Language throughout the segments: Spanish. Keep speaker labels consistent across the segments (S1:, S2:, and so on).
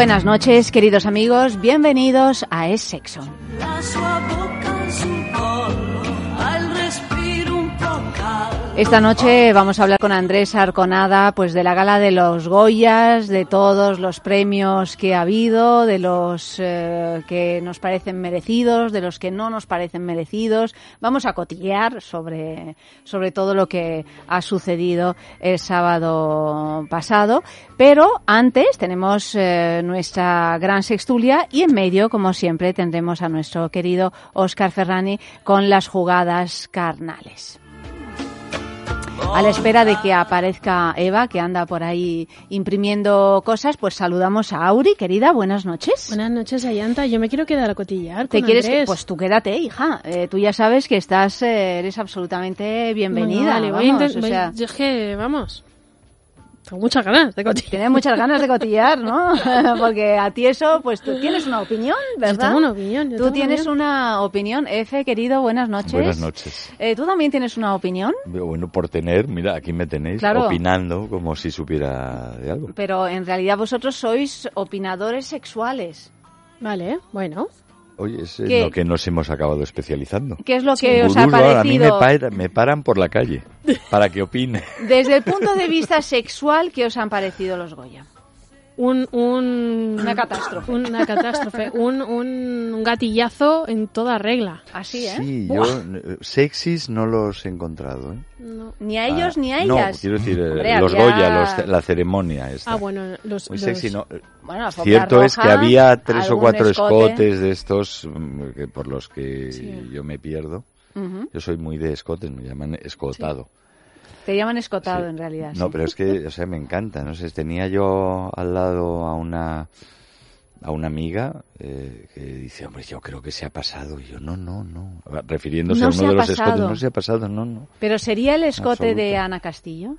S1: Buenas noches, queridos amigos. Bienvenidos a Es Sexo. Esta noche vamos a hablar con Andrés Arconada, pues de la gala de los Goyas, de todos los premios que ha habido, de los eh, que nos parecen merecidos, de los que no nos parecen merecidos. Vamos a cotillear sobre, sobre todo lo que ha sucedido el sábado pasado. Pero antes tenemos eh, nuestra gran sextulia y en medio, como siempre, tendremos a nuestro querido Oscar Ferrani con las jugadas carnales. A la espera de que aparezca Eva, que anda por ahí imprimiendo cosas, pues saludamos a Auri, querida, buenas noches.
S2: Buenas noches, Ayanta. Yo me quiero quedar a cotillar.
S1: ¿Te quieres? Pues tú quédate, hija. Eh, tú ya sabes que estás, eh, eres absolutamente bienvenida.
S2: vale, voy o sea... Yo es que, vamos. Tengo muchas ganas de cotillar.
S1: Tienes muchas ganas de cotillar, ¿no? Porque a ti eso, pues tú tienes una opinión, ¿verdad?
S2: Yo tengo una opinión.
S1: tú tienes una opinión. Efe, querido, buenas noches.
S3: Buenas noches.
S1: Eh, ¿Tú también tienes una opinión?
S3: Bueno, por tener, mira, aquí me tenéis opinando como si supiera de algo.
S1: Pero en realidad vosotros sois opinadores sexuales.
S2: Vale, bueno.
S3: Oye, es lo que nos hemos acabado especializando.
S1: ¿Qué es lo que os ha parecido?
S3: A mí me, paran por la calle para que opine.
S1: Desde el punto de vista sexual, ¿qué os han parecido los Goya?
S2: Un, un,
S1: una catástrofe.
S2: Una catástrofe. un, un, gatillazo en toda regla.
S1: Así, ¿eh?
S3: Sí, yo eh, sexys no los he encontrado. ¿eh?
S1: Ni a ellos ni a ellas.
S3: No, quiero decir, eh, los Goya, la ceremonia esta.
S2: Ah, bueno, los...
S3: Muy sexy, no. Cierto es que había tres o cuatro escotes de estos mm, por los que yo me pierdo. Yo soy muy de escotes, me llaman escotado.
S1: Te llaman escotado en realidad.
S3: No, pero es que, o sea, me encanta. No sé, tenía yo al lado a una a una amiga eh, que dice, hombre, yo creo que se ha pasado. Y yo, no, no, no. Refiriéndose a uno de los escotes, no se ha pasado, no, no.
S1: ¿Pero sería el escote de Ana Castillo?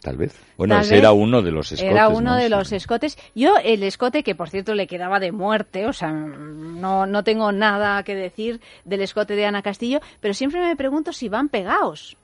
S3: Tal vez. Bueno, ese era uno de los escotes.
S1: Era uno de los escotes. Yo, el escote, que por cierto le quedaba de muerte, o sea, no, no tengo nada que decir del escote de Ana Castillo, pero siempre me pregunto si van pegados.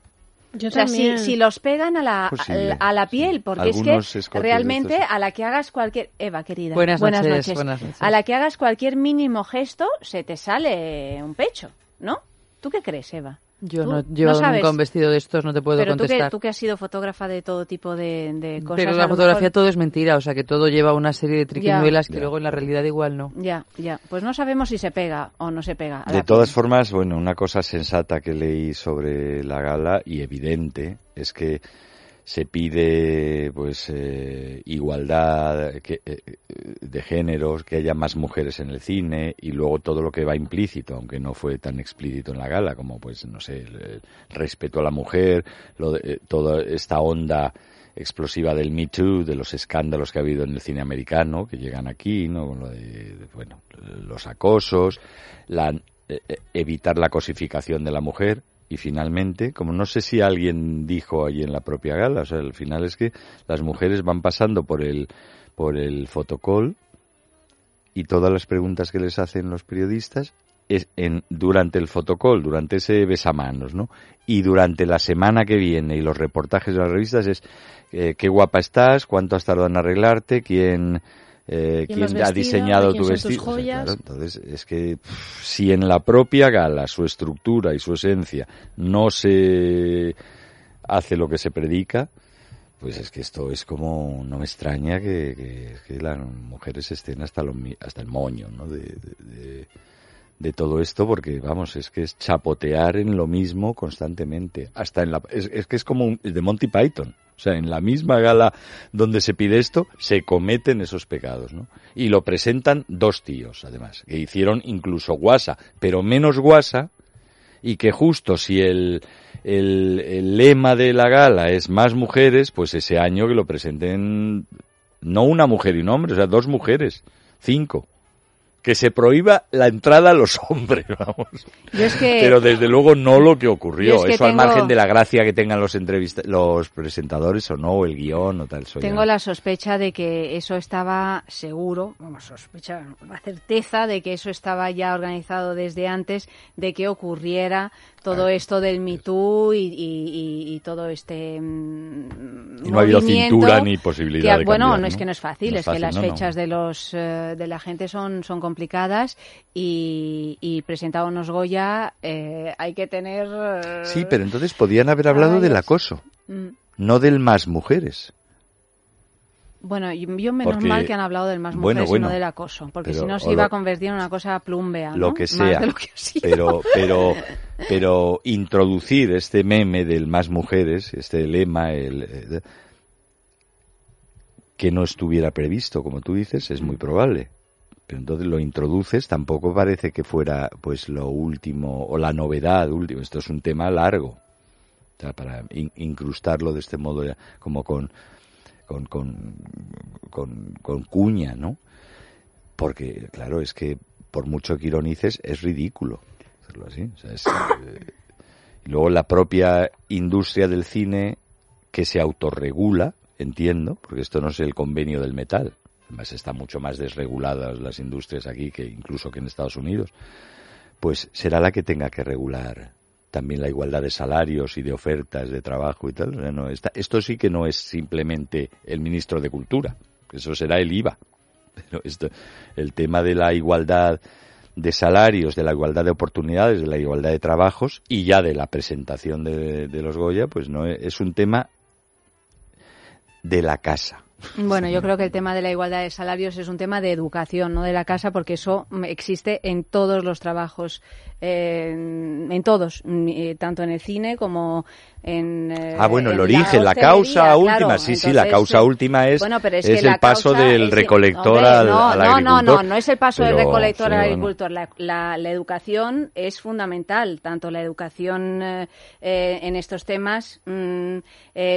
S2: Yo o sea,
S1: si, los pegan a la, pues a, la piel, porque es que realmente a la que hagas cualquier... Eva, querida.
S4: Buenas, noches, buenas noches.
S1: A la que hagas cualquier mínimo gesto, se te sale un pecho, ¿no? ¿Tú qué crees, Eva?
S4: Yo, no, yo nunca un vestido de estos no te puedo
S1: pero
S4: contestar.
S1: Pero tú, que has sido fotógrafa de todo tipo de, cosas.
S4: Pero la fotografía todo es mentira, o sea que todo lleva una serie de triquiñuelas que luego en la realidad igual no.
S1: Ya, ya. Pues no sabemos si se pega o no se pega.
S3: de todas formas, bueno, una cosa sensata que leí sobre la gala y evidente es que se pide pues eh, igualdad eh, de géneros, que haya más mujeres en el cine y luego todo lo que va implícito, aunque no fue tan explícito en la gala, como pues no sé, el, respeto a la mujer, lo eh, toda esta onda explosiva del Me Too, de los escándalos que ha habido en el cine americano, que llegan aquí, ¿no? lo de, bueno, los acosos, la, evitar la cosificación de la mujer, y finalmente, como no sé si alguien dijo allí en la propia gala, o sea, al final es que las mujeres van pasando por el, por el fotocall y todas las preguntas que les hacen los periodistas es en, durante el fotocall, durante ese besamanos, ¿no? Y durante la semana que viene y los reportajes de las revistas es eh, qué guapa estás, cuánto has tardado en arreglarte, quién eh, quién ha diseñado tu vestido. entonces, es que si en la propia gala su estructura y su esencia no se hace lo que se predica, pues es que esto es como, no me extraña que, las mujeres estén hasta, hasta el moño, ¿no? De, de todo esto porque vamos es que es chapotear en lo mismo constantemente. Hasta en la es, es que es como un, de Monty Python. O sea en la misma gala donde se pide esto se cometen esos pecados no y lo presentan dos tíos además que hicieron incluso guasa pero menos guasa y que justo si el, el, el lema de la gala es más mujeres pues ese año que lo presenten no una mujer y un hombre o sea dos mujeres cinco que se prohíba la entrada a los hombres, vamos. Pero desde luego no lo que ocurrió. Eso al margen de la gracia que tengan los los presentadores o no, el guion o tal.
S1: Tengo la sospecha de que eso estaba seguro, vamos, sospecha, la certeza de que eso estaba ya organizado desde antes de que ocurriera todo esto del Me Too y, todo este
S3: mm, y no ha habido cintura ni posibilidad de
S1: Bueno,
S3: no,
S1: es que no es fácil, es, que las fechas de los eh, de la gente son, son complicadas y, y presentado unos Goya eh, hay que tener...
S3: sí, pero entonces podían haber hablado del acoso, mm. no del más mujeres.
S1: Bueno, yo menos mal que han hablado del más mujeres y no del acoso, porque si no se iba a convertir en una cosa plumbea, ¿no?
S3: Lo que sea, pero, pero, pero introducir este meme del más mujeres, este lema, el, eh, que no estuviera previsto, como tú dices, es muy probable. Pero entonces lo introduces, tampoco parece que fuera pues lo último o la novedad último. Esto es un tema largo. O sea, para incrustarlo de este modo, como con con, con, con, cuña, ¿no? Porque, claro, es que por mucho que ironices, es ridículo hacerlo así. Eh, luego la propia industria del cine que se autorregula, entiendo, porque esto no es el convenio del metal. Además, están mucho más desreguladas las industrias aquí que incluso que en Estados Unidos. Pues será la que tenga que regular también la igualdad de salarios y de ofertas de trabajo y tal. No, esto sí que no es simplemente el ministro de Cultura, eso será el IVA. Pero esto, el tema de la igualdad de salarios, de la igualdad de oportunidades, de la igualdad de trabajos y ya de la presentación de los Goya, pues no es un tema de la casa.
S1: Bueno, yo creo que el tema de la igualdad de salarios es un tema de educación, no de la casa, porque eso existe en todos los trabajos, eh, en todos, eh, tanto en el cine como en,
S3: eh, ah, bueno, el origen, la, causa última, sí, sí, la causa última es, es, el paso del recolector al, no, agricultor.
S1: No, no, no, es el paso del recolector al agricultor. La, la, educación es fundamental, tanto la educación eh, eh, en estos temas mm,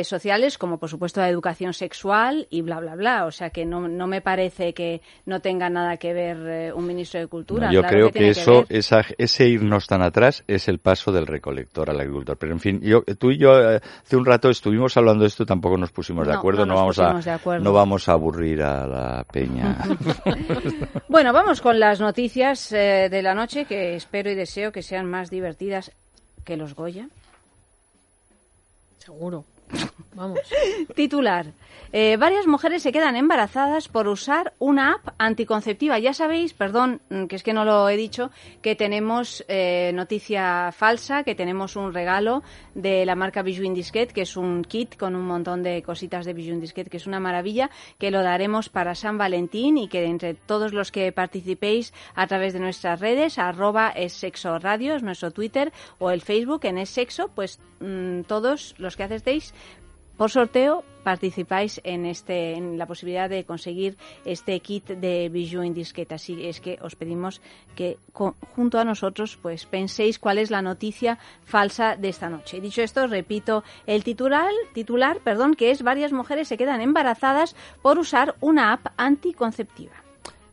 S1: sociales como, por supuesto, la educación sexual y bla, bla, bla. O sea que no, no me parece que no tenga nada que ver un ministro de Cultura.
S3: yo creo que, eso, esa, ese irnos tan atrás es el paso del recolector al agricultor. Pero, en fin, yo, tú y yo eh, hace un rato estuvimos hablando de esto, tampoco nos pusimos de acuerdo, no, vamos a no vamos a aburrir a la peña.
S1: bueno, vamos con las noticias eh, de la noche que espero y deseo que sean más divertidas que los Goya.
S2: Seguro. Vamos.
S1: Titular. Eh, varias mujeres se quedan embarazadas por usar una app anticonceptiva. Ya sabéis, perdón, mm, que es que no lo he dicho, que tenemos eh, noticia falsa, que tenemos un regalo de la marca Bijou Indisquet, que es un kit con un montón de cositas de Bijou Indisquet, que es una maravilla, que lo daremos para San Valentín y que entre todos los que participéis a través de nuestras redes, arroba es sexo radio, es nuestro Twitter, o el Facebook en es sexo, pues mm, todos los que hacéis por sorteo participáis en este en la posibilidad de conseguir este kit de Bijou en disqueta. Así es que os pedimos que junto a nosotros pues penséis cuál es la noticia falsa de esta noche. Dicho esto, repito el titular, titular, perdón, que es varias mujeres se quedan embarazadas por usar una app anticonceptiva.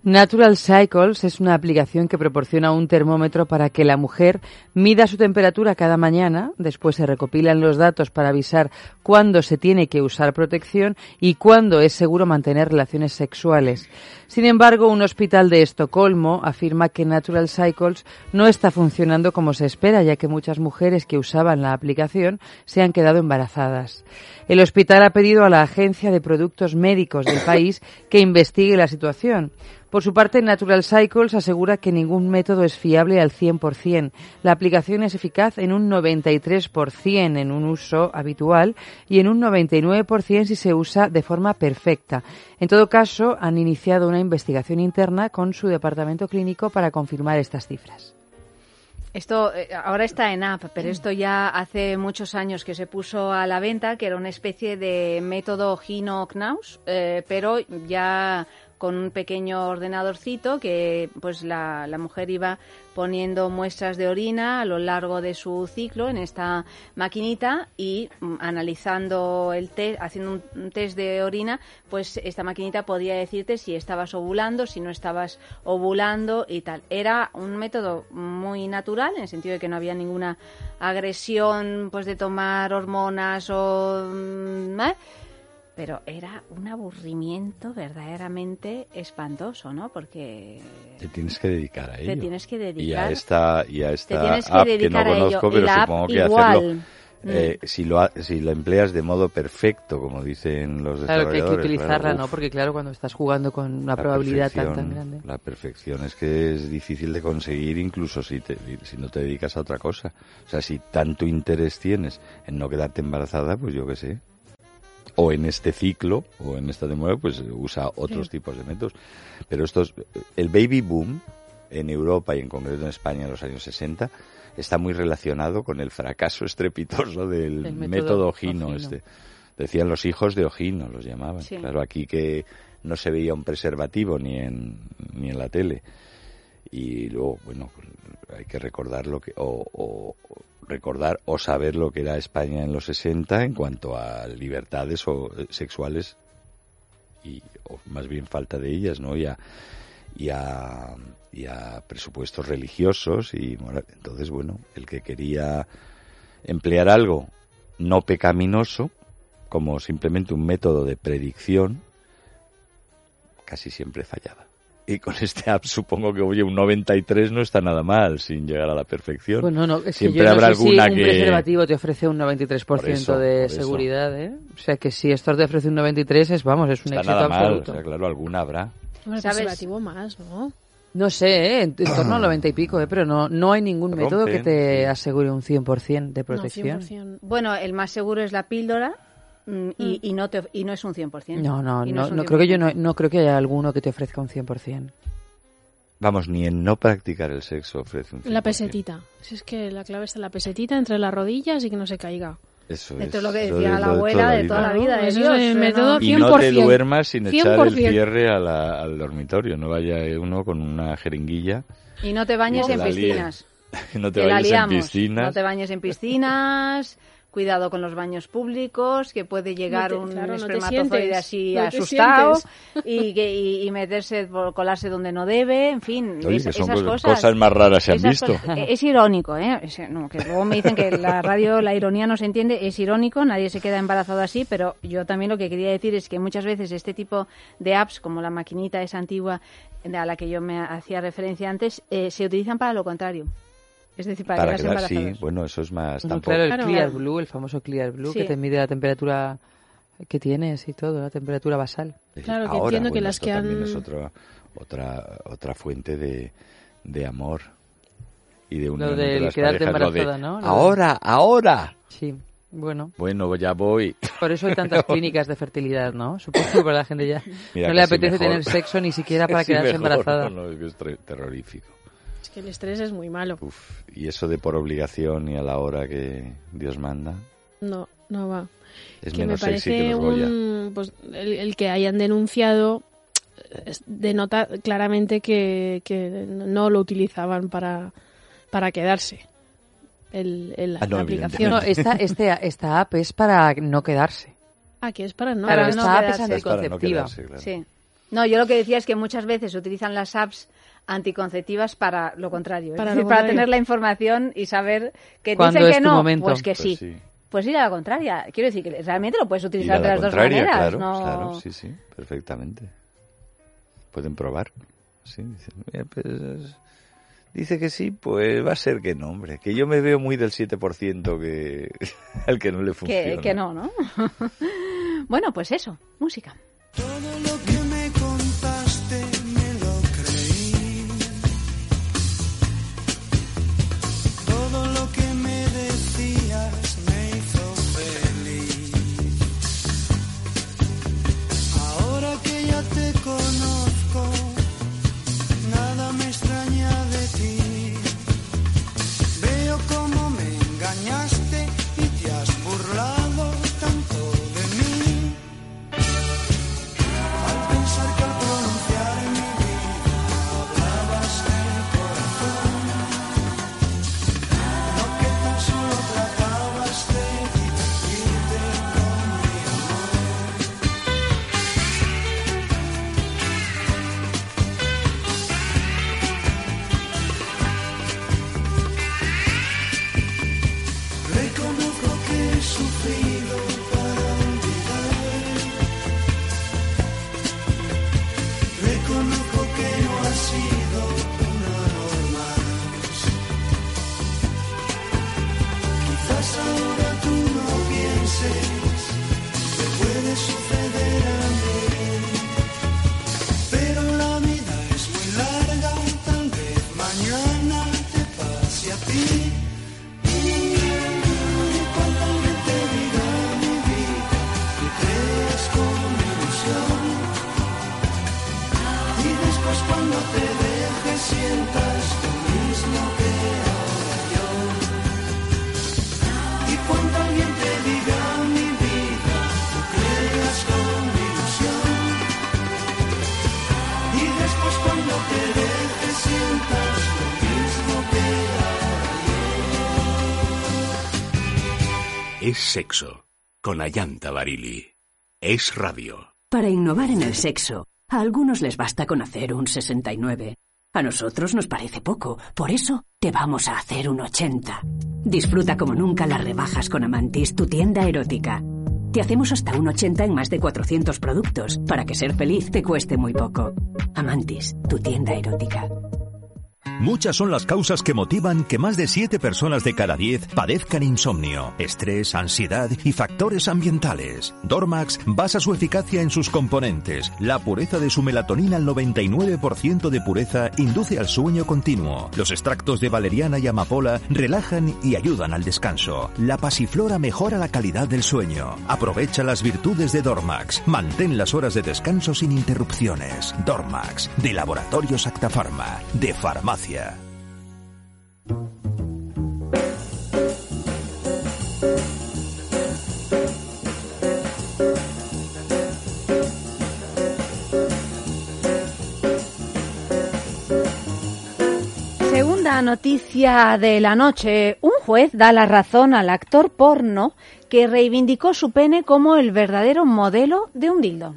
S4: Natural Cycles es una aplicación que proporciona un termómetro para que la mujer mida su temperatura cada mañana, después se recopilan los datos para avisar cuándo se tiene que usar protección y cuándo es seguro mantener relaciones sexuales. Sin embargo, un hospital de Estocolmo afirma que Natural Cycles no está funcionando como se espera, ya que muchas mujeres que usaban la aplicación se han quedado embarazadas. El hospital ha pedido a la Agencia de Productos Médicos del país que investigue la situación. Por su parte, Natural Cycles asegura que ningún método es fiable al 100%. La aplicación es eficaz en un 93% en un uso habitual y en un 99% si se usa de forma perfecta. En todo caso, han iniciado una investigación interna con su departamento clínico para confirmar estas cifras.
S1: Esto eh, ahora está en app, pero esto ya hace muchos años que se puso a la venta, que era una especie de método Gino-Knaus, eh, pero ya con un pequeño ordenadorcito que pues la, la, mujer iba poniendo muestras de orina a lo largo de su ciclo en esta maquinita y mm, analizando el test, haciendo un, test de orina, pues esta maquinita podía decirte si estabas ovulando, si no estabas ovulando y tal. Era un método muy natural en el sentido de que no había ninguna agresión pues de tomar hormonas o ¿eh? Pero era un aburrimiento verdaderamente espantoso, ¿no? Porque
S3: te tienes que dedicar a ello.
S1: Te tienes que dedicar.
S3: Y a esta, y a esta app que, que no conozco, pero supongo que
S1: igual.
S3: hacerlo. Eh, si, lo, si lo empleas de modo perfecto, como dicen los
S4: Claro que hay que
S3: desarrolladores,
S4: utilizarla,
S3: claro,
S4: ¿no? Porque claro, cuando estás jugando con una
S3: la
S4: probabilidad tan, tan
S3: perfección-
S4: grande.
S3: La perfección es que es difícil de conseguir incluso si, te, si no te dedicas a otra cosa. O sea, si tanto interés tienes en no quedarte embarazada, pues yo qué sé. O en este ciclo, o en esta temporada, pues usa otros tipos de métodos. Pero estos, el baby boom en Europa y en concreto en España en los años 60 está muy relacionado con el fracaso estrepitoso del
S4: El método
S3: método Ogino
S4: Ogino.
S3: este. Decían los hijos de Ogino, los llamaban.
S1: Sí.
S3: Claro, aquí que no se veía un preservativo ni en, ni en la tele. Y luego, bueno, hay que recordar lo que, o- o recordar o saber lo que era España en los 60 en cuanto a libertades o, eh, sexuales y, o más bien falta de ellas, ¿no? Y a, y a, y a presupuestos religiosos y moral. Entonces, bueno, el que quería emplear algo no pecaminoso, como simplemente un método de predicción, casi siempre fallaba. Y con este app supongo que, oye, un 93 no está nada mal sin llegar a la perfección.
S4: Bueno, no, es que
S3: Siempre
S4: yo no
S3: habrá
S4: sé si
S3: alguna
S4: un
S3: que-
S4: preservativo te ofrece un 93%
S3: Por eso,
S4: de
S3: por eso.
S4: seguridad, ¿eh? O sea que si esto te ofrece un 93 es, vamos, es un
S3: está
S4: éxito
S3: nada mal,
S4: absoluto.
S3: o sea, claro, alguna habrá.
S1: ¿Sabes?
S2: preservativo más, ¿no?
S4: No sé, ¿eh? en, en torno al 90 y pico, ¿eh? Pero no, no hay ningún
S3: Rompen,
S4: método que te asegure un 100% de protección.
S2: No, 100%.
S1: Bueno, el más seguro es la píldora mm, y, y no te, y no es un 100%.
S4: No, no, no,
S1: un
S4: no creo que yo
S1: 100%.
S4: no, no creo que haya alguno que te ofrezca un 100%.
S3: Vamos, ni en no practicar el sexo ofrece un
S2: La
S3: 100%.
S2: pesetita. Si es que la clave está en la pesetita entre las rodillas y que no se caiga.
S3: Eso
S1: Esto
S3: es
S1: lo que decía
S3: es
S1: la
S3: lo
S1: abuela de
S3: vida.
S1: toda la vida. de
S2: Eso
S1: Dios,
S2: es el
S1: ¿no?
S2: método
S3: Y no te
S2: 100%.
S3: duermas sin echar el
S2: 100%.
S3: cierre a la- al dormitorio. No vaya uno con una jeringuilla
S1: Y no te bañes en
S3: la
S1: piscinas.
S3: y no te
S1: la
S3: vayas en piscinas.
S1: No te bañes en piscinas. Cuidado con los baños públicos, que puede llegar
S2: No te-
S1: un
S2: claro, no te
S1: espermatozoide
S2: sientes,
S1: así
S2: no
S1: asustado y, que, y, y meterse, por colarse donde no debe, en fin,
S3: Oye,
S1: es-
S3: que son
S1: esas
S3: cosas, más raras se han visto.
S1: cosas- Es irónico, ¿eh? Es- no, que luego me dicen que la radio, la ironía no se entiende, es irónico, nadie se queda embarazado así, pero yo también lo que quería decir es que muchas veces este tipo de apps, como la maquinita esa antigua a la que yo me hacía referencia antes, eh, se utilizan para lo contrario. Es decir, para,
S3: Para quedar, sí, bueno, eso es más
S4: Bueno,
S3: tampoco.
S4: claro, el
S2: Claro.
S4: Clear Blue, el famoso Clear Blue,
S1: Sí.
S4: que te mide la temperatura que tienes y todo, la temperatura basal.
S2: Claro, que
S3: ahora,
S2: entiendo que
S3: bueno,
S2: las
S3: esto
S2: que
S3: también
S2: han-
S3: es otra, otra, otra fuente de, de amor y de unión
S4: Lo del
S3: las
S4: quedarte
S3: parejas, lo de,
S4: embarazada, ¿no? Lo de-
S3: Ahora, ahora.
S4: Sí, bueno.
S3: Bueno, ya voy.
S4: Por eso hay tantas clínicas de fertilidad, ¿no? Supongo que para la gente ya
S3: Mira,
S4: no le apetece
S3: mejor.
S4: tener sexo ni siquiera para quedarse
S3: mejor,
S4: embarazada.
S3: No, no, es que terrorífico.
S2: Es que el estrés es muy malo.
S3: Uf, y eso de por obligación y a la hora que Dios manda
S2: No, no va.
S3: es
S2: que me
S3: menos sexy que
S2: parece
S3: los Goya.
S2: un, pues, el, el que hayan denunciado denota claramente que, que no lo utilizaban para, para quedarse el, el-
S3: Ah, no,
S2: la aplicación.
S4: No, esta, este, esta app es para no quedarse.
S2: Ah, que es para no.
S4: Claro,
S1: Para
S4: esta
S1: no
S4: app
S1: quedarse.
S4: es
S3: Es para no
S4: anticonceptiva.
S3: quedarse, claro.
S1: Sí. No, yo lo que decía es que muchas veces se utilizan las apps anticonceptivas para lo contrario. es
S2: Para
S1: decir,
S2: lo
S1: para tener la información y saber que
S4: ¿Cuándo
S1: dicen que no,
S4: momento?
S1: pues que
S3: Pues
S1: sí.
S3: sí.
S1: Pues ir a la contraria. Quiero decir que realmente lo puedes utilizar de
S3: la
S1: las dos maneras.
S3: claro,
S1: no...
S3: claro, sí, sí, perfectamente. Pueden probar. Sí, dicen, "Mira, pues, dice que sí, pues va a ser que no, hombre. Que yo me veo muy del 7% que al que no le funciona.
S1: que, que no, ¿no? bueno, pues eso, música.
S5: Sexo. Con Ayanta Barili. Es radio.
S6: Para innovar en el sexo, a algunos les basta con hacer un 69. A nosotros nos parece poco, por eso te vamos a hacer un 80. Disfruta como nunca las rebajas con Amantis, tu tienda erótica. Te hacemos hasta un 80 en más de 400 productos, para que ser feliz te cueste muy poco. Amantis, tu tienda erótica.
S7: Muchas son las causas que motivan que más de 7 personas de cada 10 padezcan insomnio, estrés, ansiedad y factores ambientales. Dormax basa su eficacia en sus componentes. La pureza de su melatonina al 99% de pureza induce al sueño continuo. Los extractos de valeriana y amapola relajan y ayudan al descanso. La pasiflora mejora la calidad del sueño. Aprovecha las virtudes de Dormax. Mantén las horas de descanso sin interrupciones. Dormax, de Laboratorios Acta Pharma, de Farmacia.
S1: Segunda noticia de la noche. Un juez da la razón al actor porno que reivindicó su pene como el verdadero modelo de un dildo.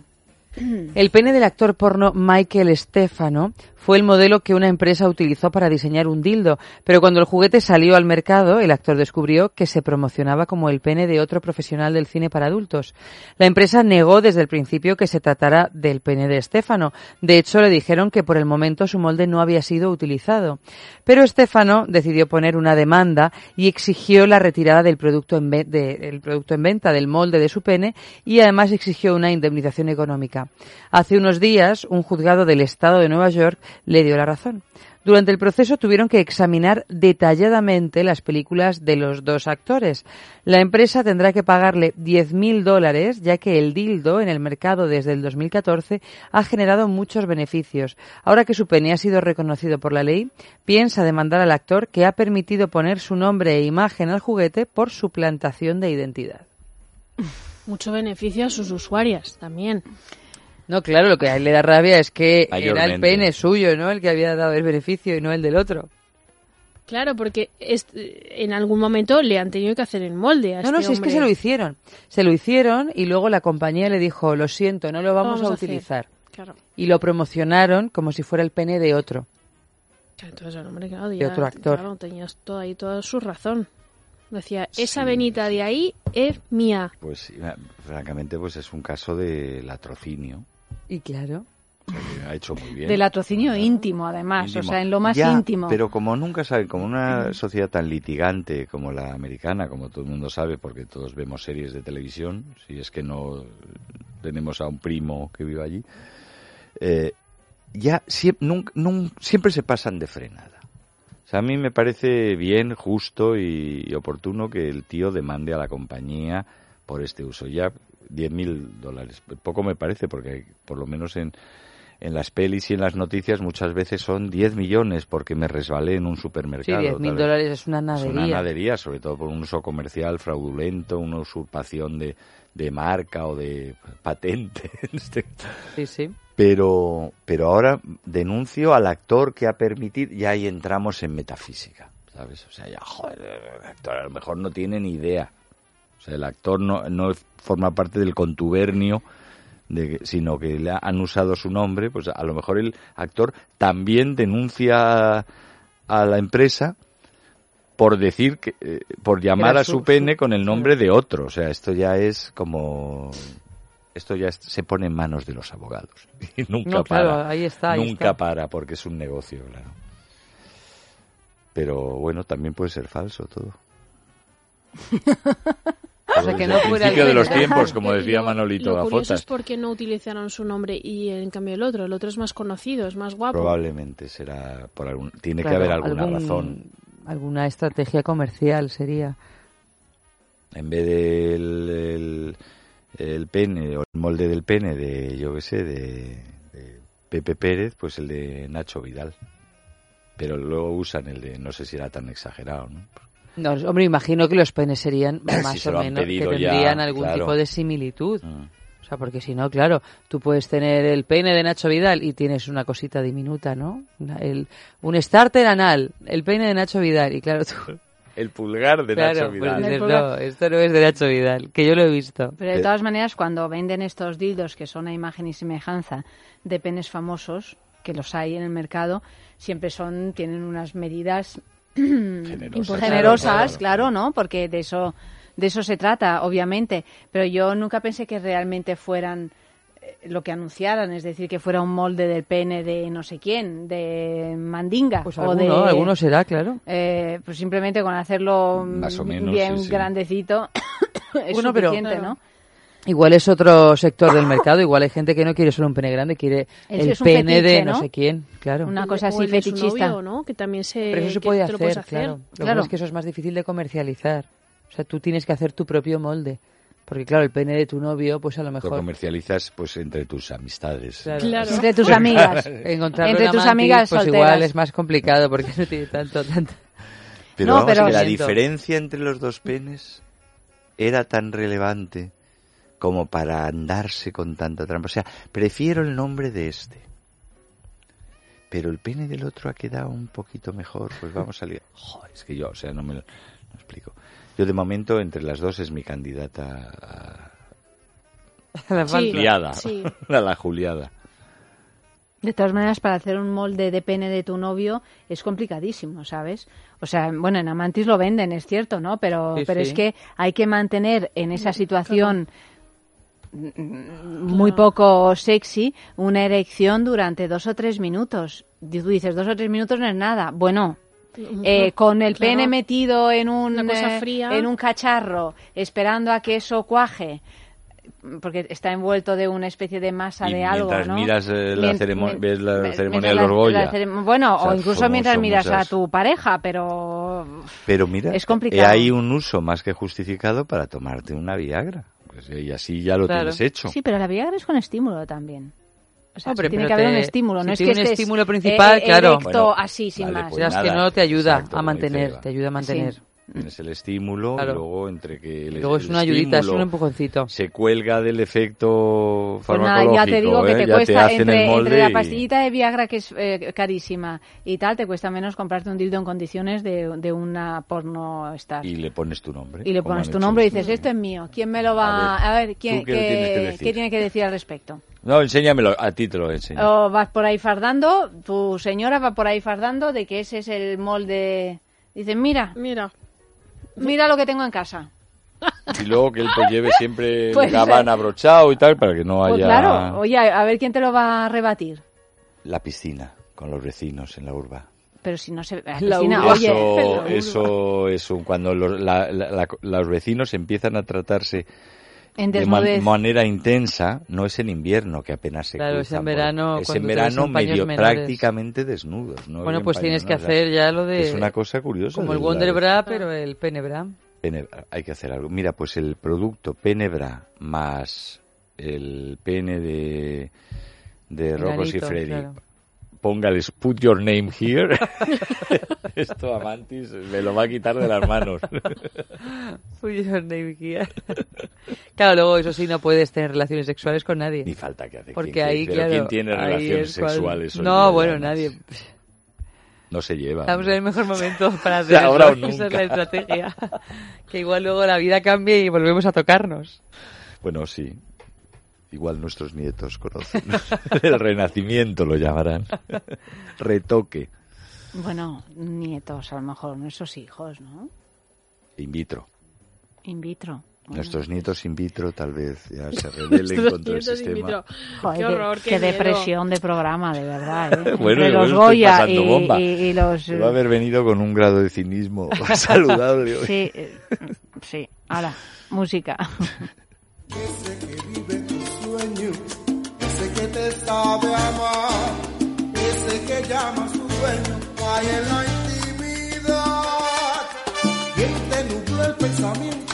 S4: El pene del actor porno Michael Stefano fue el modelo que una empresa utilizó para diseñar un dildo, pero cuando el juguete salió al mercado, el actor descubrió que se promocionaba como el pene de otro profesional del cine para adultos. La empresa negó desde el principio que se tratara del pene de Stefano. De hecho, le dijeron que por el momento su molde no había sido utilizado. Pero Stefano decidió poner una demanda y exigió la retirada del producto en, del producto en venta del molde de su pene y además exigió una indemnización económica. Hace unos días, un juzgado del estado de Nueva York le dio la razón. Durante el proceso tuvieron que examinar detalladamente las películas de los dos actores. La empresa tendrá que pagarle 10.000 dólares, ya que el dildo en el mercado desde el 2014 ha generado muchos beneficios. Ahora que su pene ha sido reconocido por la ley, piensa demandar al actor que ha permitido poner su nombre e imagen al juguete por suplantación de identidad.
S2: Mucho beneficio a sus usuarias también.
S4: No, claro, lo que a él le da rabia es que era el pene suyo, ¿no? El que había dado el beneficio y no el del otro.
S2: Claro, porque en algún momento le han tenido que hacer en molde a
S4: No, no,
S2: este
S4: si es que
S2: hombre.
S4: se lo hicieron. Se lo hicieron y luego la compañía le dijo, lo siento, no lo vamos,
S2: vamos
S4: a
S2: a hacer".
S4: utilizar.
S2: Claro.
S4: Y lo promocionaron como si fuera el pene de otro.
S2: Claro, Entonces el hombre, claro,
S4: De
S2: ya-
S4: otro actor.
S2: claro, tenías todo ahí toda su razón. Decía, esa venita de ahí es mía.
S3: Pues sí, francamente, pues es un caso de latrocinio.
S4: Y claro.
S3: O sea, que ha hecho muy bien.
S1: Del latrocinio íntimo, además,
S3: Íntimo.
S1: o sea, en lo más
S3: Ya,
S1: íntimo.
S3: Pero como nunca saben, como una sociedad tan litigante como la americana, como todo el mundo sabe, porque todos vemos series de televisión, si es que no tenemos a un primo que vive allí, eh, ya siempre, siempre se pasan de frenada. O sea, a mí me parece bien, justo y, y oportuno que el tío demande a la compañía por este uso. Ya 10.000 dólares. Poco me parece, porque por lo menos en, en las pelis y en las noticias muchas veces son 10 millones porque me resbalé en un
S4: Sí,
S3: supermercado.
S4: 10.000
S3: tal vez.
S4: dólares es una
S3: Es
S4: nadería.
S3: una nadería, sobre todo por un uso comercial fraudulento, una usurpación de, de marca o de patente. Este-
S4: Sí, sí.
S3: pero, pero ahora denuncio al actor que ha permitido, y ahí entramos en metafísica, ¿sabes? O sea, ya, joder, el actor a lo mejor no tiene ni idea. O sea, el actor no, no forma parte del contubernio, de, sino que le han usado su nombre, pues a lo mejor el actor también denuncia a la empresa por decir que, eh, por llamar a su,
S4: su-
S3: pene con el nombre de otro. O sea, esto ya es como esto ya es- se pone en manos de los abogados y nunca
S4: No, claro,
S3: para.
S4: ahí está, ahí
S3: nunca
S4: está.
S3: para porque es un negocio, claro. Pero bueno, también puede ser falso todo.
S4: O sea, que no
S3: el
S4: fuera el
S3: principio de los tiempos, como decía Manolito
S2: Lo curioso es por qué no utilizaron su nombre y en cambio el otro. El otro es más conocido, es más guapo.
S3: Probablemente será por algún tiene que
S4: Claro,
S3: haber alguna
S4: algún-
S3: razón.
S4: Alguna estrategia comercial sería.
S3: En vez del el, el pene o el molde del pene de yo qué sé de, de Pepe Pérez, pues el de Nacho Vidal. Pero luego usan el de no sé si era tan exagerado, ¿no?
S4: No, hombre, imagino que los penes serían más o menos, que
S3: ya,
S4: tendrían algún
S3: claro.
S4: tipo de similitud.
S3: Mm.
S4: O sea, porque si no, claro, tú puedes tener el pene de Nacho Vidal y tienes una cosita diminuta, ¿no? El, un starter anal, el pene de Nacho Vidal. Y claro, tú
S3: El pulgar de
S4: Claro,
S3: Nacho
S4: pues
S3: Vidal.
S4: no, esto no es de Nacho Vidal, que yo lo he visto.
S1: Pero de
S3: Eh.
S1: todas maneras, cuando venden estos dildos que son a imagen y semejanza de penes famosos, que los hay en el mercado, siempre son tienen unas medidas
S3: Generosas.
S1: generosas,
S3: Claro,
S1: claro, ¿no? Porque de eso de eso se trata, obviamente. Pero yo nunca pensé que realmente fueran eh, lo que anunciaran, es decir, que fuera un molde del pene de no sé quién, de Mandinga
S4: Pues
S1: o
S4: alguno,
S1: de
S4: alguno será, claro.
S1: eh, pues simplemente con hacerlo
S3: Más o menos,
S1: bien
S3: sí, sí.
S1: grandecito es
S4: Bueno, pero-
S1: suficiente,
S2: Claro.
S1: ¿no?
S4: Igual es otro sector del mercado, igual hay gente que no quiere solo un pene grande, quiere
S1: Es-
S4: el pene de no
S1: ¿no?
S4: sé quién, claro.
S1: Una cosa
S2: o
S1: así
S2: el su
S1: fetichista.
S2: novio, ¿no? Que también se,
S4: Pero eso se puede
S2: lo
S4: hacer, claro. Lo que
S1: Claro.
S4: es que eso es más difícil de comercializar. O sea, tú tienes que hacer tu propio molde. Porque claro, el pene de tu novio, pues a lo
S3: Lo
S4: mejor
S3: comercializas pues entre tus amistades.
S4: Claro.
S2: Claro.
S1: Entre tus amigas.
S4: encontrarlo
S1: Entre
S4: en
S1: tus
S4: Amantis,
S1: amigas
S4: pues
S1: solteras.
S4: igual es más complicado porque no tiene tanto, tanto.
S3: Pero
S1: No,
S3: vamos,
S1: pero-
S3: que la diferencia entre los dos penes era tan relevante como para andarse con tanta trampa. O sea, prefiero el nombre de este. Pero el pene del otro ha quedado un poquito mejor, pues vamos a liar. Joder, es que yo, o sea, no me lo no explico. Yo de momento entre las dos es mi candidata a
S4: La
S2: Sí.
S4: falta.
S3: liada,
S2: Sí.
S3: a la Juliada.
S1: De todas maneras, para hacer un molde de pene de tu novio es complicadísimo, ¿sabes? O sea, bueno, en Amantis lo venden, es cierto, ¿no? Pero,
S4: Sí,
S1: pero
S4: sí.
S1: es que hay que mantener en esa situación muy poco sexy una erección durante dos o tres minutos. Y Tú dices, dos o tres minutos no es nada. Bueno, eh, con el
S2: Claro.
S1: pene metido en un,
S2: Una cosa
S1: eh,
S2: fría.
S1: en un cacharro, esperando a que eso cuaje, porque está envuelto de una especie de masa
S3: Y
S1: de algo,
S3: mientras
S1: ¿no?
S3: miras, eh, la
S1: Mien-
S3: ves ceremonia de los
S1: la bueno,
S3: O sea,
S1: o incluso mientras miras a tu pareja, pero
S3: Pero mira,
S1: Es complicado.
S3: eh, hay un uso más que justificado para tomarte una Viagra. Pues, eh, y así ya lo
S4: Claro.
S3: tienes hecho.
S1: sí, pero la Viagra es con estímulo también. O sea,
S4: Hombre,
S1: tiene que haber un estímulo,
S4: si
S1: no es que
S4: un estímulo principal,
S1: eh,
S4: claro.
S1: erecto
S3: Bueno,
S1: así sin
S3: vale,
S1: más.
S3: pues
S4: Serás que
S3: nada,
S4: no te ayuda
S3: exacto,
S4: a mantener, te ayuda a mantener.
S3: Tienes el estímulo
S4: Claro.
S3: y luego entre que el,
S4: Y luego es
S3: el
S4: una ayudita, es un empujoncito.
S3: Se cuelga del efecto
S1: Pues nada,
S3: farmacológico,
S1: ya te digo que
S3: ¿eh?
S1: te
S3: Ya
S1: cuesta
S3: hacen
S1: entre,
S3: el molde
S1: entre la
S3: y-
S1: pastillita de Viagra que es eh, carísima y tal, te cuesta menos comprarte un dildo en condiciones de, de una porno star.
S3: y le pones tu nombre.
S1: Y le pones tu nombre y
S3: estos.
S1: dices, esto es mío, ¿quién me lo va
S3: A
S1: a
S3: ver,
S1: ver? ¿quién,
S3: ¿tú qué que
S1: qué- qué tiene que decir al respecto?
S3: No, enséñamelo, a ti te lo enseño.
S1: O vas por ahí fardando, tu señora va por ahí fardando de que ese es el molde. Dice, mira,
S2: Mira,
S1: mira lo que tengo en casa.
S3: Y luego que él te lleve siempre
S1: Pues,
S3: el gabán
S1: eh,
S3: abrochado y tal, para que no
S1: Pues
S3: haya
S1: claro, oye, a ver quién te lo va a rebatir.
S3: la piscina con los vecinos en la urba.
S1: Pero si no se... La
S4: La
S1: piscina,
S4: urba.
S1: oye,
S3: eso, eso es un- cuando los, la- la- la- los vecinos empiezan a tratarse
S1: en
S3: de man- manera intensa, no es en invierno que apenas se
S4: Claro, es en verano,
S3: es en verano
S4: en
S3: medio
S4: menores.
S3: prácticamente desnudos. ¿no?
S4: Bueno,
S3: En
S4: pues tienes que hacer ya lo de...
S3: Es una cosa curiosa.
S4: Como el
S3: de
S4: Wonder
S3: la-
S4: Bra, pero el pene bra.
S3: Pene- hay que hacer algo. Mira, pues el producto Penebra más el pene de, de Rocos y Freddy.
S4: claro.
S3: Póngales put your name here. Esto Amantis me lo va a quitar de las manos.
S4: Uy, your name here. claro, luego eso sí, no puedes tener relaciones sexuales con nadie.
S3: Ni falta que hace.
S4: Porque
S3: ¿Quién-
S4: ahí, claro...
S3: ¿Quién tiene
S4: ahí
S3: relaciones sexuales? hoy
S4: No, bueno,
S3: además?
S4: nadie.
S3: No se lleva.
S4: Estamos en el mejor momento para hacer
S3: Ahora
S4: eso.
S3: o
S4: Esa es
S3: nunca.
S4: la estrategia. que igual luego la vida cambia y volvemos a tocarnos.
S3: Bueno, sí. Igual nuestros nietos conocen. el renacimiento lo llamarán. Retoque.
S1: Bueno, nietos, a lo mejor, nuestros hijos, ¿no?
S3: In vitro.
S1: In vitro. Bueno.
S3: Nuestros nietos in vitro tal vez ya se rebelen contra el sistema.
S2: vitro.
S1: Joder,
S2: qué horror, qué,
S1: depresión de programa, de verdad. ¿eh?
S3: Bueno,
S1: Entre los Goya y,
S3: bomba.
S1: y- y los...
S3: Se va a haber venido con un grado de cinismo saludable hoy.
S1: Sí, eh, sí. Ahora, música.
S8: Sabe amar, ese que llama su dueño, hay en la intimidad. Quien te nubló el pensamiento,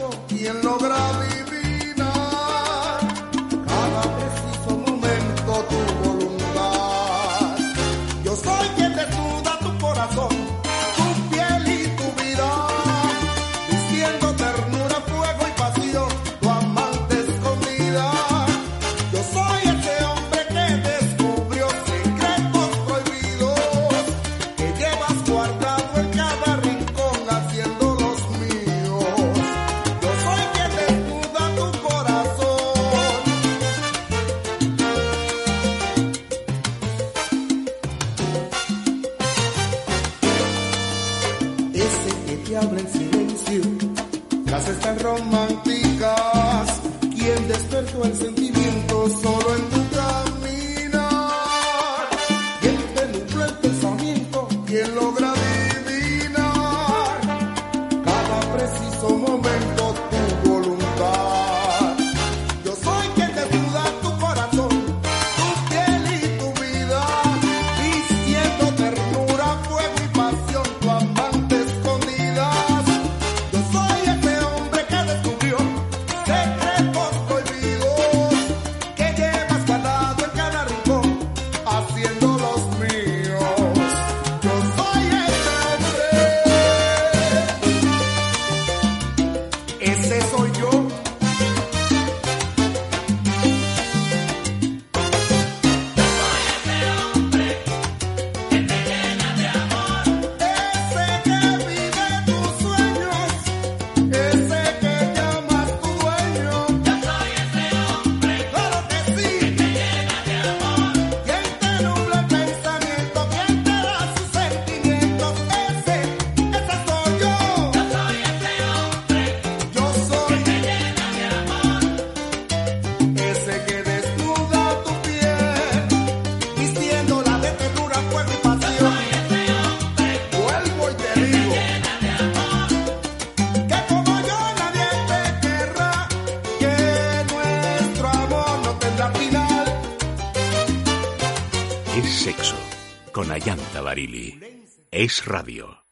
S5: Es radio.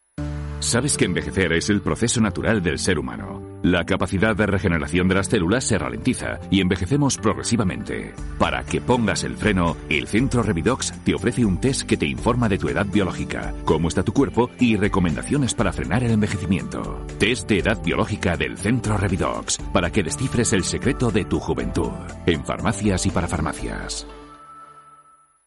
S9: Sabes que envejecer es el proceso natural del ser humano. La capacidad de regeneración de las células se ralentiza y envejecemos progresivamente. Para que pongas el freno, el Centro Revidox te ofrece un test que te informa de tu edad biológica, cómo está tu cuerpo y recomendaciones para frenar el envejecimiento. Test de edad biológica del Centro Revidox para que descifres el secreto de tu juventud. En farmacias y para farmacias.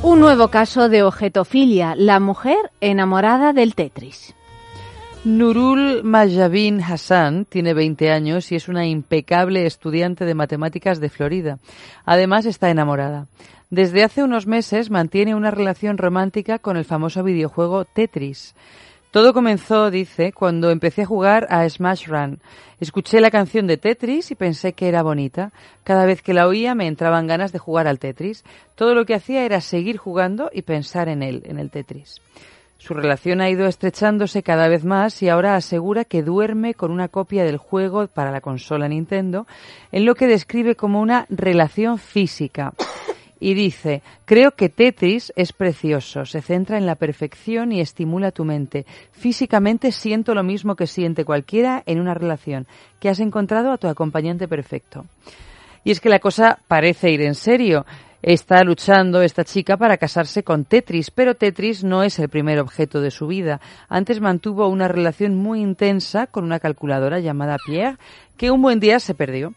S1: Un nuevo caso de objetofilia, la mujer enamorada del Tetris.
S4: Nurul Majabin Hassan tiene 20 años y es una impecable estudiante de matemáticas de Florida. Además está enamorada. Desde hace unos meses mantiene una relación romántica con el famoso videojuego Tetris. Todo comenzó, dice, cuando empecé a jugar a Smash Run. Escuché la canción de Tetris y pensé que era bonita. Cada vez que la oía me entraban ganas de jugar al Tetris. Todo lo que hacía era seguir jugando y pensar en él, en el Tetris. Su relación ha ido estrechándose cada vez más y ahora asegura que duerme con una copia del juego para la consola Nintendo, en lo que describe como una relación física. Y dice, creo que Tetris es precioso, se centra en la perfección y estimula tu mente. Físicamente siento lo mismo que siente cualquiera en una relación, que has encontrado a tu acompañante perfecto. Y es que la cosa parece ir en serio. Está luchando esta chica para casarse con Tetris, pero Tetris no es el primer objeto de su vida. Antes mantuvo una relación muy intensa con una calculadora llamada Pierre, que un buen día se perdió.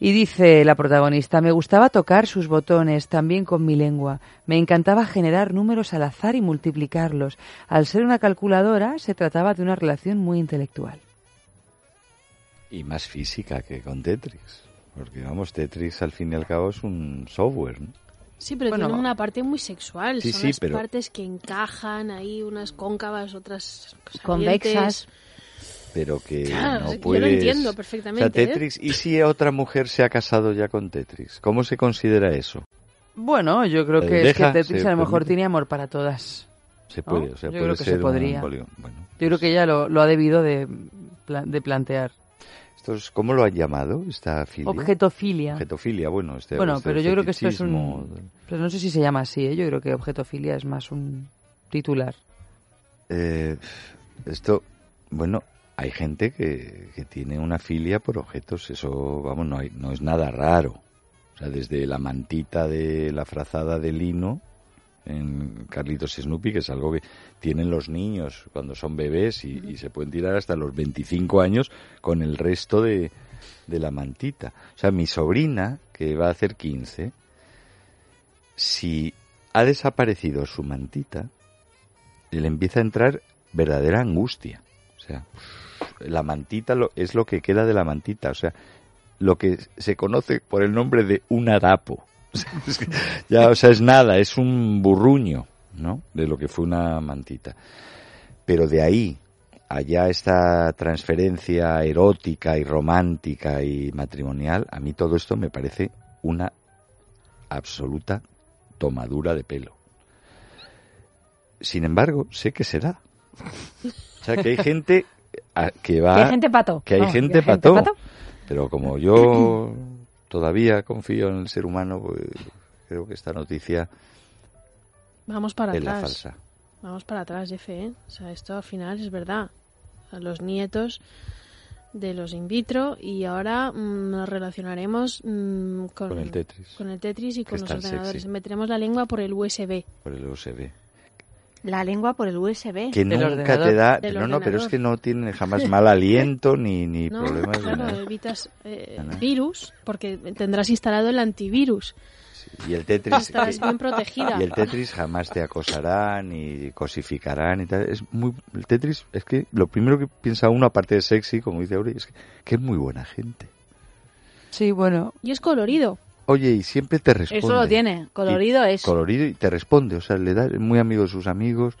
S4: Y dice la protagonista, me gustaba tocar sus botones también con mi lengua. Me encantaba generar números al azar y multiplicarlos. Al ser una calculadora, se trataba de una relación muy intelectual.
S3: Y más física que con Tetris. Porque, vamos, Tetris al fin y al cabo es un software, ¿no?
S2: Sí, pero
S4: Bueno,
S2: tiene una parte muy sexual.
S3: Sí,
S2: Son
S3: sí,
S2: las
S3: pero-
S2: partes que encajan ahí, unas cóncavas, otras
S1: Convexas.
S3: Pero que
S2: Claro,
S3: no
S2: yo lo
S3: puedes...
S2: entiendo
S3: O
S2: perfectamente,
S3: sea,
S2: ¿eh?
S3: Tetris... ¿Y si otra mujer se ha casado ya con Tetris? ¿Cómo se considera eso?
S4: Bueno, yo creo
S3: ¿Se
S4: que es que? Tetris
S3: ¿Se
S4: a lo mejor
S3: permite?
S4: tiene amor para todas.
S3: Se
S4: ¿no?
S3: puede, o sea,
S4: Yo
S3: puede
S4: creo que se
S3: ser un
S4: podría.
S3: polio- Bueno,
S4: Yo creo que ella lo, lo ha debido de, de plantear.
S3: esto es- ¿cómo lo han llamado esta filia?
S4: Objetofilia.
S3: Objetofilia, bueno. Este,
S4: Bueno,
S3: este
S4: pero yo creo que esto es un... Pues no sé si se llama así, ¿eh? Yo creo que objetofilia es más un titular.
S3: Eh, esto, bueno, hay gente que, que tiene una filia por objetos, eso, vamos, no, hay, no es nada raro. O sea, desde la mantita de la frazada de lino en Carlitos Snoopy, que es algo que tienen los niños cuando son bebés y, y se pueden tirar hasta los 25 años con el resto de, de la mantita. O sea, mi sobrina que va a hacer 15, si ha desaparecido su mantita, le empieza a entrar verdadera angustia. O sea, la mantita lo, es lo que queda de la mantita. O sea, lo que se conoce por el nombre de un harapo. ya, o sea, es nada, es un burruño, ¿no? De lo que fue una mantita. Pero de ahí allá esta transferencia erótica y romántica y matrimonial, a mí todo esto me parece una absoluta tomadura de pelo. Sin embargo, sé que será. O sea, que hay gente a- que va...
S1: Que hay gente pato.
S3: Que hay
S1: No,
S3: gente
S1: que hay gente
S3: pato. Pero como yo todavía confío en el ser humano, pues creo que esta noticia
S2: Vamos para
S3: es la
S2: atrás.
S3: falsa.
S2: Vamos para atrás, Jefe, ¿eh? O sea, esto al final es verdad. A los nietos de los in vitro y ahora mm, nos relacionaremos mm, con,
S3: Con el Tetris.
S2: con el Tetris y
S3: Que
S2: con los ordenadores.
S3: sexy.
S2: Meteremos la lengua por el USB.
S3: Por el USB.
S1: La lengua por el USB.
S3: Que
S4: Del
S3: nunca
S4: ordenador.
S3: te da...
S2: Del
S3: No, no, pero es que no tiene jamás mal aliento ni, ni
S2: No,
S3: problemas. de
S2: claro,
S3: nada.
S2: evitas eh, virus porque tendrás instalado el antivirus.
S3: Y el Tetris...
S2: Estarás bien protegida.
S3: Y el Tetris jamás te acosará ni cosificará ni tal. Es muy, el Tetris es que lo primero que piensa uno, aparte de sexy, como dice Auri, es que, que es muy buena gente.
S4: Sí, bueno,
S2: Y es colorido.
S3: Oye, y siempre te responde.
S1: Eso lo tiene. Colorido
S3: Y-
S1: es.
S3: Colorido y te responde. O sea, le da es muy amigo de sus amigos.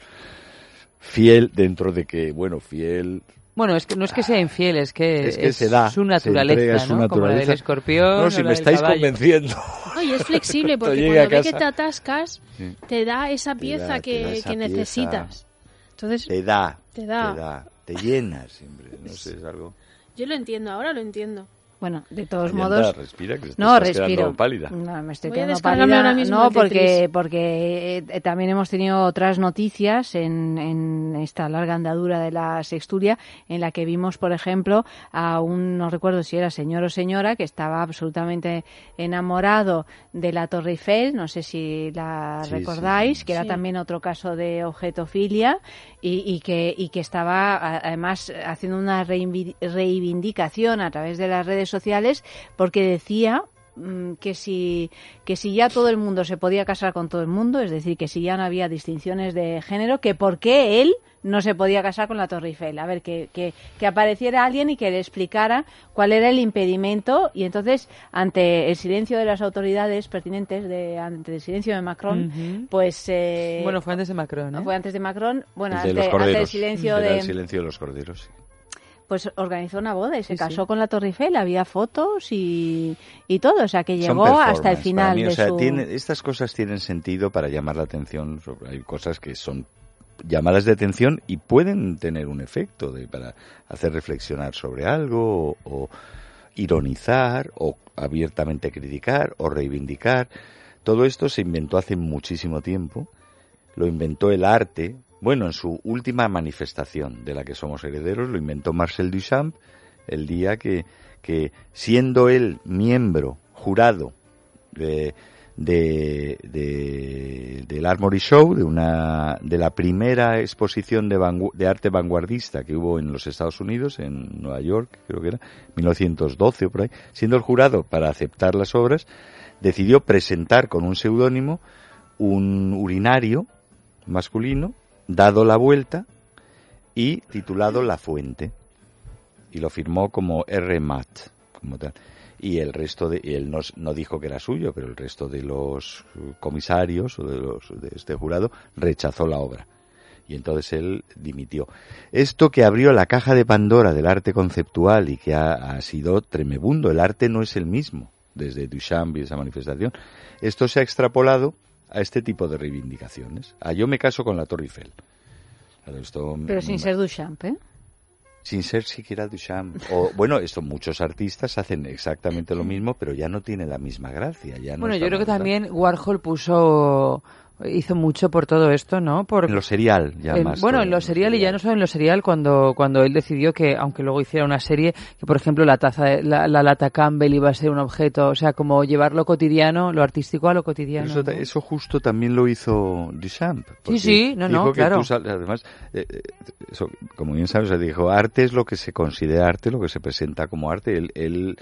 S3: Fiel dentro de que, bueno, fiel.
S4: bueno, es que no es que sea infiel, es que
S3: Es que se da,
S4: su
S3: se
S4: naturaleza,
S3: entrega, es su
S4: ¿no? Como la
S3: naturaleza.
S4: del escorpión
S3: No, si me estáis
S4: caballo.
S3: convenciendo.
S2: No, y es flexible porque cuando ve que te atascas,
S3: Sí.
S2: te da esa pieza
S3: da-
S2: que,
S3: da esa
S2: que
S3: pieza.
S2: necesitas. Entonces,
S3: Te da.
S2: Te da.
S3: Te da. Te llena siempre. No sé, es algo.
S2: yo lo entiendo, ahora lo entiendo.
S1: Bueno, de todos
S3: Ay, anda,
S1: modos.
S3: respira, que
S1: no,
S3: estás quedando
S1: respiro.
S3: pálida.
S1: No, me estoy
S2: Voy
S1: quedando pálida.
S2: ahora mismo
S1: no, porque, porque eh, también hemos tenido otras noticias en, en esta larga andadura de la sexturia, en la que vimos, por ejemplo, a un, no recuerdo si era señor o señora, que estaba absolutamente enamorado de la Torre Eiffel, no sé si la
S3: Sí,
S1: recordáis,
S3: sí.
S1: que era
S2: Sí.
S1: también otro caso de objetofilia y, y que, y que estaba a- además haciendo una reivindi- reivindicación a través de las redes sociales porque decía mm, que si que si ya todo el mundo se podía casar con todo el mundo, es decir, que si ya no había distinciones de género, que por qué él no se podía casar con la Torre Eiffel. A ver, que, que, que apareciera alguien y que le explicara cuál era el impedimento y entonces, ante el silencio de las autoridades pertinentes, de, ante el silencio de Macron, pues... eh,
S4: Bueno, fue antes de Macron, ¿eh?
S1: fue antes de Macron, bueno,
S3: de
S1: ante,
S3: los
S1: ante
S3: corderos.
S1: el silencio
S3: Era
S1: de...
S3: el silencio de los corderos. sí.
S1: Pues organizó una boda y se
S4: Sí,
S1: casó
S4: sí.
S1: con la Torre Eiffel, había fotos y, y todo, o sea que llegó hasta el final
S3: mí, o sea,
S1: su...
S3: tiene- estas cosas tienen sentido para llamar la atención. sobre- hay cosas que son llamadas de atención y pueden tener un efecto de, para hacer reflexionar sobre algo o, o ironizar o abiertamente criticar o reivindicar. Todo esto se inventó hace muchísimo tiempo. Lo inventó el arte. Bueno, en su última manifestación de la que somos herederos, lo inventó Marcel Duchamp el día que, que siendo él miembro, jurado de, de, de- del Armory Show, de una de la primera exposición de, de arte vanguardista que hubo en los Estados Unidos, en Nueva York, creo que era, 1912 o por ahí, siendo el jurado para aceptar las obras, decidió presentar con un seudónimo un urinario masculino, dado la vuelta y titulado La Fuente. Y lo firmó como R. Matt, como tal. Y el resto de, él no, no dijo que era suyo, pero el resto de los comisarios o de los de este jurado rechazó la obra. Y entonces él dimitió. Esto que abrió la caja de Pandora del arte conceptual y que ha, ha sido tremebundo, el arte no es el mismo desde Duchamp y esa manifestación. Esto se ha extrapolado a este tipo de reivindicaciones. A yo me caso con la Torre Eiffel. Claro, esto
S1: Pero
S3: me-
S1: sin
S3: me-
S1: ser Duchamp, ¿eh?
S3: sin ser siquiera Duchamp. O, bueno, esto muchos artistas hacen exactamente lo mismo, pero ya no tiene la misma gracia. Ya no
S4: Bueno, yo creo que también Warhol puso hizo mucho por todo esto, ¿no? Por
S3: En lo serial, ya más.
S4: bueno, en lo serial y ya no solo en lo serial cuando cuando él decidió que aunque luego hiciera una serie que por ejemplo la taza de- la, la lata Campbell iba a ser un objeto, o sea, como llevar lo cotidiano, lo artístico a lo cotidiano.
S3: Eso, ta-
S4: ¿no?
S3: eso justo también lo hizo Duchamp. porque
S4: sí, no, no, claro.
S3: tú además, eh, eh, eso, como bien sabes, dijo, arte es lo que se considera arte, lo que se presenta como arte. Él, él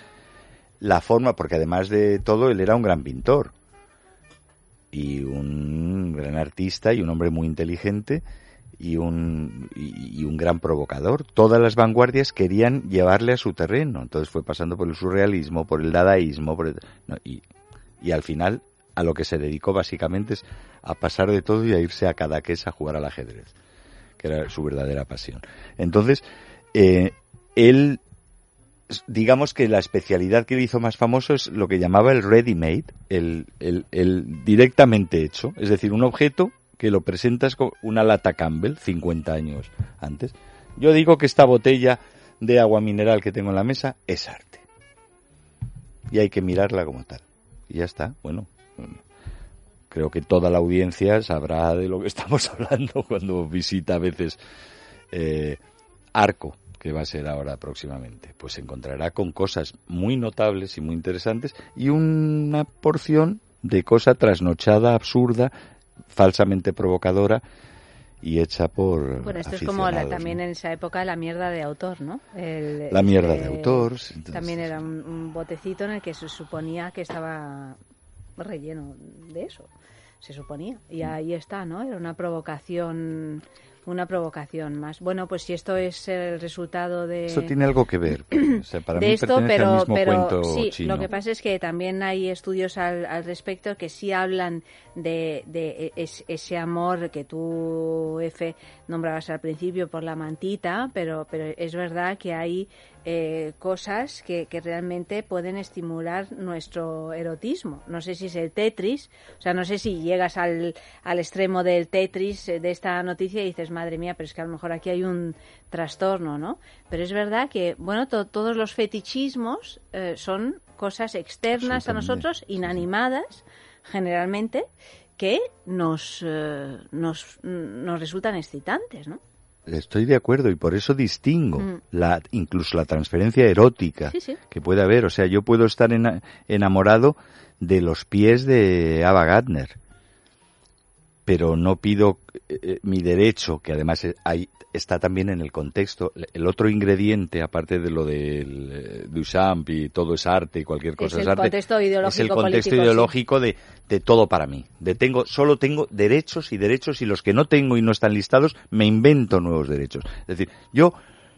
S3: la forma, porque además de todo, él era un gran pintor y un gran artista y un hombre muy inteligente y un, y, un gran provocador. Todas las vanguardias querían llevarle a su terreno. Entonces fue pasando por el surrealismo, por el dadaísmo, por y, y al final a lo que se dedicó básicamente es a pasar de todo y a irse a Cadaqués a jugar al ajedrez, que era su verdadera pasión. Entonces, eh, él, digamos que la especialidad que le hizo más famoso es lo que llamaba el ready-made, el, el, directamente hecho, es decir, un objeto que lo presentas con una lata Campbell 50 años antes. Yo digo que esta botella de agua mineral que tengo en la mesa es arte. Y hay que mirarla como tal. Y ya está, bueno. Creo que toda la audiencia sabrá de lo que estamos hablando cuando visita a veces eh, Arco, que va a ser ahora próximamente. Pues se encontrará con cosas muy notables y muy interesantes y una porción de cosa trasnochada, absurda, falsamente provocadora y hecha por
S1: bueno esto es como también en esa época la mierda de autor no
S3: la mierda de autor
S1: también era un, botecito en el que se suponía que estaba relleno de eso se suponía. Y ahí está no era una provocación una provocación más. Bueno, pues si esto es el resultado de...
S3: Eso tiene algo que ver. para
S1: de
S3: mí
S1: esto, pero, pero sí, lo que pasa es que también hay estudios al, al respecto que sí hablan de, de ese amor que tú, F, nombrabas al principio por la mantita, pero, pero es verdad que hay eh, cosas que, que, realmente pueden estimular nuestro erotismo. No sé si es el Tetris, o sea, no sé si llegas al, al extremo del Tetris eh, de esta noticia y dices, madre mía, pero es que a lo mejor aquí hay un trastorno, ¿no? Pero es verdad que, bueno, todos los fetichismos eh, son cosas externas a nosotros, inanimadas, generalmente, que nos, nos, nos resultan excitantes, ¿no?
S3: Estoy de acuerdo y por eso distingo mm. la incluso la transferencia erótica que puede haber. O sea, yo puedo estar enamorado de los pies de Ava Gardner pero no pido eh, eh, mi derecho, que además hay, está también en el contexto. El otro ingrediente, aparte de lo del eh, Duchamp y todo es arte y cualquier cosa es, arte,
S1: es
S3: el contexto ideológico de, de todo para mí. De tengo, solo tengo derechos y derechos y los que no tengo y no están listados, me invento nuevos derechos. Es decir, yo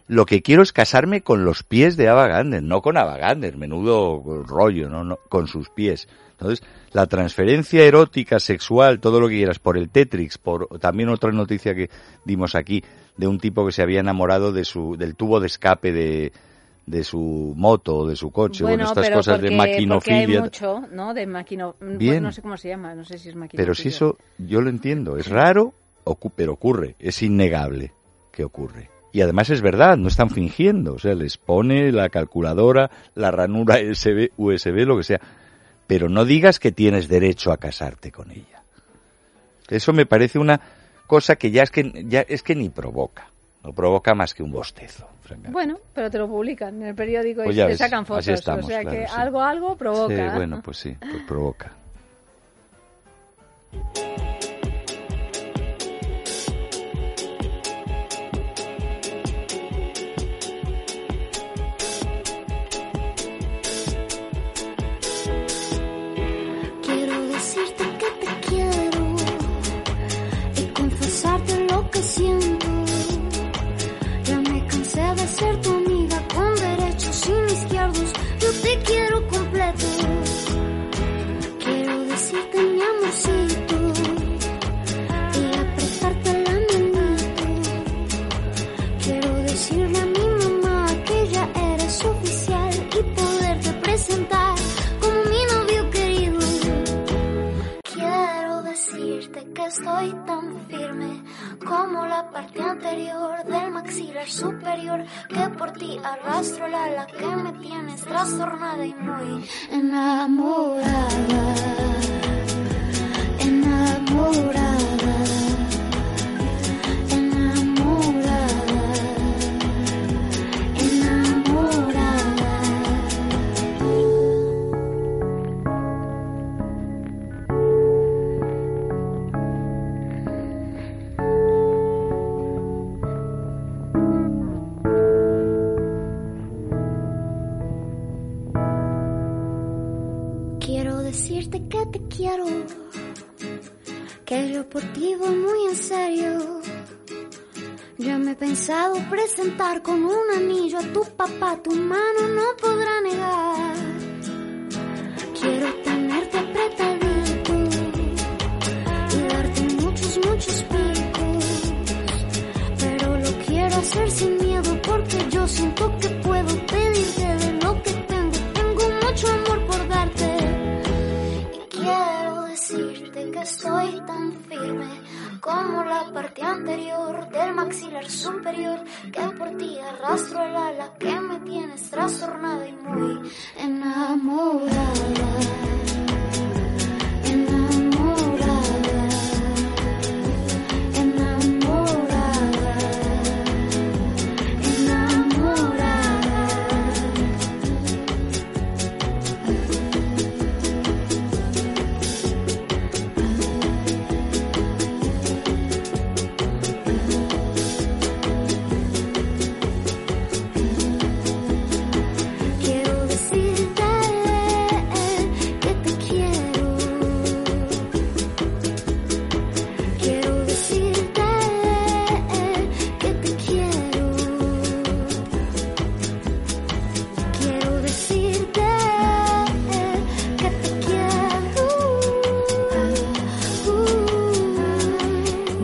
S3: lo que quiero es casarme con los pies de Ava Gardner, no con Ava Gardner, menudo rollo, no, no, con sus pies. Entonces, la transferencia erótica, sexual, todo lo que quieras, por el Tetrix, por también otra noticia que dimos aquí, de un tipo que se había enamorado de su, del tubo de escape de, de su moto o de su coche, bueno, estas cosas de maquinofilia.
S1: Hay mucho, ¿no? De maquino... Bien. no sé cómo se llama, no sé si es maquinofilia.
S3: Pero si eso, yo lo entiendo, es raro, pero ocurre, es innegable que ocurre. Y además es verdad, no están fingiendo, o sea, les pone la calculadora, la ranura USB, USB, lo que sea pero no digas que tienes derecho a casarte con ella. Eso me parece una cosa que ya es que ya es que ni provoca, no provoca más que un bostezo.
S1: Bueno, pero te lo publican en el periódico y pues te sacan fotos, o sea que algo algo provoca.
S3: Sí, bueno, pues sí, pues provoca.
S10: estoy tan firme como la parte anterior del maxilar superior que por ti arrastro la ala que me tienes trastornada y muy enamorada, enamorada.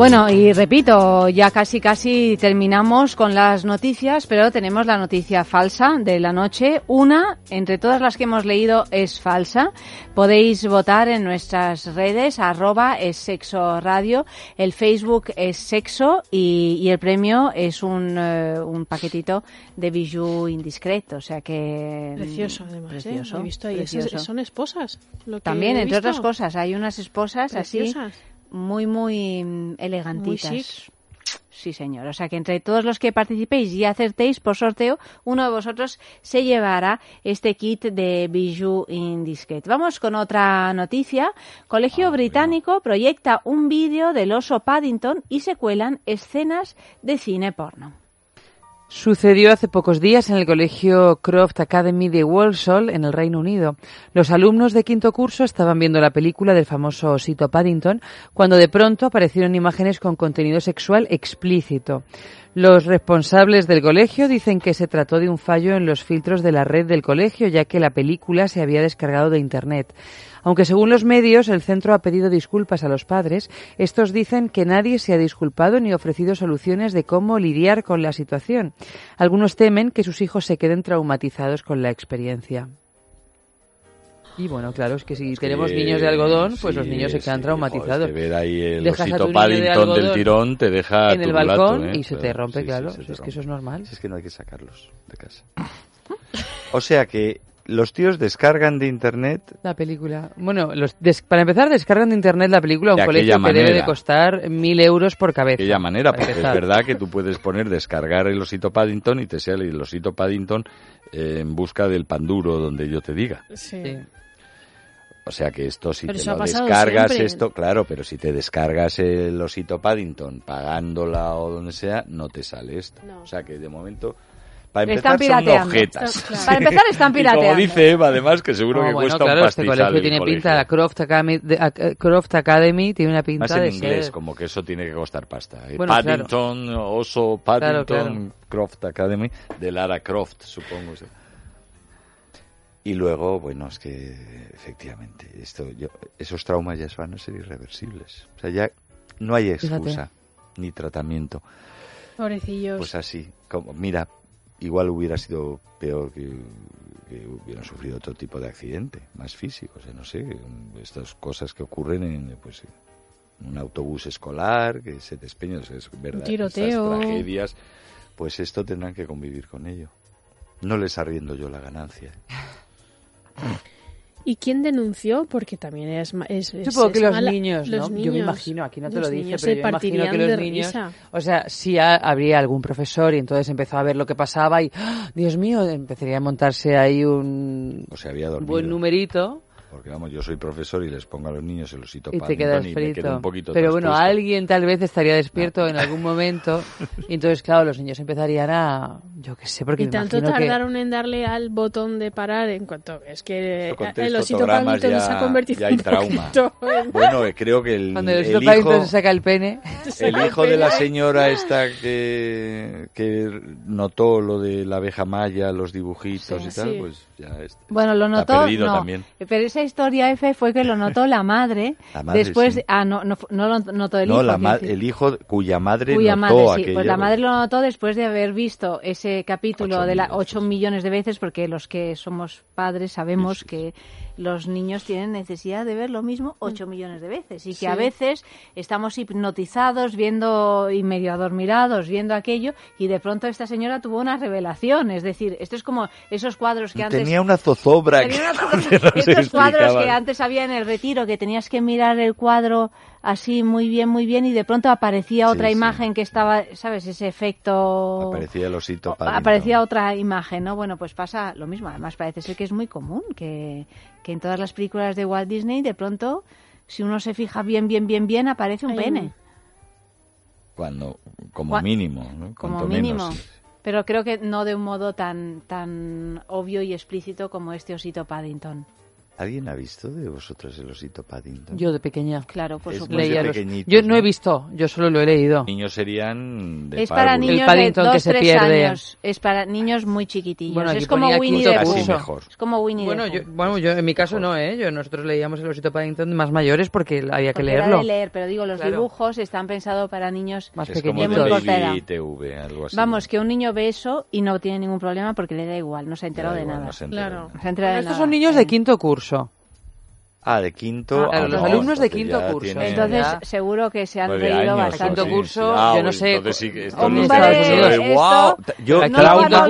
S1: Bueno, y repito, ya casi casi terminamos con las noticias, pero tenemos la noticia falsa de la noche. Una, entre todas las que hemos leído, es falsa. Podéis votar en nuestras redes, arroba es sexo radio, el Facebook es sexo y, y el premio es un, eh, un paquetito de bijou indiscreto, o sea que...
S2: Precioso, además. ¿eh?
S1: Precioso,
S2: He visto ahí. Esas-
S1: precioso.
S2: son esposas. lo que
S1: También, entre
S2: visto.
S1: otras cosas, hay unas esposas
S2: Preciosas.
S1: así muy, muy mm, elegantitas.
S2: Muy chic.
S1: Sí, señor. O sea que entre todos los que participéis y acertéis por sorteo, uno de vosotros se llevará este kit de bijou indiscret. Vamos con otra noticia. Colegio Británico proyecta un vídeo del oso Paddington y se cuelan escenas de cine porno.
S4: Sucedió hace pocos días en el colegio Croft Academy de Walsall, en el Reino Unido. Los alumnos de quinto curso estaban viendo la película del famoso osito Paddington cuando de pronto aparecieron imágenes con contenido sexual explícito. Los responsables del colegio dicen que se trató de un fallo en los filtros de la red del colegio, ya que la película se había descargado de Internet. Aunque según los medios el centro ha pedido disculpas a los padres, estos dicen que nadie se ha disculpado ni ofrecido soluciones de cómo lidiar con la situación. Algunos temen que sus hijos se queden traumatizados con la experiencia. Y bueno, claro, es que si tenemos
S3: que-
S4: niños de algodón, pues
S3: sí,
S4: los niños se quedan
S3: sí,
S4: traumatizados.
S3: joder, es ver ahí el
S4: Dejas
S3: osito
S4: de
S3: del tirón te deja
S4: en el balcón
S3: ¿eh?
S4: y se te rompe,
S3: sí,
S4: claro.
S3: se te
S4: es que eso es normal.
S3: Es que no hay que sacarlos de casa. O sea que los tíos descargan de internet
S4: La película. Bueno, los des- para empezar, descargan de internet la película a un colegio que debe de costar mil euros por cabeza.
S3: de aquella manera, porque es verdad que tú puedes poner descargar el osito Paddington y te sale el osito Paddington eh, en busca del pan duro donde yo te diga.
S2: Sí.
S4: Sí.
S3: O sea que esto si
S2: Pero
S3: te lo descargas
S2: siempre.
S3: esto, claro, pero si te descargas el osito Paddington pagándola o donde sea, no te sale esto.
S2: No.
S3: O sea que de momento para
S1: Están
S3: empezar son
S1: pirateando.
S3: objetas.
S2: Claro.
S1: Para empezar, están
S3: Y
S1: pirateando.
S3: como dice Eva, además que seguro
S4: No,
S3: que
S4: bueno,
S3: cuesta
S4: claro,
S3: un
S4: este
S3: pastizal
S4: colegio
S3: el
S4: tiene
S3: colegio.
S4: pinta, la Croft Academy, de- a- Croft Academy tiene una pinta
S3: Más en
S4: de
S3: inglés,
S4: ser-
S3: como que eso tiene que costar pasta. Eh,
S4: Bueno, claro.
S3: Paddington, Oso, Paddington,
S4: Claro,
S3: Croft Academy, de Lara Croft, supongo. sí. Y luego, bueno, es que efectivamente, esto, yo- esos traumas ya van a ser irreversibles. O sea, ya no hay excusa ni tratamiento.
S2: Pobrecillos.
S3: Pues así, como, mira, igual hubiera sido peor que, que hubieran sufrido otro tipo de accidente, más físico, o sea, no sé, estas cosas que ocurren en, pues, un autobús escolar, que se despeña, o sea, es verdad,
S2: tiroteo.
S3: estas tragedias, pues esto tendrán que convivir con ello. No les arriendo yo la ganancia.
S2: ¿Y quién denunció? Porque también es ma- es, es-
S4: Supongo que
S2: es
S4: los
S2: mala-
S4: niños, ¿no?
S2: los
S4: yo me
S2: niños-
S4: imagino, aquí no te lo dije,
S2: niños
S4: pero yo imagino que los niños,
S2: risa.
S4: o sea, sí ha- habría algún profesor y entonces empezó a ver lo que pasaba y, ¡ah! Dios mío, empezaría a montarse ahí un
S3: O se había
S4: buen numerito
S3: Porque vamos, yo soy profesor y les pongo a los niños el osito
S4: y te
S3: Paddington
S4: quedas
S3: y me quedo
S4: frito.
S3: un poquito
S4: Pero bueno, alguien tal vez estaría despierto en algún momento y entonces, claro, los niños empezarían a Yo qué sé, porque
S2: y
S4: me
S2: tanto
S4: que-
S2: tardaron en darle al botón de parar en cuanto es que
S3: con
S2: el osito Paddington
S3: ya-
S2: se ha convertido
S3: ya hay
S2: un
S3: trauma.
S2: en-
S3: Bueno, eh, creo que el,
S4: Cuando el
S3: el hijo,
S4: se saca el pene.
S3: el hijo de la señora esta que, que notó lo de la abeja maya, los dibujitos
S1: Sí.
S3: y tal,
S1: Sí.
S3: pues ya es-
S1: Bueno, lo notó, no,
S3: también.
S1: pero esa historia F fue que lo notó la madre,
S3: La madre,
S1: después,
S3: sí.
S1: ah, no, no, no lo notó el hijo,
S3: la el hijo cuya madre
S1: cuya
S3: notó
S1: madre, sí,
S3: aquello.
S1: pues la madre lo notó después de haber visto ese capítulo de la 8 millones de veces, porque los que somos padres sabemos que los niños tienen necesidad de ver lo mismo 8 millones de veces. Y que
S2: Sí.
S1: a veces estamos hipnotizados viendo y medio adormirados viendo aquello y de pronto esta señora tuvo una revelación, es decir, esto es como esos cuadros que antes
S3: Tenía una zozobra
S1: Tenía una
S3: que no se
S1: estos cuadros que antes había en el retiro, que tenías que mirar el cuadro así muy bien, muy bien, y de pronto aparecía otra
S3: sí.
S1: imagen que estaba, ¿sabes? Ese efecto...
S3: Aparecía el osito Paddington.
S1: Aparecía otra imagen, ¿no? Bueno, pues pasa lo mismo. Además, parece ser que es muy común que, que en todas las películas de Walt Disney, de pronto, si uno se fija bien, bien, bien, bien, aparece un pene.
S3: Cuando, como mínimo, ¿no?
S1: Como
S3: Cuanto
S1: mínimo.
S3: menos.
S1: Pero creo que no de un modo tan, tan obvio y explícito como este osito Paddington.
S3: ¿Alguien ha visto de vosotros el osito Paddington?
S4: Yo de pequeña.
S1: Claro, por
S3: Es
S1: supuesto.
S4: Leía los-
S3: pequeñitos,
S4: Yo no he visto, yo solo lo he leído.
S3: Niños serían de
S1: Es para
S3: párvulo.
S1: niños de
S4: Paddington que
S1: dos,
S4: se
S1: tres
S4: pierde.
S1: años. Es para niños muy chiquitillos.
S4: Bueno,
S1: es como Winnie the Pooh. Es como Winnie
S4: Bueno,
S1: the
S4: yo,
S1: Pooh.
S4: bueno, yo en mi caso no, ¿eh? Yo, nosotros leíamos el osito Paddington más mayores porque había que
S1: Porque era
S4: leerlo.
S1: de leer, pero digo, los
S4: Claro.
S1: dibujos están pensados para niños
S4: Más
S3: así.
S1: Vamos, que un niño ve eso y no tiene ningún problema porque le da igual, no se ha enterado de nada.
S3: no se entera.
S2: Claro.
S4: Estos son niños de quinto curso.
S3: Ah, de quinto.
S4: Ah, claro,
S3: ah,
S4: los
S3: no,
S4: alumnos de quinto curso.
S3: tiene-
S1: Entonces,
S4: Ya.
S1: seguro que se han
S3: Nueve
S1: reído
S3: años,
S1: bastante.
S4: quinto curso,
S3: sí. Ah,
S4: yo no sé,
S3: entonces sí esto
S1: Hombre, esto-
S3: "Guau". Yo,
S4: No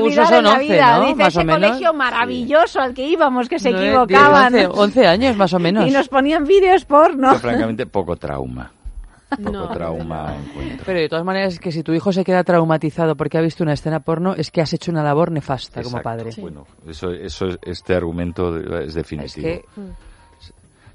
S4: curso son
S1: en la
S4: 11,
S1: vida.
S4: ¿no?
S1: Dice
S4: Más
S1: ese
S4: o menos.
S1: colegio maravilloso al que íbamos, que se
S4: Nueve,
S1: equivocaban.
S4: diez, 11, 11 años más o menos.
S1: Y nos ponían vídeos porno.
S3: yo, francamente, poco trauma. Poco
S2: No,
S3: trauma encuentro.
S4: Pero de todas maneras, es que si tu hijo se queda traumatizado porque ha visto una escena porno, es que has hecho una labor nefasta como padre.
S3: Bueno, eso, eso, es- este argumento es definitivo.
S4: Es que-
S3: O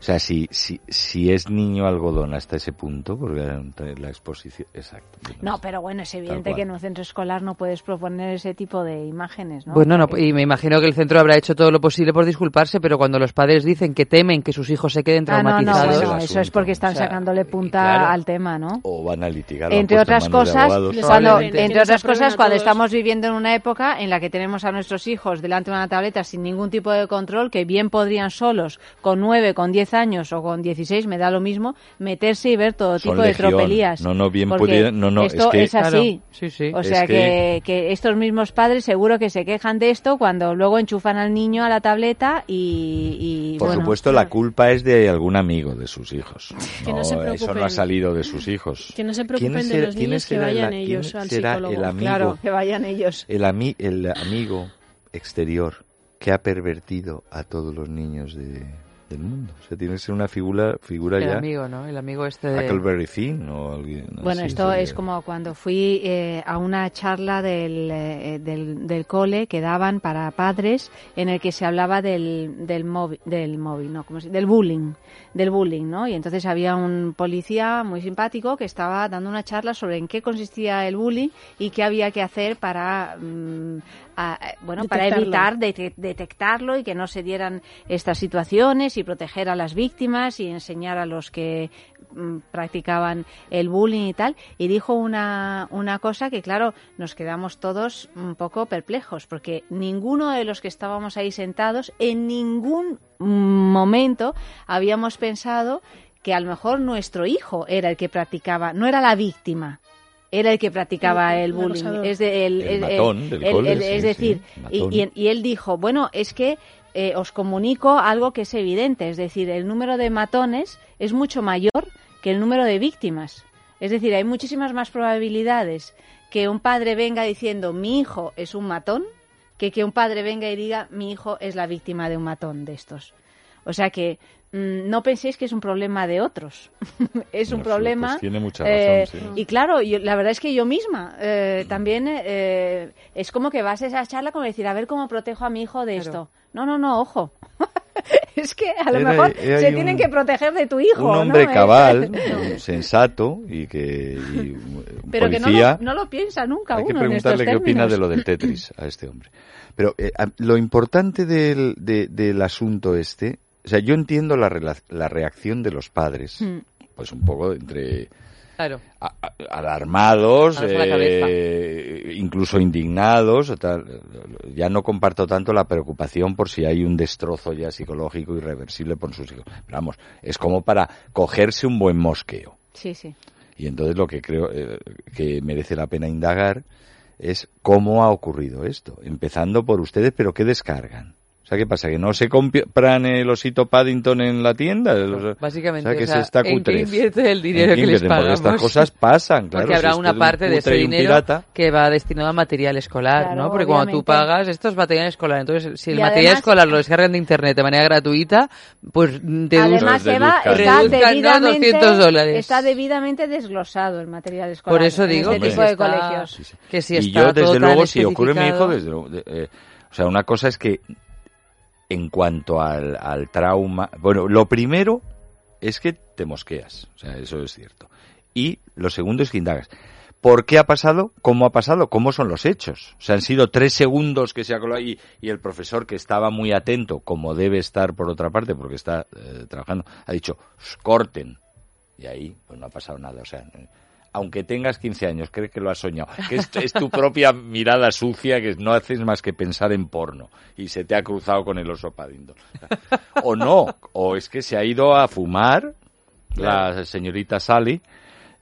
S3: sea, si, si, si es niño algodón hasta ese punto, porque la exposición... Exacto.
S1: No, pero bueno, es evidente que en un centro escolar no puedes proponer ese tipo de imágenes, ¿no?
S4: Bueno, no, y me imagino que el centro habrá hecho todo lo posible por disculparse, pero cuando los padres dicen que temen que sus hijos se queden
S1: Ah, no, no,
S4: traumatizados,
S1: bueno, eso es porque están
S4: O sea,
S1: sacándole punta
S4: claro.
S1: al tema, ¿no?
S3: O van a litigar.
S1: Entre otras cosas, cuando, entre otras cosas, cuando estamos viviendo en una época en la que tenemos a nuestros hijos delante de una tableta sin ningún tipo de control, que bien podrían solos, con 9, con 10 años o con 16, me da lo mismo, meterse y ver todo
S3: Son
S1: tipo de tropelías.
S3: No, no, bien
S1: Porque
S3: pudieran- no, no, es
S1: esto
S3: que-
S1: es así.
S4: Claro, sí, sí.
S1: O
S3: Es
S1: sea
S3: que-
S1: que... que estos mismos padres seguro que se quejan de esto cuando luego enchufan al niño a la tableta y, y,
S3: Por
S1: bueno,
S3: supuesto, la culpa es de algún amigo de sus hijos.
S2: Que no
S3: No,
S2: se
S3: eso no ha salido de sus hijos.
S2: Que no se
S3: ¿Quién
S2: preocupen
S3: es
S2: de
S3: el-
S2: los
S3: quién
S2: niños, que
S3: será el-
S2: vayan ellos al
S3: será
S2: psicólogo.
S3: el amigo?
S1: claro, que vayan ellos.
S3: El, ami- el amigo exterior que ha pervertido a todos los niños de, del mundo. O sea, tiene que ser una figura, figura
S4: el
S3: ya.
S4: amigo, ¿no? El amigo este de...
S3: Huckleberry Finn o alguien.
S1: Bueno,
S3: así
S1: esto es como cuando fui eh, a una charla del, eh, del, del cole que daban para padres en el que se hablaba del, del móvil, del móvil, no, ¿cómo se- del bullying, del bullying, ¿no? Y entonces había un policía muy simpático que estaba dando una charla sobre en qué consistía el bullying y qué había que hacer para, mm, a- eh, bueno, para evitar de- detectarlo y que no se dieran estas situaciones y proteger a las víctimas y enseñar a los que practicaban el bullying y tal. Y dijo una, una cosa que, claro, nos quedamos todos un poco perplejos porque ninguno de los que estábamos ahí sentados en ningún momento habíamos pensado que a lo mejor nuestro hijo era el que practicaba, no era la víctima. Era el que practicaba
S2: El-
S1: bullying. Es, de- el,
S3: El
S1: el-
S3: matón del
S1: el-
S3: cole,
S1: el-
S3: sí,
S1: es
S3: sí,
S1: decir, y,
S3: matón.
S1: y- y él dijo, bueno, es que eh, os comunico algo que es evidente, es decir, el número de matones es mucho mayor que el número de víctimas. Es decir, hay muchísimas más probabilidades que un padre venga diciendo mi hijo es un matón que que un padre venga y diga mi hijo es la víctima de un matón de estos. O sea que no penséis que es un problema de otros. es un
S3: No,
S1: problema.
S3: pues tiene mucha
S1: eh,
S3: razón, sí.
S1: Y claro, yo- la verdad es que yo misma eh, también eh, es como que vas a esa charla como decir, a ver cómo protejo a mi hijo de esto. No, no, no, ojo. es que a lo
S3: Era-
S1: mejor
S3: era
S1: se
S3: un-
S1: tienen que proteger de tu hijo.
S3: un hombre
S1: ¿no?
S3: cabal,
S1: No.
S3: sensato y que y un
S1: Pero que no lo, no lo piensa nunca
S3: Hay que
S1: uno en estos
S3: preguntarle qué opina de lo del Tetris a este hombre. Pero eh, lo importante del, de- del asunto este, o sea, yo entiendo la, la reacción de los padres,
S1: Mm.
S3: pues un poco entre
S4: Claro.
S3: a- a- alarmados, eh, incluso indignados. tal. Ya no comparto tanto la preocupación por si hay un destrozo ya psicológico irreversible por sus hijos. Pero vamos, es como para cogerse un buen mosqueo.
S1: Sí, sí.
S3: Y entonces lo que creo eh, que merece la pena indagar es cómo ha ocurrido esto. Empezando por ustedes, pero ¿qué descargan? O sea, ¿qué pasa? ¿Que no se compran el osito Paddington en la tienda? O-
S4: Básicamente,
S3: o sea, que
S4: o sea,
S3: es esta
S4: ¿en qué invierte el dinero
S3: ¿En
S4: que les
S3: invierten? Porque
S4: pagamos?
S3: estas cosas pasan, claro.
S4: Porque habrá
S3: si
S4: una
S3: un
S4: parte de ese dinero
S3: pirata,
S4: que va destinado a material escolar,
S1: Claro,
S4: ¿no? Porque cuando tú pagas, esto es material escolar. Entonces, si el
S1: Y
S4: material
S1: además-
S4: escolar lo descargan de internet de manera gratuita, pues deduzcan
S1: Además, Eva, está debidamente,
S4: 200 dólares.
S1: está debidamente desglosado el material escolar.
S4: Por eso
S1: en
S4: digo
S1: este
S4: que
S1: tipo
S4: si
S1: de
S4: está-
S1: colegios.
S3: Sí, sí.
S4: que si
S3: y
S4: está
S3: yo, desde luego, si ocurre mi hijo, desde luego, de- eh, o sea, una cosa es que en cuanto al, al trauma, bueno, lo primero es que te mosqueas, o sea, eso es cierto. Y lo segundo es que indagas. ¿Por qué ha pasado? ¿Cómo ha pasado? ¿Cómo son los hechos? O sea, han sido tres segundos que se ha colado y, y el profesor que estaba muy atento, como debe estar por otra parte, porque está eh, trabajando, ha dicho, "Shh, corten. Y ahí, pues no ha pasado nada. O sea, aunque tengas 15 años, crees que lo has soñado. Que es, es tu propia mirada sucia que no haces más que pensar en porno y se te ha cruzado con el oso Paddington. O no, o es que se ha ido a fumar la señorita Sally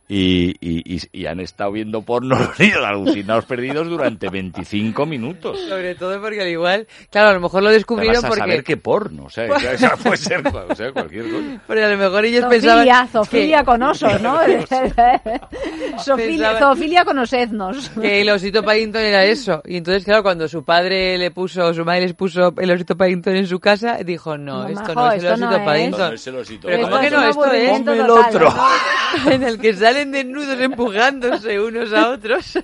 S3: y, y, y- y han estado viendo porno los alucinados perdidos durante 25 minutos.
S4: Sobre todo porque al igual, claro, a lo mejor lo descubrieron
S3: vas a
S4: porque...
S3: saber qué porno, o sea, sea, puede ser o sea, cualquier cosa.
S4: Pero a lo mejor ellos
S1: Zoofilia,
S4: pensaban
S1: zoofilia
S4: que,
S1: con osos, ¿no? Zoofilia, zoofilia con osednos.
S4: que el osito Paddington era eso. Y entonces, claro, cuando su padre le puso, su madre les puso el osito Paddington en su casa, dijo, no,
S1: No,
S4: esto
S1: majo,
S4: no es el
S1: no
S4: osito
S1: es.
S4: Paddington.
S3: No, no es el osito
S4: Pero ¿cómo que no? Esto es...
S3: el otro.
S4: en el que salen desnudos empujándose unos a otros.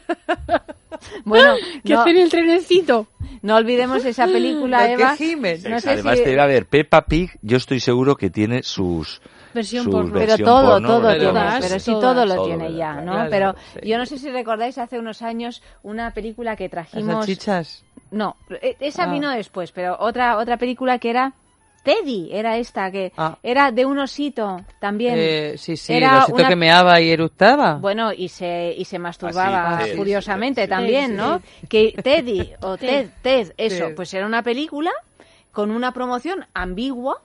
S1: Bueno,
S2: ¿Qué
S1: no,
S2: hacen el trenecito?
S1: no olvidemos esa película,
S4: Lo que
S1: Eva.
S4: gimen.
S1: No sé
S3: Además
S1: si-
S3: te iba a ver, Peppa Pig, yo estoy seguro que tiene sus...
S2: Versión porno.
S1: Pero todo,
S3: porno,
S1: todo
S3: pero-
S1: tiene,
S2: Todas,
S1: pero sí
S2: todas.
S1: todo lo
S3: Todo,
S1: tiene
S3: ¿verdad?
S1: ya, ¿no?
S4: Claro,
S1: pero
S4: sí.
S1: yo no sé si recordáis hace unos años una película que
S4: Las
S1: trajimos.
S4: salchichas.
S1: No, e- esa
S4: Ah.
S1: vino después, pero otra otra película que era Teddy, era esta que
S4: Ah.
S1: era de un osito también.
S4: Eh, sí, sí,
S1: Era
S4: el osito
S1: una-
S4: que meaba y eructaba.
S1: Bueno, y se, y se masturbaba
S3: Ah, sí,
S1: furiosamente
S3: sí, sí.
S1: también,
S2: Sí,
S1: ¿no? Que Teddy o
S2: Ted.
S1: Ted, eso, pues era una película con una promoción ambigua.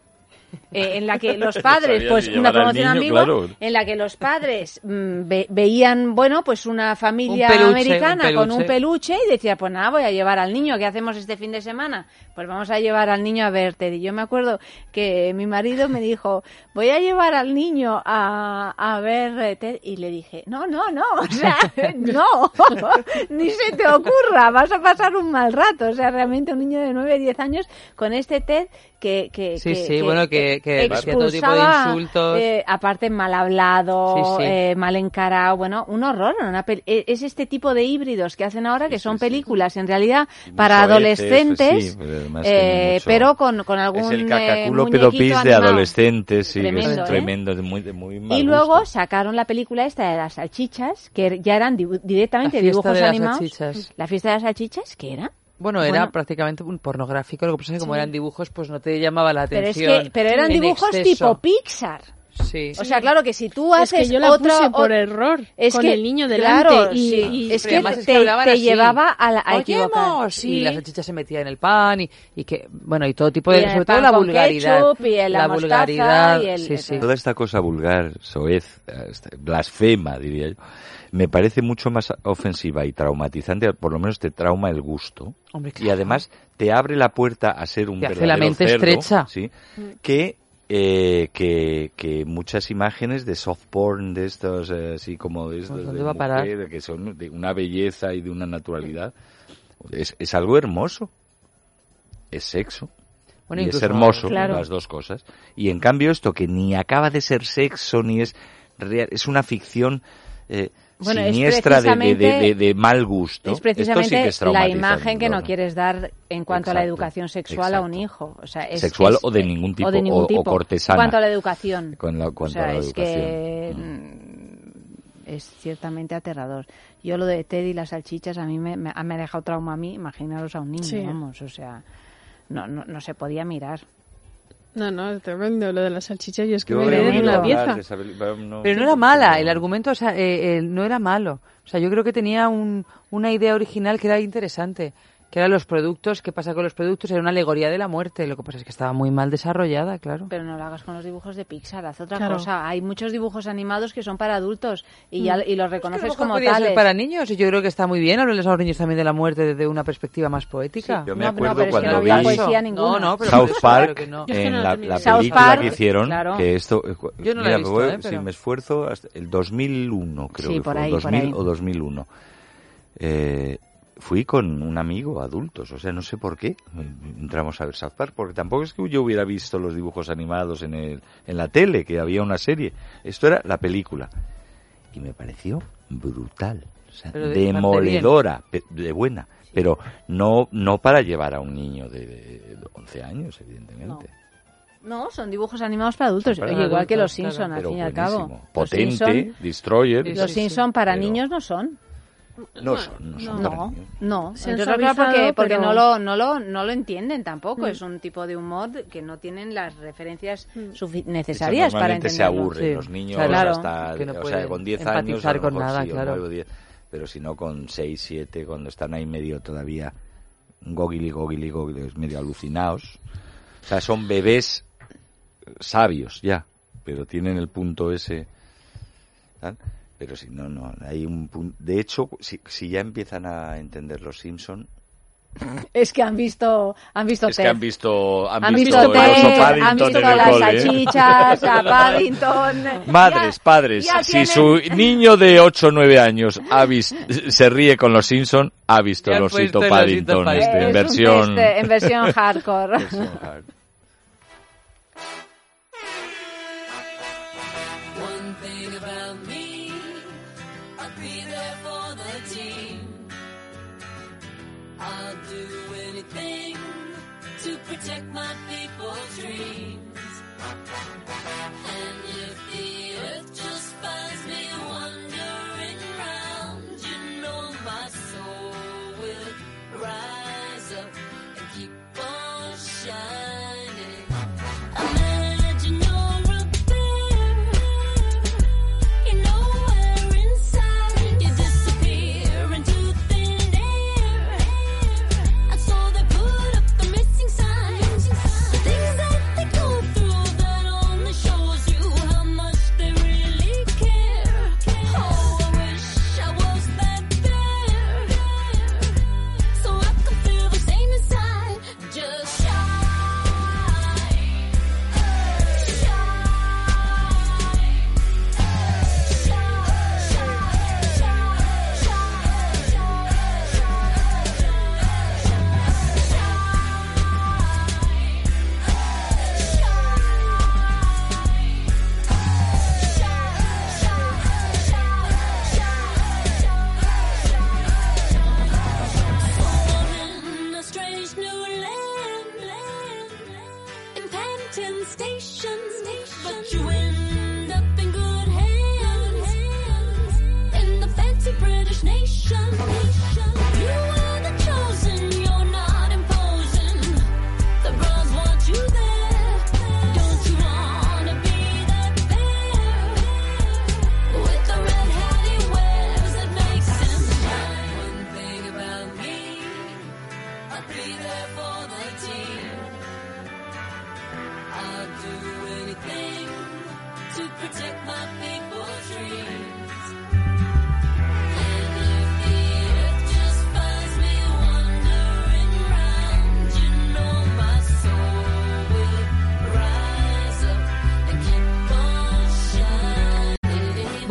S1: Eh, en la que los padres, pues una promoción
S3: niño,
S1: ambigua,
S3: claro.
S1: en la que los padres mm, ve- veían, bueno, pues una familia
S4: Un peluche,
S1: americana
S4: un
S1: con un
S4: peluche.
S1: y decía, pues nada, voy a llevar al niño, ¿qué hacemos este fin de semana? Pues vamos a llevar al niño a ver Teddy. Yo me acuerdo que mi marido me dijo, voy a llevar al niño a, a ver eh, Ted y le dije, no, no, no, o sea, no, ni se te ocurra, vas a pasar un mal rato. O sea, realmente un niño de 9, 10 años con este Ted que... que
S4: Sí,
S1: que-
S4: sí, bueno, que- que
S1: expulsaba,
S4: todo tipo de insultos.
S1: eh, aparte mal hablado,
S4: Sí, sí.
S1: eh, mal encarado, bueno, un horror. una eh, es este tipo de híbridos que hacen ahora que son películas en realidad para adolescentes, eh,
S3: mucho-
S1: pero con, con algún
S3: Es el
S1: eh,
S3: cacaculo pedopis de adolescentes, sí,
S1: Tremendo,
S3: es tremendo, de muy, de muy mal
S1: Y luego
S3: gusto.
S1: sacaron la película esta de las salchichas, que ya eran dibu- directamente
S4: La fiesta
S1: dibujos
S4: de las
S1: animados.
S4: salchichas.
S1: La fiesta de las salchichas, ¿qué era?
S4: Bueno, era
S1: Bueno.
S4: prácticamente un pornográfico, lo que pasa es que como eran dibujos, pues no te llamaba la
S1: Pero es
S4: atención.
S1: que, pero eran dibujos
S4: exceso.
S1: tipo Pixar.
S4: Sí.
S1: O sea, claro que si tú
S2: Es
S1: haces
S2: que yo la
S1: otro,
S2: puse por
S1: o-
S2: error,
S1: es
S2: con
S1: que,
S2: el niño delante.
S1: claro,
S2: y,
S1: sí,
S2: y-
S1: es que
S4: además es
S1: te,
S4: que
S1: te
S4: así.
S1: llevaba a, la, a equivocar. Sí.
S4: y la salchicha se metía en el pan y, y que, bueno, y todo tipo de,
S1: el
S4: sobre todo la vulgaridad.
S1: ketchup y en la
S4: la vulgaridad,
S1: y el-
S4: sí, sí.
S3: Toda esta cosa vulgar, soez, eh, este, blasfema, diría yo, me parece mucho más ofensiva y traumatizante, por lo menos te trauma el gusto.
S4: Hombre,
S3: Y además te abre la puerta a ser un
S4: Te hace la mente
S3: cerdo,
S4: estrecha.
S3: ¿sí? que, eh, que que muchas imágenes de soft porn de estos eh, así como de estos
S4: ¿Dónde
S3: de
S4: va a parar?
S3: mujer, que son de una belleza y de una naturalidad es, es algo hermoso es sexo
S4: Bueno,
S3: y es hermoso
S1: Claro.
S3: las dos cosas y en cambio esto que ni acaba de ser sexo ni es real, es una ficción eh,
S1: Bueno, es
S3: siniestra de, de- de,
S1: precisamente-
S3: de- de mal gusto.
S1: Es precisamente
S3: Esto sí que es
S1: la imagen que no quieres dar en cuanto a la educación sexual a un hijo. O sea, es-
S3: Sexual
S1: es-
S3: o de ningún tipo,
S1: o, de ningún
S3: o- o
S1: tipo.
S3: cortesana.
S1: En cuanto a la educación.
S3: Con la-
S1: o sea,
S3: a la
S1: es que mm, es ciertamente aterrador. Yo lo de Teddy y las salchichas a mí me, me, me ha dejado trauma a mí, imaginaros a un niño,
S2: Sí.
S1: vamos, o sea, no, no, no se podía mirar.
S2: No, no, es tremendo lo de las salchichas. Yo es que
S3: Yo
S2: me en una pieza.
S3: no-
S4: Pero no era mala, el argumento o sea, eh, eh, no era malo. O sea, yo creo que tenía un- una idea original que era interesante, que eran los productos, qué pasa con los productos, era una alegoría de la muerte. Lo que pasa es que estaba muy mal desarrollada, claro.
S1: Pero no lo hagas con los dibujos de Pixar, haz otra
S4: Claro.
S1: cosa. Hay muchos dibujos animados que son para adultos y, ya,
S4: Mm.
S1: y los
S4: Es que
S1: reconoces como
S4: ser
S1: tales.
S4: para niños y yo creo que está muy bien hablarles a los niños también de la muerte desde una perspectiva más poética.
S3: Yo me
S1: No, no,
S3: acuerdo
S1: es que
S3: cuando
S1: no
S3: vi
S1: poesía ninguna.
S4: No, no, pero
S3: South
S4: por
S3: Park,
S4: claro no.
S3: En
S2: no la
S3: la, película
S1: Park,
S3: que hicieron,
S1: claro.
S3: que esto...
S4: Yo no la he
S3: mira,
S4: visto,
S3: voy-
S4: ¿eh?
S3: Si
S4: pero-
S3: me esfuerzo, hasta el 2001 creo
S1: Sí,
S3: que
S1: por
S3: fue,
S1: ahí, por
S3: 2000
S1: ahí.
S3: o 2001. Eh, fui con un amigo, adultos, o sea, no sé por qué entramos a ver South Park, porque tampoco es que yo hubiera visto los dibujos animados en, el, en la tele, que había una serie. Esto era la película. Y me pareció brutal, o sea,
S4: Pero de-
S3: demoledora, pe- de buena, pero no, no para llevar a un niño de, de 11 años, evidentemente.
S1: No, son dibujos animados para adultos,
S3: Para
S1: igual que los Simpson,
S4: claro.
S1: al fin y al cabo.
S3: Potente,
S1: Simpson,
S3: Destroyer.
S1: los
S4: sí,
S1: Simpson para
S3: pero-
S1: niños no son.
S3: No son, no son
S1: No, no.
S2: Se
S1: Entre otras cosas porque, porque
S2: pero-
S1: no, lo, no, lo, no lo entienden tampoco.
S2: Mm.
S1: Es un tipo de humor que no tienen las referencias
S2: Mm.
S1: necesarias para
S3: normalmente se
S1: entenderlo.
S3: aburren
S4: Sí,
S3: los niños
S1: claro.
S3: hasta
S4: Que no
S3: o sea, con 10 años a
S4: con nada,
S3: sí,
S4: claro.
S3: o 10, pero si no con 6, 7 cuando están ahí medio todavía gogili gogili gogili medio alucinados. O sea, son bebés sabios ya, pero tienen el punto ese ¿tal? Pero si no, no, hay un punto. De hecho, si, si ya empiezan a entender los Simpson,
S1: Es que han visto, han visto
S3: es que
S1: Ted.
S3: han visto, han,
S1: Han
S3: visto,
S1: visto Ted,
S3: Paddington
S1: han visto las
S3: cole, ¿eh?
S1: salchichas, a Paddington.
S3: Madres,
S1: Ya-
S3: padres,
S1: ya
S3: si
S1: tienen-
S3: su niño de 8 o 9 años ha vis- se ríe con los Simpson, ha visto el
S4: han
S3: osito Paddington,
S4: osito
S3: este,
S1: Es
S3: en versión...
S1: test, en versión hardcore.
S3: versión.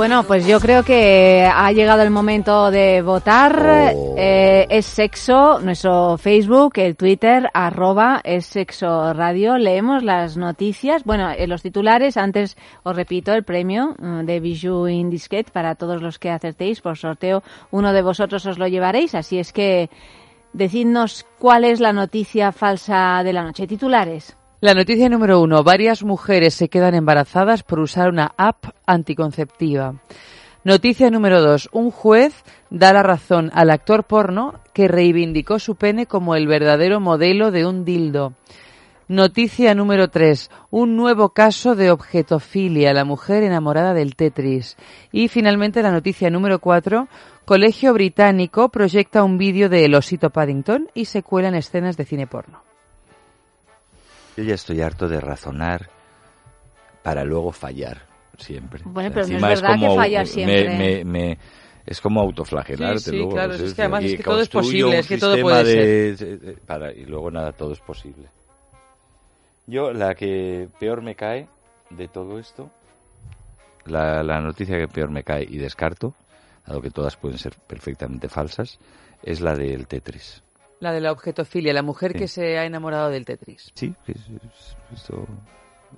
S1: Bueno, pues yo creo que ha llegado el momento de votar.
S3: Oh.
S1: Eh, es sexo, nuestro Facebook, el Twitter, arroba es sexo radio. Leemos las noticias. Bueno, eh, los titulares. Antes os repito el premio mm, de Bijou Indiscret para todos los que acertéis. Por sorteo, uno de vosotros os lo llevaréis. Así es que decidnos cuál es la noticia falsa de la noche. Titulares.
S4: La noticia número uno. Varias mujeres se quedan embarazadas por usar una app anticonceptiva. Noticia número dos. Un juez da la razón al actor porno que reivindicó su pene como el verdadero modelo de un dildo. Noticia número tres. Un nuevo caso de objetofilia, la mujer enamorada del Tetris. Y finalmente la noticia número cuatro. Colegio Británico proyecta un vídeo de El Osito Paddington y se cuelan escenas de cine porno.
S3: Yo ya estoy harto de razonar para luego fallar siempre.
S1: Bueno, pero no es
S3: encima
S1: verdad que
S3: como-
S1: fallas
S3: me-
S1: siempre.
S3: me- me- es como autoflagelarte
S4: Sí, sí,
S3: luego.
S4: claro, es que además
S3: y
S4: es que todo es posible, es que todo puede
S3: de- de- de- para, y luego nada, todo es posible. Yo, la que peor me cae de todo esto, la, la noticia que peor me cae y descarto, dado que todas pueden ser perfectamente falsas, es la del Tetris.
S4: La de la objetofilia, la mujer
S3: Sí.
S4: que se ha enamorado del Tetris.
S3: Sí, es, es- esto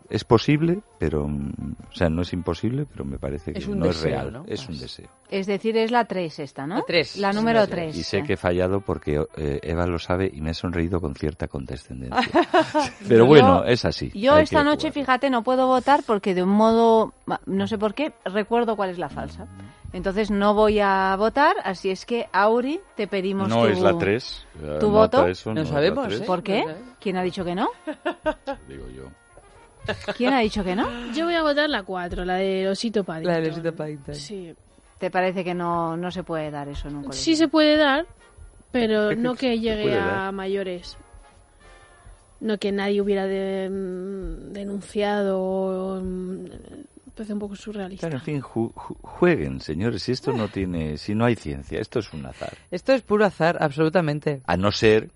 S3: es posible, pero, mm, o sea, no es imposible, pero me parece que
S4: Es un
S3: no es real.
S4: ¿no?
S3: Es un deseo.
S1: Es decir, es la 3 esta, ¿no?
S4: La tres.
S1: La
S4: Sí,
S1: número
S4: la
S1: 3.
S3: Y sé que he fallado porque eh, Eva lo sabe y me he sonreído con cierta condescendencia. pero
S1: Yo-
S3: bueno, es así.
S1: Yo
S3: hay
S1: esta noche,
S3: jugar.
S1: fíjate, no puedo votar porque de un modo, no sé por qué, recuerdo cuál es la falsa. Entonces no voy a votar, así es que, Auri, te pedimos
S3: No
S1: tu,
S3: es la 3.
S1: ¿Tu voto?
S3: Eso,
S4: No
S3: es la
S4: sabemos,
S3: tres,
S4: ¿eh?
S1: ¿Por qué? ¿Quién ha dicho que no?
S3: Digo yo.
S1: ¿Quién ha dicho que no?
S2: Yo voy a votar la 4, la de Osito Paddington.
S4: La del Osito Paddington.
S2: Sí.
S1: ¿Te parece que no, no se puede dar eso en un colegio?
S2: Sí se puede dar, pero no que llegue a
S3: dar.
S2: mayores. No que nadie hubiera de- mm, denunciado. mm, Me parece un poco surrealista.
S3: Claro, en fin, ju- ju- jueguen, señores. Si esto no tiene, si no hay ciencia, esto es un azar.
S4: Esto es puro azar, absolutamente.
S3: A no ser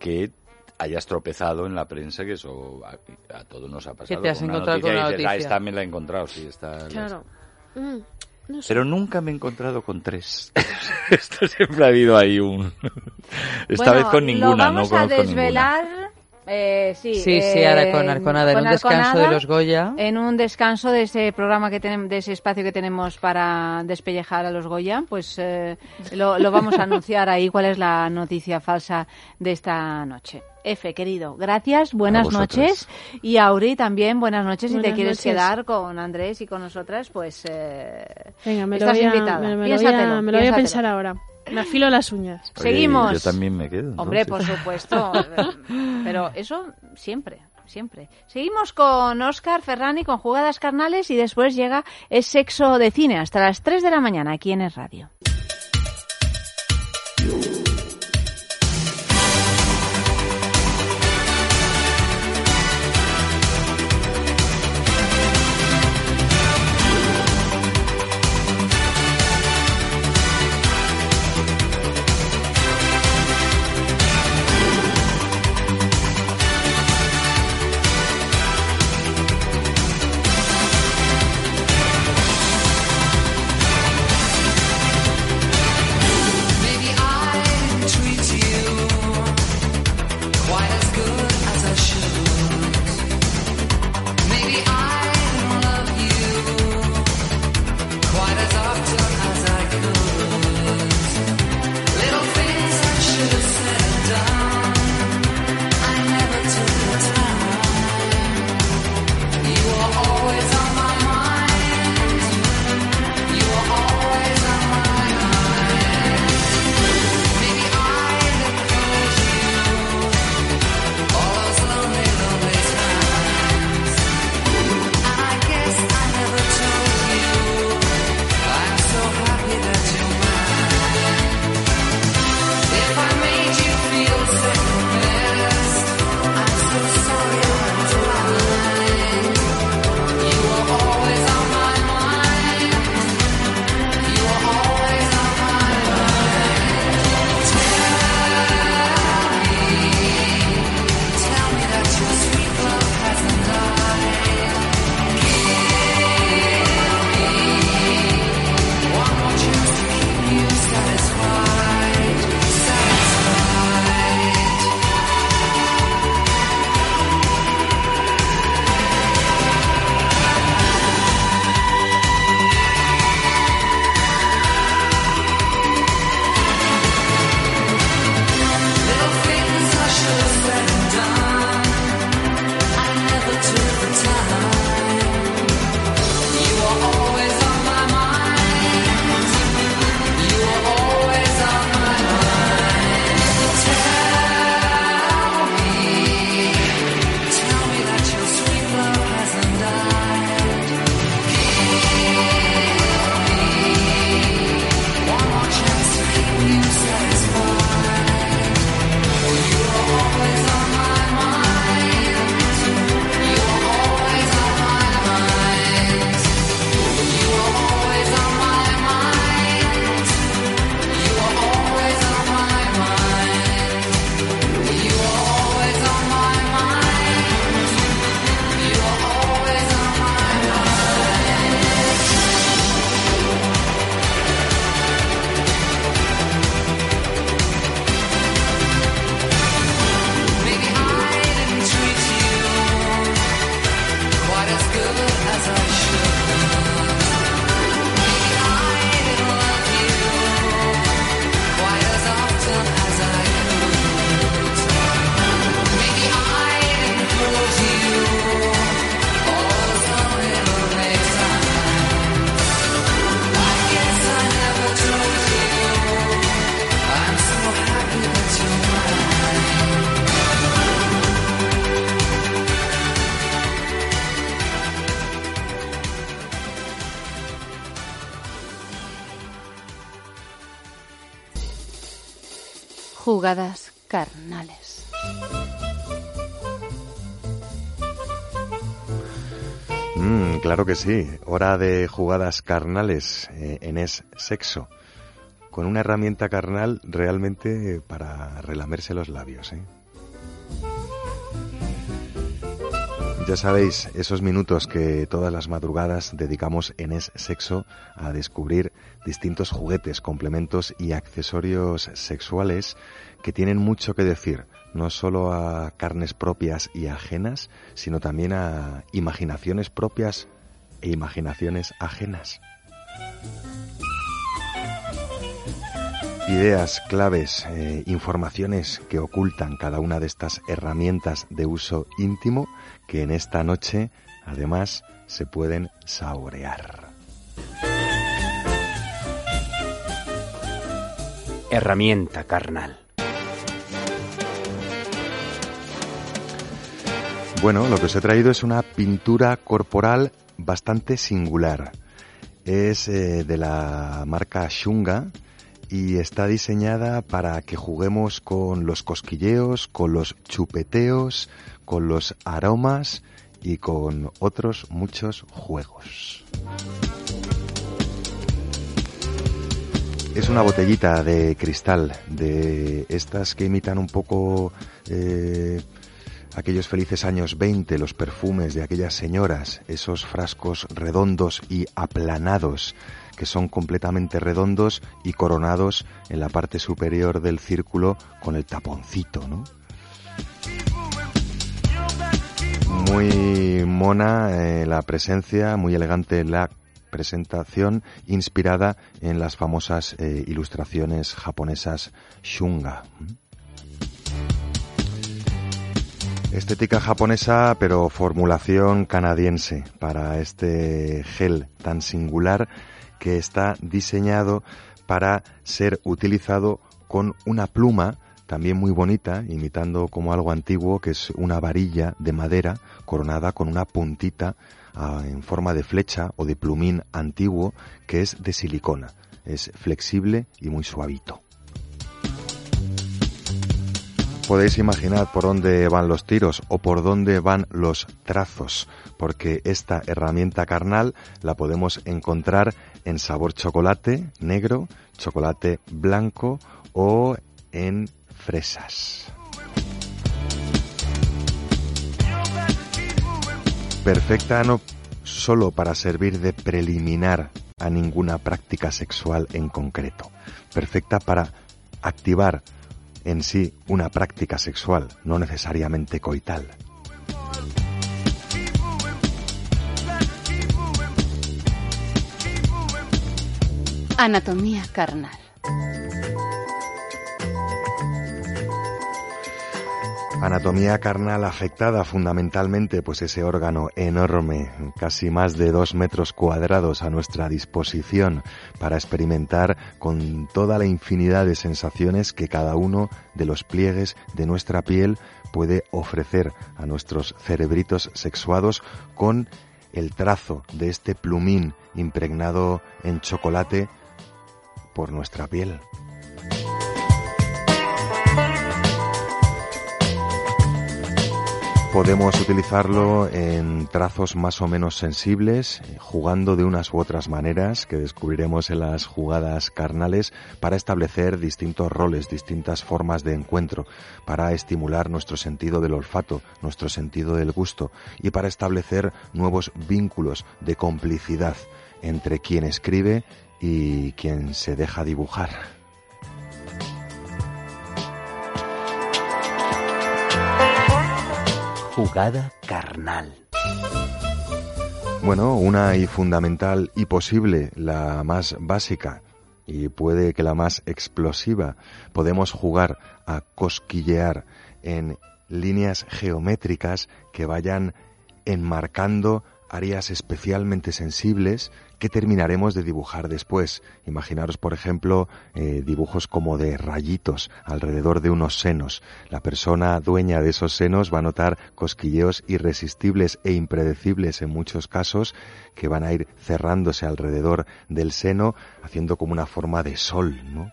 S3: que hayas tropezado en la prensa, que eso a, a todos nos ha pasado.
S4: te has
S3: con
S4: encontrado con
S3: y
S4: una
S3: dices, "Ah,
S4: noticia".
S3: esta me la he encontrado, sí, esta.
S2: Claro. Mm, no sé.
S3: Pero nunca me he encontrado con tres. Esto siempre ha habido ahí un... Esta
S1: Bueno,
S3: vez con ninguna,
S1: lo vamos
S3: no
S1: a desvelar. Eh, sí,
S4: Sí, sí,
S1: eh,
S4: ahora con Arconada, en un descanso de los Goya.
S1: En un descanso de ese programa que tenemos, de ese espacio que tenemos para despellejar a los Goya, pues eh, lo, lo vamos a anunciar ahí cuál es la noticia falsa de esta noche. F, querido, gracias, buenas noches. Y Auri también, buenas noches. si te
S2: Buenas
S1: quieres
S2: noches.
S1: quedar con Andrés y con nosotras, pues eh,
S2: Venga, me lo
S1: estás
S2: voy a,
S1: invitada.
S2: me, me lo voy
S1: Piénsatelo,
S2: a, me lo voy a
S1: piénsatelo.
S2: pensar ahora. Me afilo las uñas.
S3: Oye,
S1: Seguimos.
S3: Yo también me quedo.
S1: Hombre, por supuesto. Pero eso siempre, siempre. Seguimos con Oscar Ferrani con jugadas carnales y después llega Es Sexo de Cine hasta las 3 de la mañana aquí en Es Radio. Jugadas carnales.
S11: Mm, claro que sí. Hora de jugadas carnales eh, en es sexo. Con una herramienta carnal realmente para relamerse los labios. ¿eh? Ya sabéis, esos minutos que todas las madrugadas dedicamos en Es Sexo a descubrir distintos juguetes, complementos y accesorios sexuales que tienen mucho que decir, no solo a carnes propias y ajenas, sino también a imaginaciones propias e imaginaciones ajenas. Ideas, claves, eh, informaciones que ocultan cada una de estas herramientas de uso íntimo que en esta noche además se pueden saborear.
S12: Herramienta carnal.
S11: Bueno, lo que os he traído es una pintura corporal bastante singular. Es eh, de la marca Shunga y está diseñada para que juguemos con los cosquilleos, con los chupeteos, con los aromas y con otros muchos juegos. Es una botellita de cristal, de estas que imitan un poco eh, aquellos felices años 20, los perfumes de aquellas señoras, esos frascos redondos y aplanados que son completamente redondos y coronados en la parte superior del círculo con el taponcito, ¿no? Muy mona eh, la presencia, muy elegante la presentación, inspirada en las famosas eh, ilustraciones japonesas Shunga. Estética japonesa, pero formulación canadiense para este gel tan singular que está diseñado para ser utilizado con una pluma también muy bonita, imitando como algo antiguo, que es una varilla de madera coronada con una puntita ah, en forma de flecha o de plumín antiguo que es de silicona. Es flexible y muy suavito. Podéis imaginar por dónde van los tiros o por dónde van los trazos, porque esta herramienta carnal la podemos encontrar en sabor chocolate negro, chocolate blanco o en fresas. Perfecta no solo para servir de preliminar a ninguna práctica sexual en concreto, perfecta para activar en sí una práctica sexual, no necesariamente coital.
S1: Anatomía carnal.
S11: Anatomía carnal afectada fundamentalmente, pues ese órgano enorme, casi más de dos metros cuadrados a nuestra disposición para experimentar con toda la infinidad de sensaciones que cada uno de los pliegues de nuestra piel puede ofrecer a nuestros cerebritos sexuados con el trazo de este plumín impregnado en chocolate por nuestra piel. Podemos utilizarlo en trazos más o menos sensibles, eh, jugando de unas u otras maneras que descubriremos en las jugadas carnales para establecer distintos roles, distintas formas de encuentro, para estimular nuestro sentido del olfato, nuestro sentido del gusto y para establecer nuevos vínculos de complicidad entre quien escribe y quien se deja dibujar.
S12: Jugada carnal.
S11: Bueno, una y fundamental y posible, la más básica y puede que la más explosiva. Podemos jugar a cosquillear en líneas geométricas que vayan enmarcando áreas especialmente sensibles que terminaremos de dibujar después. Imaginaros, por ejemplo, eh, dibujos como de rayitos alrededor de unos senos. La persona dueña de esos senos va a notar cosquilleos irresistibles e impredecibles en muchos casos que van a ir cerrándose alrededor del seno, haciendo como una forma de sol, ¿no?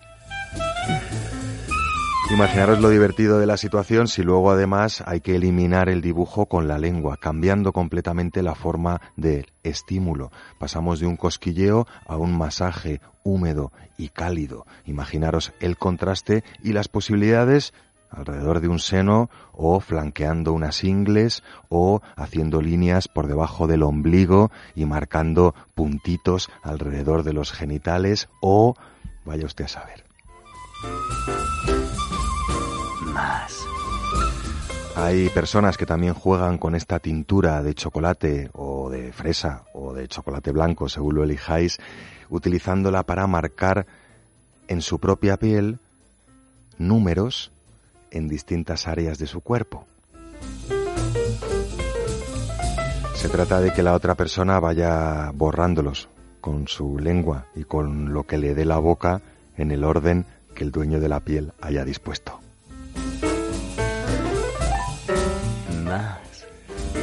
S11: Imaginaros lo divertido de la situación si luego además hay que eliminar el dibujo con la lengua, cambiando completamente la forma del estímulo. Pasamos de un cosquilleo a un masaje húmedo y cálido. Imaginaros el contraste y las posibilidades alrededor de un seno o flanqueando unas ingles o haciendo líneas por debajo del ombligo y marcando puntitos alrededor de los genitales o vaya usted a saber.
S12: Más.
S11: Hay personas que también juegan con esta tintura de chocolate o de fresa o de chocolate blanco, según lo elijáis, utilizándola para marcar en su propia piel números en distintas áreas de su cuerpo. Se trata de que la otra persona vaya borrándolos con su lengua y con lo que le dé la boca en el orden que el dueño de la piel haya dispuesto.
S12: Más.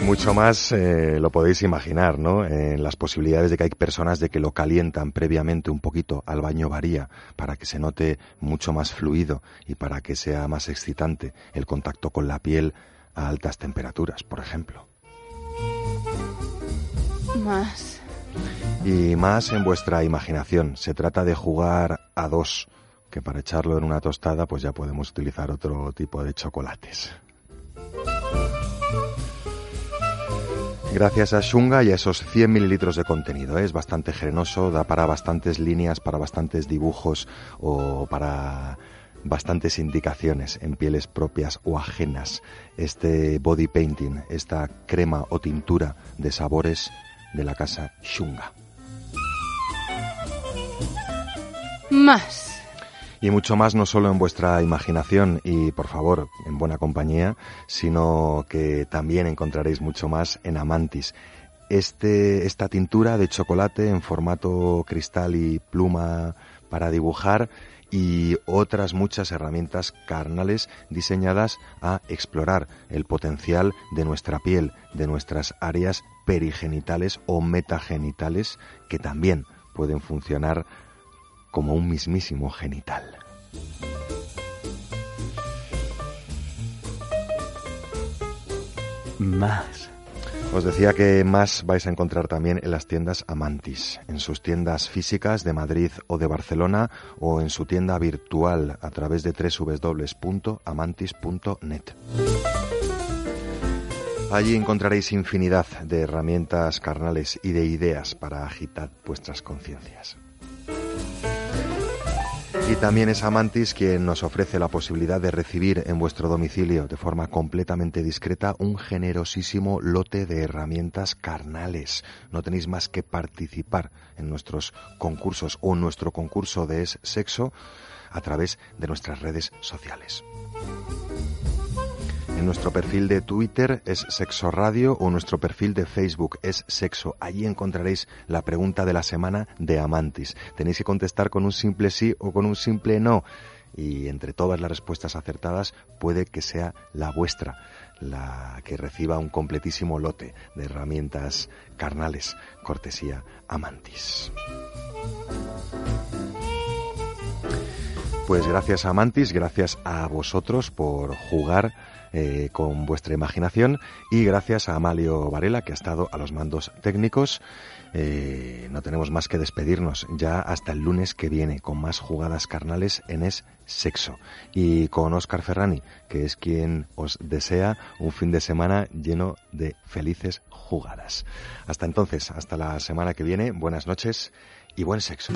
S11: Mucho más eh, lo podéis imaginar, ¿no? En las posibilidades de que hay personas de que lo calientan previamente un poquito al baño varía para que se note mucho más fluido y para que sea más excitante el contacto con la piel a altas temperaturas, por ejemplo.
S1: Más.
S11: Y más en vuestra imaginación. Se trata de jugar a dos, que para echarlo en una tostada pues ya podemos utilizar otro tipo de chocolates. Gracias a Shunga y a esos 100 mililitros de contenido. ¿eh? Es bastante generoso, da para bastantes líneas, para bastantes dibujos o para bastantes indicaciones en pieles propias o ajenas. Este body painting, esta crema o tintura de sabores de la casa Shunga.
S1: Más.
S11: Y mucho más no solo en vuestra imaginación y, por favor, en buena compañía, sino que también encontraréis mucho más en Amantis. Este, esta tintura de chocolate en formato cristal y pluma para dibujar y otras muchas herramientas carnales diseñadas a explorar el potencial de nuestra piel, de nuestras áreas perigenitales o metagenitales que también pueden funcionar como un mismísimo genital.
S12: Más.
S11: Os decía que más vais a encontrar también en las tiendas Amantis, en sus tiendas físicas de Madrid o de Barcelona o en su tienda virtual a través de www.amantis.net. Allí encontraréis infinidad de herramientas carnales y de ideas para agitar vuestras conciencias. Y también es Amantis quien nos ofrece la posibilidad de recibir en vuestro domicilio de forma completamente discreta un generosísimo lote de herramientas carnales. No tenéis más que participar en nuestros concursos o nuestro concurso de sexo a través de nuestras redes sociales. En nuestro perfil de Twitter es Sexo Radio o nuestro perfil de Facebook es Sexo. Allí encontraréis la pregunta de la semana de Amantis. Tenéis que contestar con un simple sí o con un simple no. Y entre todas las respuestas acertadas puede que sea la vuestra la que reciba un completísimo lote de herramientas carnales, cortesía Amantis. Pues gracias a Mantis, gracias a vosotros por jugar eh, con vuestra imaginación y gracias a Amalio Varela que ha estado a los mandos técnicos. Eh, no tenemos más que despedirnos ya hasta el lunes que viene con más jugadas carnales en Es Sexo y con Oscar Ferrani que es quien os desea un fin de semana lleno de felices jugadas. Hasta entonces, hasta la semana que viene, buenas noches y buen sexo.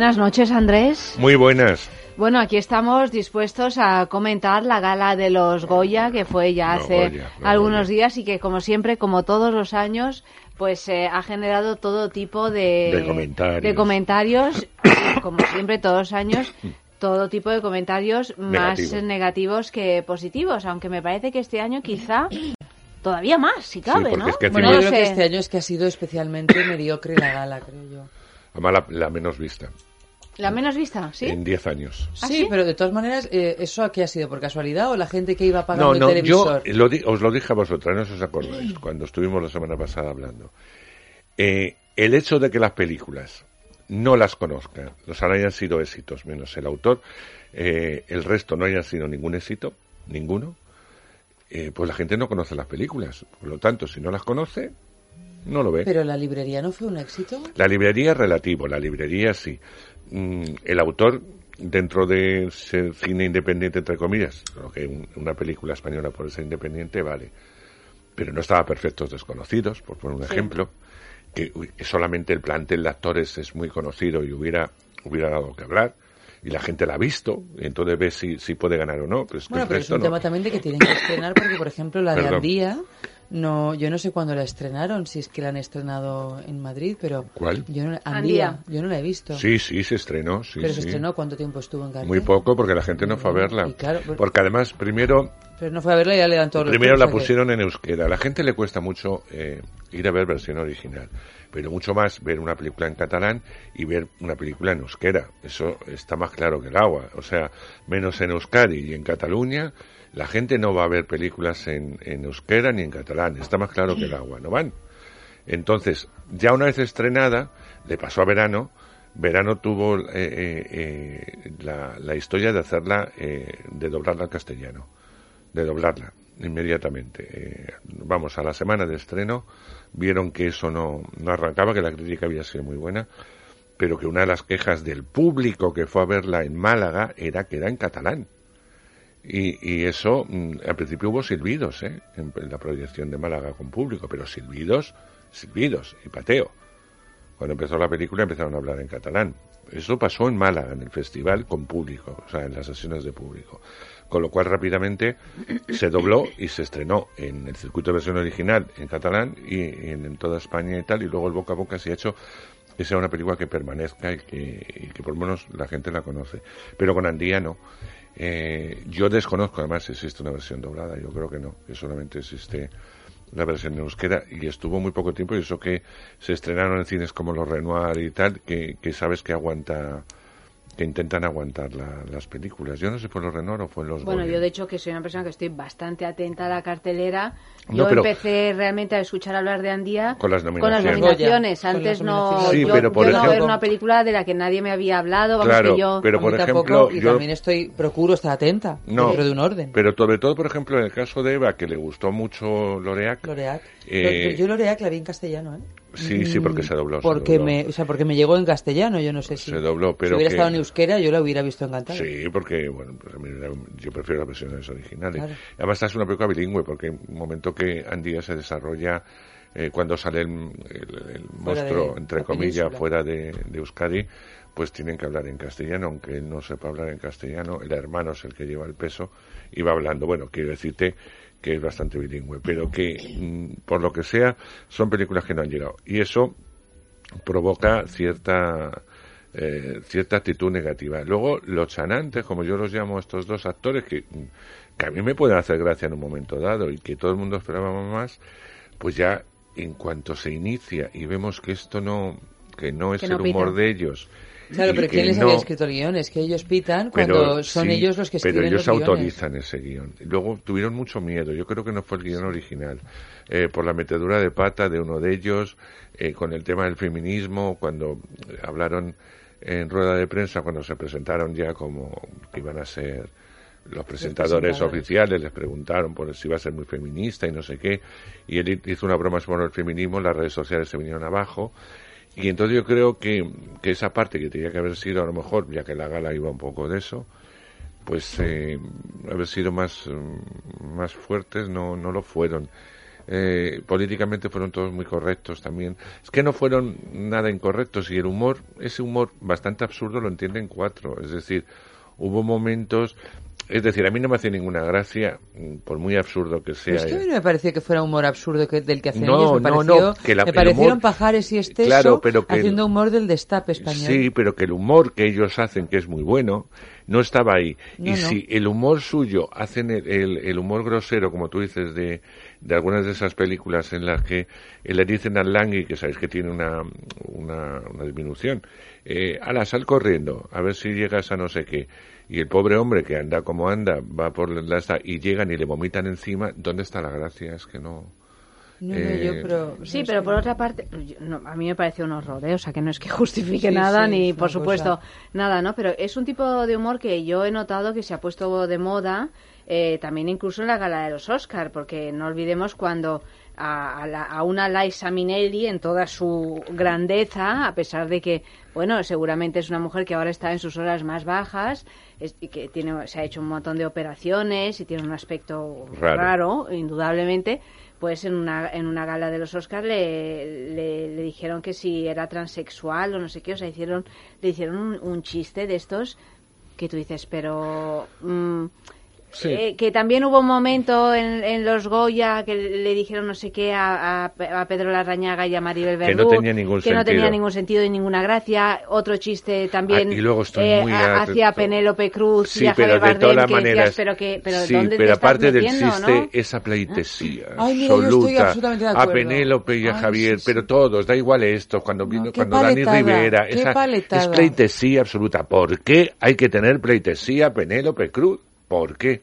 S1: Buenas noches, Andrés.
S13: Muy buenas.
S1: Bueno, aquí estamos dispuestos a comentar la gala de los Goya, que fue ya hace
S13: Goya,
S1: algunos días y que, como siempre, como todos los años, pues eh, ha generado todo tipo de,
S13: De comentarios.
S1: de comentarios, y, como siempre, todos los años, todo tipo de comentarios más
S4: Negativo.
S1: negativos que positivos, aunque me parece que este año quizá todavía más, si cabe, ¿no?
S4: bueno,
S1: No
S4: yo
S1: lo
S4: creo que
S1: sé.
S4: este año es que ha sido especialmente mediocre la gala, creo yo.
S13: Además, la, la menos vista.
S1: La menos vista, ¿sí?
S13: En 10 años.
S1: ¿Ah,
S4: sí,
S1: sí?
S4: pero de todas maneras, eh, ¿eso a qué ha sido? ¿Por casualidad o la gente que iba pagando
S13: No,
S4: el
S13: no, yo
S4: televisor?
S13: lo di- os lo dije a vosotras, no os acordáis, cuando estuvimos la semana pasada hablando. Eh, el hecho de que las películas no las conozcan, o sea, no hayan sido éxitos, menos el autor, eh, el resto no hayan sido ningún éxito, ninguno, eh, pues la gente no conoce las películas. Por lo tanto, si no las conoce, no lo ve.
S4: Pero la librería no fue un éxito.
S13: La librería es relativo, la librería sí. Mm, el autor, dentro de ser cine independiente, entre comillas, que un- una película española por ser independiente vale. Pero no estaba Perfectos Desconocidos, por poner un
S14: Sí.
S13: ejemplo, que, solamente el plantel de actores es muy conocido y hubiera, hubiera dado que hablar. Y la gente la ha visto, y entonces ve si, si puede ganar o no. Pero es que
S4: Bueno, pero es un
S13: no.
S4: tema también de que tienen que estrenar, porque por ejemplo la de
S13: Perdón.
S4: Andía, no, yo no sé cuándo la estrenaron, si es que la han estrenado en Madrid, pero
S13: ¿Cuál?
S4: yo no,
S1: Andía.
S4: Andía, yo no la he visto.
S13: Sí, sí, se estrenó. Sí,
S4: pero se estrenó cuánto tiempo estuvo en cartel.
S13: Muy poco, porque la gente no fue a verla.
S4: Y claro, pues-
S13: Porque además, primero,
S4: Pero no fue a verla y ya le dan todos los
S13: Primero la pusieron en euskera. A la gente le cuesta mucho eh, ir a ver versión original, pero mucho más ver una película en catalán y ver una película en euskera. Eso está más claro que el agua. O sea, menos en Euskadi y en Cataluña, la gente no va a ver películas en, en euskera ni en catalán. Está más claro que el agua. No van. Entonces, ya una vez estrenada, le pasó a Verano. Verano tuvo eh, eh, eh, la, historia de hacerla, eh, de doblarla al castellano de doblarla inmediatamente. Eh, vamos, a la semana de estreno vieron que eso no, no arrancaba, que la crítica había sido muy buena, pero que una de las quejas del público que fue a verla en Málaga era que era en catalán. Y, y eso, mm, al principio hubo silbidos ¿eh? en, la proyección de Málaga con público, pero silbidos, silbidos y pateo. Cuando empezó la película empezaron a hablar en catalán. Eso pasó en Málaga, en el festival, con público, o sea, en las sesiones de público. Con lo cual rápidamente se dobló y se estrenó en el circuito de versión original en catalán y en, en toda España y tal, y luego el boca a boca se ha hecho que sea una película que permanezca y que, y que por lo menos la gente la conoce. Pero con Andía no. Eh, yo desconozco además si existe una versión doblada, yo creo que no, que solamente existe la versión en euskera y estuvo muy poco tiempo y eso que se estrenaron en cines como los Renoir y tal, que, que sabes que aguanta, que intentan aguantar la- las películas. Yo no sé por los Renoir o fue los
S1: Bueno,
S13: Goya.
S1: yo de hecho que soy una persona que estoy bastante atenta a la cartelera.
S13: No,
S1: Yo
S13: pero-
S1: empecé realmente a escuchar hablar de Andía
S13: Con las
S1: Con
S13: nominaciones.
S1: las nominaciones.
S4: Con las
S1: Antes no.
S13: Sí,
S1: yo
S13: pero por
S1: yo no era una película de la que nadie me había hablado. Vamos
S13: Claro,
S1: que yo.
S13: pero
S4: A
S13: por
S4: mí
S13: ejemplo,
S4: tampoco, y
S13: yo-
S4: también estoy, procuro estar atenta,
S13: No,
S4: dentro de un orden.
S13: pero sobre todo, por ejemplo, en el caso de Eva, que le gustó mucho Loreac.
S4: Loreac.
S13: eh,
S4: Pero yo Loreac la vi en castellano, ¿eh?
S13: Sí, sí, porque se dobló. se
S4: Porque
S13: dobló.
S4: me, o sea, porque me llegó en castellano, yo no sé si.
S13: Se dobló, pero
S4: si hubiera
S13: que-
S4: estado en euskera, yo la hubiera visto encantada.
S13: Sí, porque bueno, pues a mí la- yo prefiero las versiones originales.
S4: Claro.
S13: Además, esta es una película bilingüe, porque en un momento que Andía se desarrolla, eh, cuando sale el, el- el
S4: Fuera de
S13: monstruo, entre
S4: la
S13: comillas, fuera de, de Euskadi, pues tienen que hablar en castellano, aunque él no sepa hablar en castellano, el hermano es el que lleva el peso y va hablando. Bueno, quiero decirte que es bastante bilingüe, pero que mm, por lo que sea, son películas que no han llegado. Y eso provoca cierta eh, cierta actitud negativa. Luego, los chanantes, como yo los llamo estos dos actores, que, que a mí me pueden hacer gracia en un momento dado y que todo el mundo esperaba más, pues ya en cuanto se inicia y vemos que esto no, que no es
S4: Que no
S13: el humor
S4: pita.
S13: de ellos.
S4: Claro, pero
S13: que
S4: ¿quién les
S13: no-
S4: había escrito el guion? Es que ellos pitan
S13: pero
S4: cuando son
S13: sí,
S4: ellos los que escriben
S13: Pero ellos
S4: los guiones.
S13: autorizan ese guion. Luego tuvieron mucho miedo. Yo creo que no fue el guion original. Eh, por la metedura de pata de uno de ellos, eh, con el tema del feminismo, cuando hablaron en rueda de prensa, cuando se presentaron ya como que iban a ser los presentadores
S14: presentadores.
S13: oficiales, les preguntaron por si iba a ser muy feminista y no sé qué. Y él hizo una broma sobre el feminismo, las redes sociales se vinieron abajo. Y entonces yo creo que, que esa parte que tenía que haber sido, a lo mejor, ya que la gala iba un poco de eso, pues eh, haber sido más, mm, más fuertes no, no lo fueron. eh, políticamente fueron todos muy correctos también. Es que no fueron nada incorrectos y el humor, ese humor bastante absurdo lo entienden cuatro. Es decir, hubo momentos es decir, a mí no me hace ninguna gracia, mm, por muy absurdo que sea.
S4: Pero es que a mí no me pareció que fuera humor absurdo que, del que hacían
S13: No,
S4: ellos. Me,
S13: no,
S4: pareció,
S13: no, que la-
S4: me
S13: el
S4: parecieron
S13: humor-
S4: pajares y exceso
S13: Claro, pero que-
S4: haciendo humor del destape español.
S13: Sí, pero que el humor que ellos hacen, que es muy bueno, no estaba ahí. Y si el humor suyo hacen el, el- el humor grosero, como tú dices, de, de algunas de esas películas en las que le dicen al Langui, que sabéis que tiene una, una, una disminución, eh, ala, sal corriendo, a ver si llegas a no sé qué. Y el pobre hombre que anda como anda, va por la esta y llegan y le vomitan encima, ¿dónde está la gracia? Es que no.
S4: No, no,
S13: Eh,
S4: yo, pero...
S1: Sí, pero por otra parte, yo- no, a mí me pareció un horror, ¿eh? o sea, que no es que justifique
S4: Sí,
S1: nada,
S4: sí,
S1: ni por supuesto
S4: cosa-
S1: nada, ¿no? Pero es un tipo de humor que yo he notado que se ha puesto de moda eh, también incluso en la gala de los Oscar, porque no olvidemos cuando a, a la- a una Liza Minnelli en toda su grandeza, a pesar de que, bueno, seguramente es una mujer que ahora está en sus horas más bajas es- y que tiene, se ha hecho un montón de operaciones y tiene un aspecto
S13: Raro.
S1: raro, indudablemente, pues en una, en una gala de los Oscars le, le, le dijeron que si era transexual o no sé qué, o sea, hicieron, le hicieron un, un chiste de estos que tú dices, pero... mm,
S13: Sí.
S1: eh, que también hubo un momento en, en los Goya que le dijeron no sé qué a, a- a Pedro Larrañaga y a Maribel
S13: Que
S1: Verdú
S13: no tenía ningún
S1: que no tenía
S13: sentido.
S1: ningún sentido y ninguna gracia otro chiste también
S13: Ah, y luego estoy
S1: eh,
S13: muy
S1: a- hacia
S13: atento.
S1: Penélope Cruz
S13: Sí,
S1: y a
S13: pero
S1: Javier
S13: de
S1: Bardem
S13: todas
S1: que decías,
S13: maneras.
S1: pero que pero
S13: sí,
S1: ¿dónde te
S13: pero
S1: estás
S13: aparte del
S1: metiendo,
S13: chiste,
S1: no?
S13: esa pleitesía
S4: Ay, mira, yo estoy
S13: absoluta
S4: absolutamente de
S13: a. Penélope y a
S4: Ay,
S13: Javier,
S4: sí, sí.
S13: pero todos, da igual esto, cuando vino,
S4: qué
S13: cuando Dani Rivera, esa es pleitesía absoluta. ¿Por qué hay que tener pleitesía a Penélope Cruz? ¿Por qué?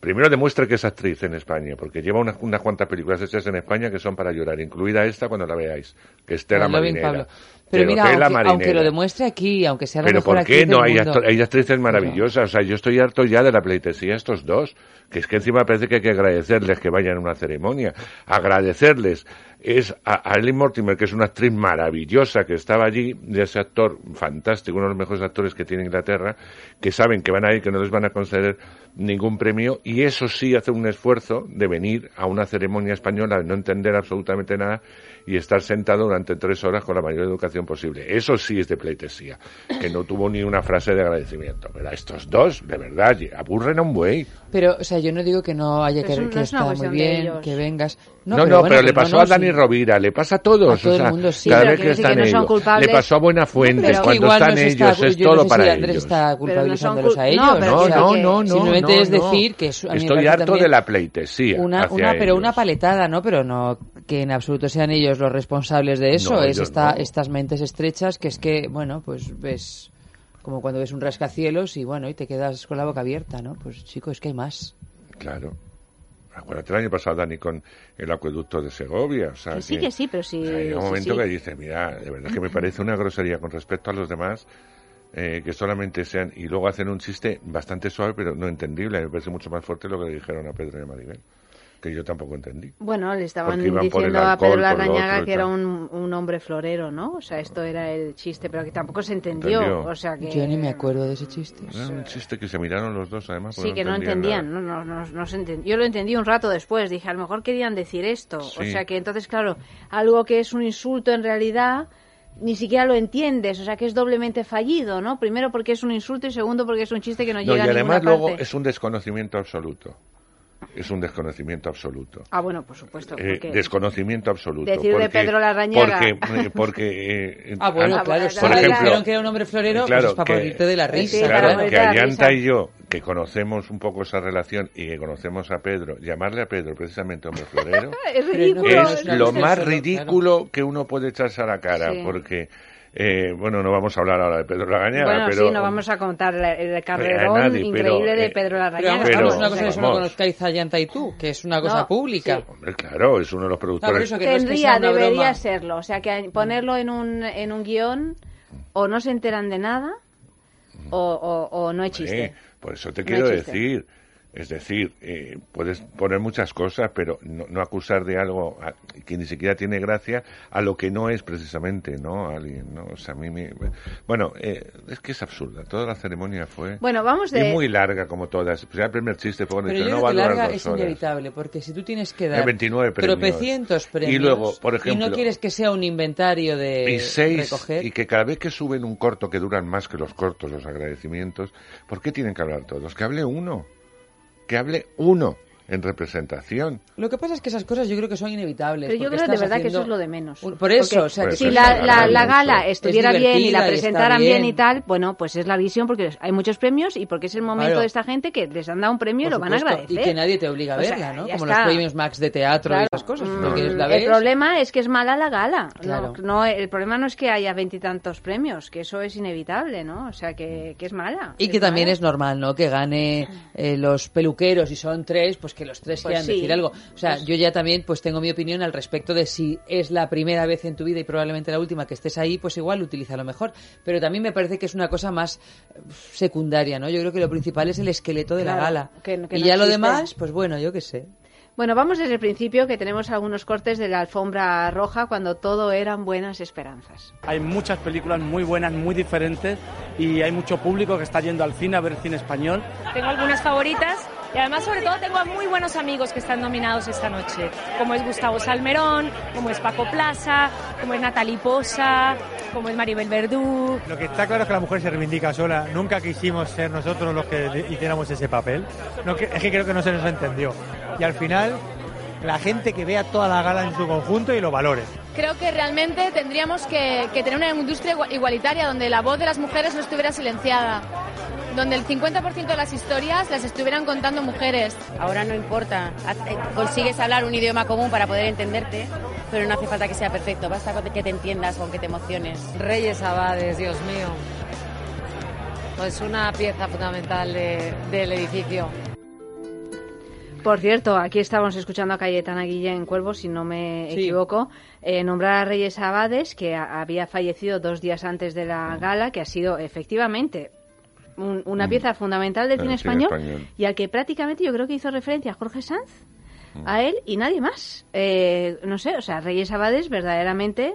S13: Primero demuestra que es actriz en España, porque lleva unas, unas cuantas películas hechas en España que son para llorar, incluida esta cuando la veáis, que es Tela
S4: I Loving
S13: Marinera.
S4: Pablo. Pero, mira, aunque, aunque lo demuestre aquí, aunque sea la
S13: Pero
S4: mejor
S13: ¿por qué no? Hay, hay actrices maravillosas. O sea, yo estoy harto ya de la pleitesía estos dos. Que es que encima parece que hay que agradecerles que vayan a una ceremonia. Agradecerles es a, a Ellen Mortimer, que es una actriz maravillosa que estaba allí, de ese actor fantástico, uno de los mejores actores que tiene Inglaterra, que saben que van a ir, que no les van a conceder ningún premio, y eso sí hace un esfuerzo de venir a una ceremonia española, de no entender absolutamente nada y estar sentado durante tres horas con la mayor educación posible. Eso sí es de pleitesía, que no tuvo ni una frase de agradecimiento. Pero a estos dos, de verdad, aburren a un buey.
S4: Pero, o sea, yo no digo que no haya que, que está muy bien, que vengas.
S13: No, no,
S4: pero,
S13: le pasó
S4: no,
S13: a Dani
S4: sí.
S13: Rovira, le pasa a todos.
S4: A todo
S13: o sea,
S4: el mundo sí,
S13: cada vez que están
S1: que no
S13: ellos.
S1: culpables.
S13: Le pasó a Buenafuente,
S4: Pero es que
S13: cuando están
S4: no
S13: ellos,
S4: está-
S13: es
S4: yo no
S13: todo
S4: sé
S13: para
S4: si Andrés
S13: ellos.
S4: está culpabilizándolos a ellos.
S1: no,
S13: No,
S1: que-
S13: no, no, no.
S4: Simplemente
S13: no,
S4: es
S13: no.
S4: decir que es- a
S13: Estoy harto de la pleitesía.
S4: Una,
S13: hacia
S4: una, pero
S13: ellos.
S4: una paletada, ¿no? Pero no que en absoluto sean ellos los responsables de eso.
S13: No,
S4: es esta,
S13: no.
S4: estas mentes estrechas que es que, bueno, pues ves como cuando ves un rascacielos y bueno, y te quedas con la boca abierta, ¿no? Pues chico, es que hay más.
S13: Claro. Acuérdate el año pasado, Dani, con el acueducto de Segovia. O sea,
S1: Que sí, que sí, pero sí.
S13: o sea, hay un momento
S1: sí.
S13: que dice, mira, de verdad que me parece una grosería con respecto a los demás, eh, que solamente sean, y luego hacen un chiste bastante suave, pero no entendible. Me parece mucho más fuerte lo que le dijeron a Pedro y a Maribel, que yo tampoco entendí.
S1: Bueno, le estaban diciendo a Pedro Larrañaga
S13: otro y
S1: que era un, un hombre florero, ¿no? O sea, esto era el chiste, pero que tampoco se entendió.
S13: Entendió.
S1: O sea, que...
S4: Yo ni me acuerdo de ese chiste.
S13: Era un chiste que se miraron los dos, además.
S1: Sí, que no entendían, no, no, no, no se enten- Yo lo entendí un rato después, dije, a lo mejor querían decir esto. O sea, que entonces, claro, algo que es un insulto en realidad ni siquiera lo entiendes, o sea, que es doblemente fallido, ¿no? Primero porque es un insulto y segundo porque es un chiste que no,
S13: No,
S1: llega
S13: y
S1: a ninguna
S13: además luego
S1: parte.
S13: es un desconocimiento absoluto. Es un desconocimiento absoluto.
S1: Ah, bueno, por supuesto.
S13: Eh,
S1: porque-
S13: desconocimiento absoluto.
S1: Decir de
S13: porque,
S1: Pedro Larrañaga.
S13: Porque, eh, porque eh,
S4: Ah, bueno, claro,
S1: por
S4: si
S13: por
S4: le
S13: ejemplo,
S4: dijeron que era un hombre florero,
S13: claro,
S4: pues es para
S13: que-
S4: morirte de la risa.
S1: Sí,
S13: Claro, que
S1: de risa.
S13: y yo, que conocemos un poco esa relación y que conocemos a Pedro, llamarle a Pedro precisamente hombre florero
S1: Es ridículo.
S13: es
S4: no,
S13: lo
S4: no,
S13: más
S4: no,
S13: ridículo que uno puede echarse a la cara,
S1: Sí.
S13: porque, eh, bueno, no vamos a hablar ahora de Pedro Lagañaga,
S1: Bueno,
S13: pero...
S1: sí, no vamos a contar el carrerón
S13: nadie, pero,
S1: increíble de
S13: eh,
S1: Pedro
S4: Pero
S1: Larrañaga.
S4: vamos,
S13: Pero-
S4: una cosa es uno
S13: vamos.
S4: conozcáis a Yanta y tú, que es una cosa
S1: No,
S4: pública.
S1: sí.
S13: Hombre, claro, es uno de los productores...
S4: eso que no es que
S1: Tendría, debería
S4: broma.
S1: serlo. O sea, que ponerlo en un, en un guion o no se enteran de nada o, o, o no chiste.
S13: Eh, por eso te
S1: No
S13: quiero decir, Es decir, eh, puedes poner muchas cosas, pero no, no acusar de algo a- que ni siquiera tiene gracia a lo que no es precisamente, ¿no? Alguien, ¿no? O sea, a mí me... Bueno, eh, es que es absurda. Toda la ceremonia fue...
S1: Bueno, vamos de-
S13: Y muy larga, como todas. Pues ya el primer chiste fue
S4: Pero yo
S13: dijeron,
S4: creo
S13: no va
S4: que
S13: a durar
S4: larga es
S13: horas.
S4: inevitable, porque si tú tienes que
S13: Hay
S4: dar
S13: 29 premios.
S4: tropecientos premios
S13: Y luego, por
S4: y
S13: ejemplo...
S4: no quieres que sea un inventario de
S13: y seis,
S4: recoger,
S13: y que cada vez que suben un corto que duran más que los cortos, los agradecimientos, ¿por qué tienen que hablar todos? Que hable uno, que hable uno en representación.
S4: Lo que pasa es que esas cosas yo creo que son inevitables.
S1: Pero yo creo de verdad que eso es lo de menos.
S4: Por eso,
S1: Porque
S4: o sea,
S1: si la, gala
S4: Es
S1: estuviera bien y la presentaran bien.
S4: bien.
S1: y tal, bueno, pues es la visión porque hay muchos premios y porque es el momento
S4: Claro.
S1: de esta gente que les han dado un premio y lo van a agradecer.
S4: Y que nadie te obliga a
S1: O sea,
S4: verla, ¿no? Como
S1: está.
S4: los premios Max de teatro
S1: Claro.
S4: y esas cosas. La
S1: el problema es que es mala la gala. No-
S4: Claro.
S1: No, el problema no es que haya veintitantos premios, que eso es inevitable, ¿no? O sea, que, que es mala.
S4: Y que también
S1: mala.
S4: es normal, ¿no? Que gane eh, los peluqueros y son tres, pues que los tres
S1: Pues
S4: quieran
S1: sí.
S4: decir algo. O sea, yo ya también pues tengo mi opinión al respecto de si es la primera vez en tu vida y probablemente la última que estés ahí, pues igual utilízalo mejor. Pero también me parece que es una cosa más eh, secundaria, ¿no? Yo creo que lo principal es el esqueleto de
S1: Claro,
S4: la gala.
S1: que- que
S4: y
S1: no
S4: ya lo
S1: existe.
S4: demás, pues bueno, yo qué sé.
S1: Bueno, vamos desde el principio, que tenemos algunos cortes de la alfombra roja cuando todo eran buenas esperanzas.
S14: Hay muchas películas muy buenas, muy diferentes y hay mucho público que está yendo al cine a ver cine español.
S15: Tengo algunas favoritas y además sobre todo tengo a muy buenos amigos que están nominados esta noche, como es Gustavo Salmerón, como es Paco Plaza, como es Natalie Posa, como es Maribel Verdú.
S16: Lo que está claro es que la mujer se reivindica sola. Nunca quisimos ser nosotros los que hiciéramos ese papel. No, es que creo que no se nos entendió. Y al final, la gente que vea toda la gala en su conjunto y lo valore.
S17: Creo que realmente tendríamos que, que tener una industria igua- igualitaria donde la voz de las mujeres no estuviera silenciada, donde el 50% de las historias las estuvieran contando mujeres.
S18: Ahora no importa, eh, consigues hablar un idioma común para poder entenderte, pero no hace falta que sea perfecto, basta con que te entiendas o que te emociones.
S19: Reyes Abades, Dios mío. Pues una pieza fundamental de- del edificio.
S1: Por cierto, aquí estábamos escuchando a Cayetana Guillén en Cuervo, si no me
S4: Sí.
S1: equivoco, eh, nombrar a Reyes Abades, que a- había fallecido dos días antes de la gala, que ha sido efectivamente un- una pieza fundamental del cine
S13: cine
S1: español,
S13: español.
S1: y al que prácticamente yo creo que hizo referencia a Jorge Sanz, a él y nadie más. Eh, no sé, o sea, Reyes Abades verdaderamente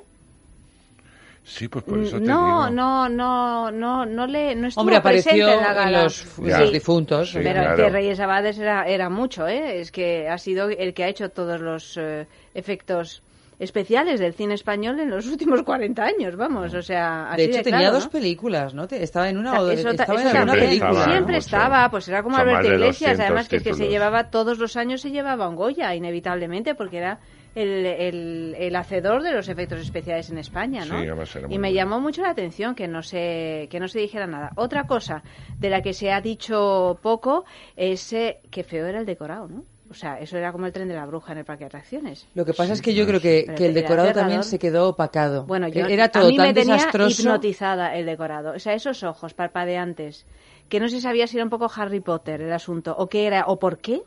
S13: Sí, pues por eso te
S1: no,
S13: digo.
S1: no, no, no, no le, no estuvo
S4: Hombre, apareció
S1: presente en la
S4: en
S1: gala.
S4: los- en los difuntos.
S13: Sí,
S1: pero
S13: claro.
S1: que Reyes Abades era, era mucho, ¿eh? Es que ha sido el que ha hecho todos los eh, efectos especiales del cine español en los últimos 40 años, vamos, o sea, así
S4: De hecho,
S1: de
S4: tenía
S1: claro,
S4: dos
S1: ¿no?
S4: películas, ¿no? Te- Estaba en una
S1: O sea,
S4: o
S1: eso ta-
S4: estaba
S1: eso
S4: en alguna película.
S1: siempre
S13: mucho.
S1: estaba, pues era como Alberto Iglesias,
S13: 200
S1: además que es que se llevaba todos los años se llevaba un Goya, inevitablemente, porque era el, el, el hacedor de los efectos especiales en España, ¿no?
S13: Sí,
S1: y me llamó mucho la atención que no se que no se dijera nada. Otra cosa de la que se ha dicho poco es eh, que feo era el decorado, ¿no? O sea, eso era como el tren de la bruja en el parque de atracciones.
S4: Lo que pasa es que yo creo que, el decorado también se quedó opacado.
S1: Bueno, yo,
S4: era todo
S1: a mí
S4: tan
S1: me tenía
S4: desastroso.
S1: hipnotizada el decorado. O sea, esos ojos parpadeantes, que no se sabía si era un poco Harry Potter el asunto, o qué era, o por qué,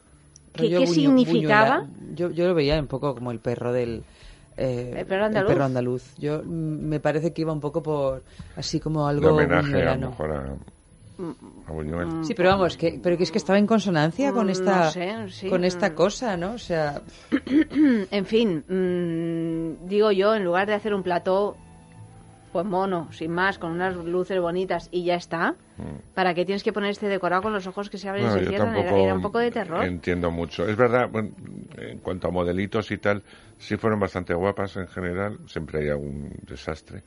S1: qué,
S4: Rollo
S1: qué
S4: buño-
S1: significaba.
S4: Yo, yo lo veía un poco como el perro del... eh,
S1: ¿El perro andaluz?
S4: andaluz. Yo mm, me parece que iba un poco por así como algo
S13: homenaje a mejor a, a Buñuel.
S4: Sí, pero vamos, que, pero que es que estaba en consonancia con
S1: Mm,
S4: esta,
S1: no sé, sí,
S4: con esta
S1: mm.
S4: cosa, ¿no? O sea,
S1: en fin, mm, digo yo, en lugar de hacer un plató, pues mono, sin más, con unas luces bonitas y ya está, ¿para qué tienes que poner este decorado con los ojos que se abren
S13: No,
S1: y se cierran? Era,
S13: tampoco
S1: era un poco de terror.
S13: Entiendo mucho. Es verdad, bueno, en cuanto a modelitos y tal, sí fueron bastante guapas en general. Siempre hay algún desastre.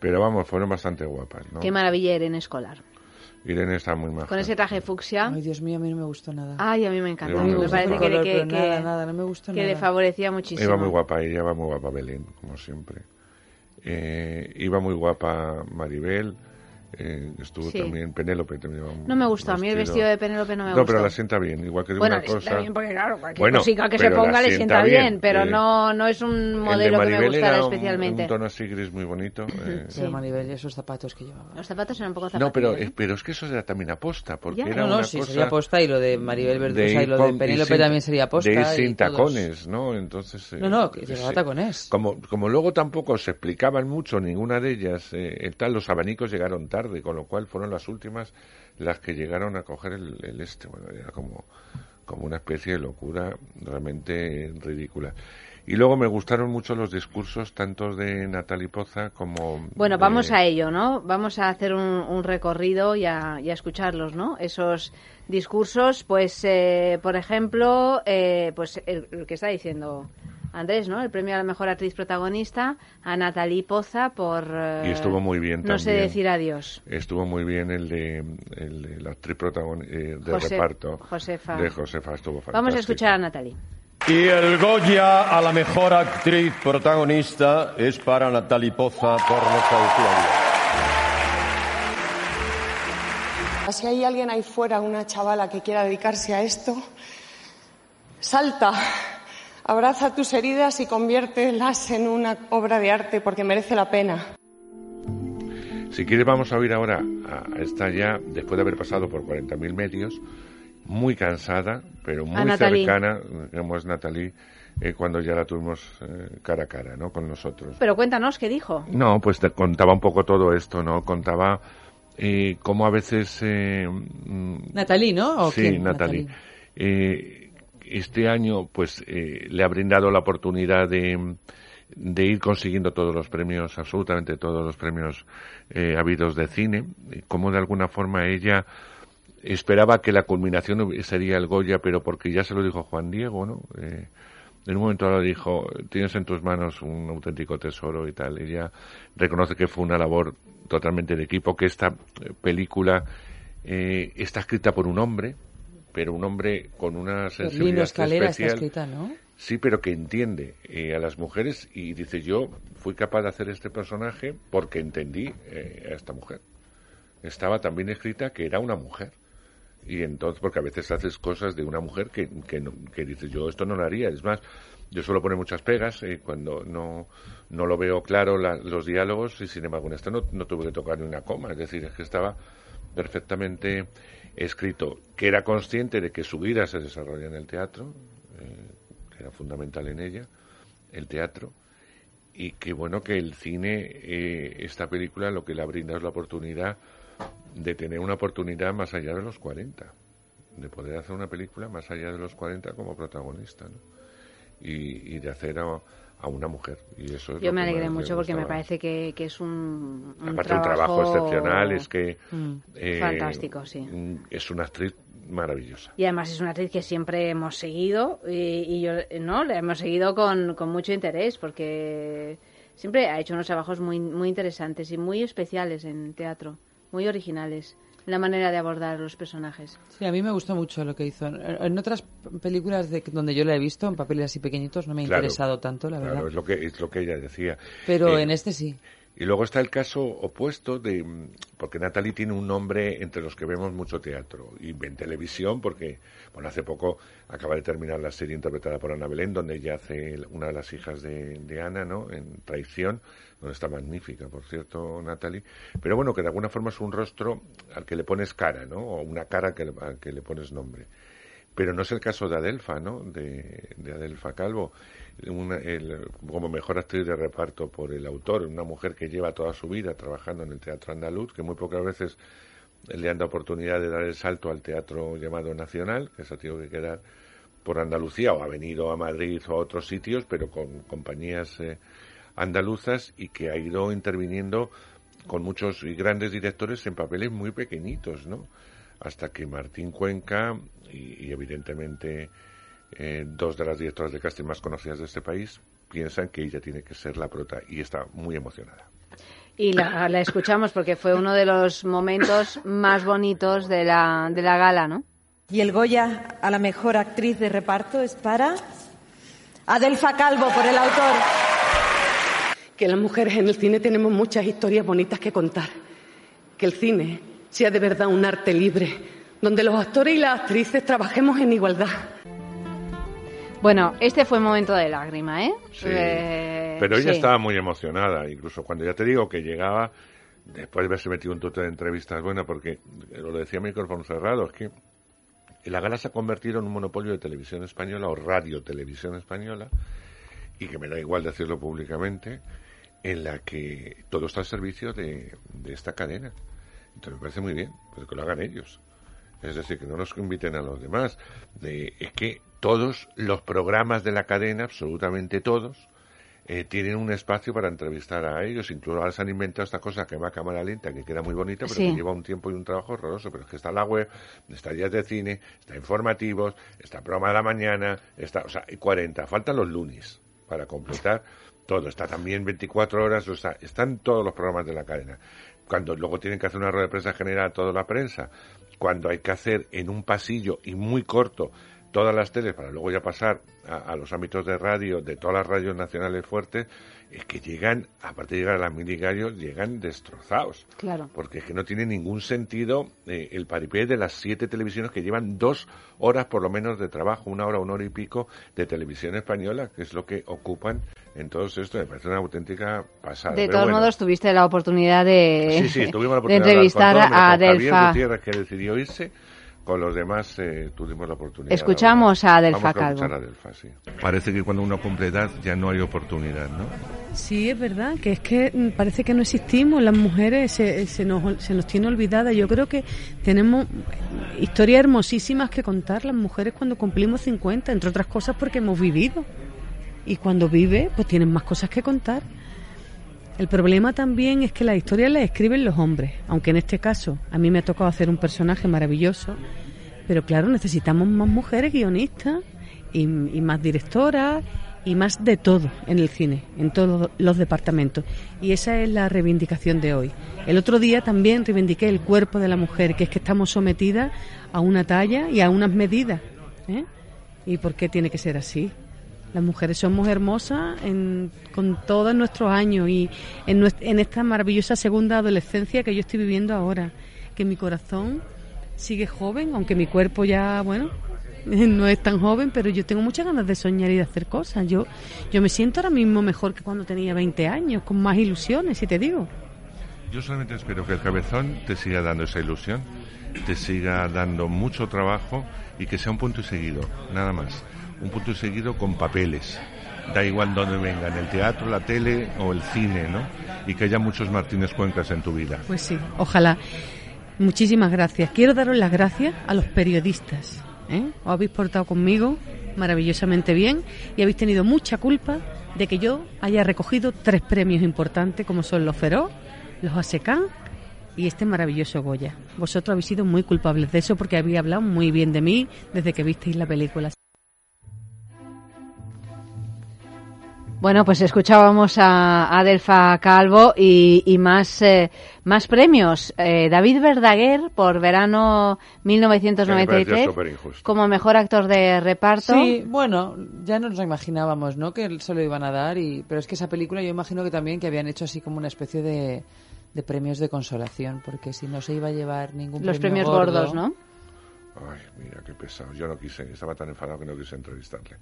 S13: Pero vamos, fueron bastante guapas, ¿no?
S1: Qué maravilla Irene Escolar.
S13: Irene está muy maja.
S1: Con ese traje fucsia.
S4: ay Dios mío, a mí no me gustó nada.
S1: Ay, a mí me encanta.
S13: Me
S1: Me parece que, le-
S4: color,
S1: que, que-
S4: nada, nada, no me gustó
S1: que le
S4: nada.
S1: favorecía muchísimo.
S13: Iba muy guapa ella, iba muy guapa Belén, como siempre. Eh, iba muy guapa Maribel. Eh, estuvo
S1: Sí.
S13: también Penélope. también un
S1: No me gustó, a mí el vestido de Penélope no me
S13: No,
S1: gustó.
S13: pero la sienta bien, igual que de
S1: Bueno,
S13: una cosa.
S1: bien porque claro, cualquier
S13: Bueno,
S1: cosica que se ponga le sienta bien, pero
S13: eh,
S1: no, no es un
S13: el de
S1: modelo que me gustara
S13: era un-
S1: especialmente.
S13: Un, tono así gris muy bonito. eh.
S1: Sí.
S4: Pero Maribel y esos zapatos que llevaba.
S1: Los zapatos eran un poco
S13: No,
S1: zapatillas.
S13: pero,
S1: ¿eh?
S13: pero es que eso era también aposta, porque
S1: Ya.
S13: era
S4: No, no,
S13: una
S4: sí,
S13: cosa
S4: sería aposta y lo de Maribel Verdusa y lo de Penélope también sería aposta.
S13: De ir sin tacones, ¿no? Entonces... eh,
S4: No, no, llevaba tacones.
S13: Como, como luego tampoco se explicaban mucho ninguna de ellas, eh, tal, los abanicos llegaron tarde. Tarde, con lo cual fueron las últimas las que llegaron a coger el, el este. Bueno, era como, como una especie de locura realmente ridícula. Y luego me gustaron mucho los discursos tanto de Natalie Poza como...
S1: Bueno,
S13: de-
S1: vamos a ello, ¿no? Vamos a hacer un, un recorrido y a, y a escucharlos, ¿no? Esos discursos, pues, eh, por ejemplo, eh, pues el, el que está diciendo Andrés, ¿no? El premio a la mejor actriz protagonista a Natalie Poza por... eh,
S13: Y estuvo muy bien
S1: No sé
S13: también.
S1: decir adiós.
S13: Estuvo muy bien el de, el de la actriz protagonista de
S1: Jose-
S13: reparto.
S1: Josefa.
S13: De Josefa, estuvo fantástico.
S1: Vamos a escuchar a Natalie.
S20: Y el Goya a la mejor actriz protagonista es para Natalie Poza por Nostalgia.
S21: Si hay alguien ahí fuera, una chavala que quiera dedicarse a esto, salta, abraza tus heridas y conviértelas en una obra de arte porque merece la pena.
S13: Si quieres vamos a oír ahora a, esta ya, después de haber pasado por 40.000 medios, muy cansada, pero muy cercana, como es Natalie, eh, cuando ya la tuvimos eh, cara a cara, ¿no? Con nosotros.
S1: Pero cuéntanos, ¿qué dijo?
S13: No, pues te contaba un poco todo esto, ¿no? Contaba eh, cómo a veces... eh, mm,
S4: Natalie, ¿no? ¿O
S13: sí,
S4: quién?
S13: Natalie. Eh, este año, pues, eh, le ha brindado la oportunidad de, de ir consiguiendo todos los premios, absolutamente todos los premios eh, habidos de cine, y cómo de alguna forma ella esperaba que la culminación sería el Goya, pero porque ya se lo dijo Juan Diego, ¿no? Eh, en un momento dado dijo, tienes en tus manos un auténtico tesoro y tal. Ella reconoce que fue una labor totalmente de equipo, que esta eh, película eh, está escrita por un hombre, pero un hombre con una sensibilidad
S4: Escalera está escrita, ¿no?
S13: Sí, pero que entiende eh, a las mujeres y dice yo fui capaz de hacer este personaje porque entendí eh, a esta mujer. Estaba también escrita que era una mujer. Y entonces, porque a veces haces cosas de una mujer que, que, no- que dices yo esto no lo haría. Es más, yo suelo poner muchas pegas eh, cuando no, no lo veo claro la- los diálogos y sin embargo en esto no, no tuve que tocar ni una coma. Es decir, es que estaba perfectamente escrito, que era consciente de que su vida se desarrolla en el teatro, eh, que era fundamental en ella, el teatro, y que bueno que el cine, eh, esta película lo que le ha brindado es la oportunidad de tener una oportunidad más allá de los 40, de poder hacer una película más allá de los 40 como protagonista, ¿no? Y, y de hacer a, a una mujer. Y eso es
S1: Yo me alegré mucho porque me parece que, que es un, un
S13: Aparte un trabajo excepcional, es que
S1: Mm,
S13: eh,
S1: fantástico, sí.
S13: mm, es una actriz maravillosa.
S1: Y además es una actriz que siempre hemos seguido y, y yo, no, la hemos seguido con, con mucho interés porque siempre ha hecho unos trabajos muy, muy interesantes y muy especiales en teatro, muy originales, la manera de abordar los personajes.
S4: Sí, a mí me gustó mucho lo que hizo. En otras películas de, donde yo la he visto, en papeles así pequeñitos, no me ha
S13: Claro,
S4: interesado tanto, la
S13: claro,
S4: verdad.
S13: es lo que es lo que ella decía.
S4: Pero
S13: Eh,
S4: en este sí.
S13: Y luego está el caso opuesto de mm, porque Natalie tiene un nombre entre los que vemos mucho teatro y en televisión porque bueno hace poco acaba de terminar la serie interpretada por Ana Belén donde ella hace una de las hijas de, de Ana, ¿no? En Traición, donde está magnífica, por cierto, Natalie. Pero bueno, que de alguna forma es un rostro al que le pones cara, ¿no? O una cara que al que le pones nombre. Pero no es el caso de Adelfa, ¿no? De, de Adelfa Calvo, una- el- como mejor actriz de reparto por el autor, una mujer que lleva toda su vida trabajando en el teatro andaluz, que muy pocas veces le han dado oportunidad de dar el salto al teatro llamado nacional, que se ha tenido que quedar por Andalucía o ha venido a Madrid o a otros sitios, pero con compañías eh, andaluzas y que ha ido interviniendo con muchos y grandes directores en papeles muy pequeñitos, ¿no? Hasta que Martín Cuenca y, y evidentemente eh, dos de las directoras de casting más conocidas de este país piensan que ella tiene que ser la prota y está muy emocionada.
S1: Y la, la escuchamos porque fue uno de los momentos más bonitos de la, de la gala, ¿no?
S22: Y el Goya a la mejor actriz de reparto es para Adelfa Calvo por el autor.
S21: Que las mujeres en el cine tenemos muchas historias bonitas que contar. Que el cine sea de verdad un arte libre, donde los actores y las actrices trabajemos en igualdad.
S1: Bueno, este fue un momento de lágrima, ¿eh?
S13: Sí.
S1: Eh,
S13: Pero ella
S1: sí.
S13: estaba muy emocionada, incluso cuando ya te digo que llegaba, después de haberse metido un tuto de entrevistas, bueno, porque lo decía a micrófono cerrado, es que la gala se ha convertido en un monopolio de televisión española o radio televisión española, y que me da igual decirlo públicamente, en la que todo está al servicio de, de esta cadena. Entonces me parece muy bien, pues que lo hagan ellos. Es decir, que no nos inviten a los demás. De, es que todos los programas de la cadena, absolutamente todos, eh, tienen un espacio para entrevistar a ellos. Incluso ahora se han inventado esta cosa que va a cámara lenta, que queda muy bonita, pero
S1: Sí.
S13: que lleva un tiempo y un trabajo horroroso. Pero es que está la web, está días de cine, está informativos, está programa de la mañana, está, o sea, hay 40. Faltan los lunes para completar todo. Está también 24 horas, o sea, están todos los programas de la cadena. Cuando luego tienen que hacer una rueda de prensa general a toda la prensa, cuando hay que hacer en un pasillo y muy corto todas las teles para luego ya pasar a, a los ámbitos de radio de todas las radios nacionales fuertes, es que llegan, aparte de llegar a las mini gallos, llegan destrozados.
S1: Claro.
S13: Porque es que no tiene ningún sentido eh, el paripé de las siete televisiones que llevan dos horas por lo menos de trabajo, una hora, una hora y pico de televisión española, que es lo que ocupan en todo esto. Me parece una auténtica pasada.
S1: De
S13: Pero
S1: todos
S13: bueno.
S1: modos, tuviste la oportunidad de,
S13: Sí, sí, tuvimos la
S1: de
S13: oportunidad
S1: entrevistar
S13: de todos,
S1: a
S13: Javier
S1: Adelfa.
S13: Gutiérrez, que decidió irse. Con los demás eh, tuvimos la oportunidad.
S1: Escuchamos a Adelfa
S13: Vamos a
S1: Calvo.
S13: escuchar a Adelfa, sí. Parece que cuando uno cumple edad ya no hay oportunidad, ¿no?
S23: Sí, es verdad, que es que mm, parece que no existimos, las mujeres se, se, nos, se nos tiene olvidada. Yo creo que tenemos historias hermosísimas que contar las mujeres cuando cumplimos 50, entre otras cosas porque hemos vivido. Y cuando vive, pues tienen más cosas que contar. El problema también es que las historias las escriben los hombres, aunque en este caso a mí me ha tocado hacer un personaje maravilloso, pero claro, necesitamos más mujeres guionistas y, más directoras y más de todo en el cine, en todos los departamentos. Y esa es la reivindicación de hoy. El otro día también reivindiqué el cuerpo de la mujer, que es que estamos sometidas a una talla y a unas medidas. ¿eh? ¿Y por qué tiene que ser así? Las mujeres somos hermosas en- con todos nuestros años y en, en esta maravillosa segunda adolescencia que yo estoy viviendo ahora. Que mi corazón sigue joven, aunque mi cuerpo ya, bueno, no es tan joven, pero yo tengo muchas ganas de soñar y de hacer cosas. Yo, yo me siento ahora mismo mejor que cuando tenía 20 años, con más ilusiones, si te digo.
S13: Yo solamente espero que el cabezón te siga dando esa ilusión, te siga dando mucho trabajo y que sea un punto y seguido, nada más. Un punto seguido con papeles. Da igual donde vengan, el teatro, la tele o el cine, ¿no? Y que haya muchos Martínez Cuencas en tu vida.
S23: Pues sí, ojalá. Muchísimas gracias. Quiero daros las gracias a los periodistas. ¿eh? Os habéis portado conmigo maravillosamente bien y habéis tenido mucha culpa de que yo haya recogido tres premios importantes como son los Feroz, los ASECAN y este maravilloso Goya. Vosotros habéis sido muy culpables de eso porque habéis hablado muy bien de mí desde que visteis la película.
S1: Bueno, pues escuchábamos a Adelfa Calvo y, y más, eh, más premios. Eh, David Verdaguer por verano
S13: Que me pareció
S1: 1993
S13: superinjusto.
S1: como mejor actor de reparto.
S4: Sí, bueno, ya no nos imaginábamos, ¿no? Que se lo iban a dar, y pero es que esa película yo imagino que también que habían hecho así como una especie de, de premios de consolación, porque si no se iba a llevar ningún
S1: Los
S4: premio
S1: premios
S4: gordo-
S1: gordos, ¿no?
S13: Ay, mira qué pesado. Yo no quise, estaba tan enfadado que no quise entrevistarle.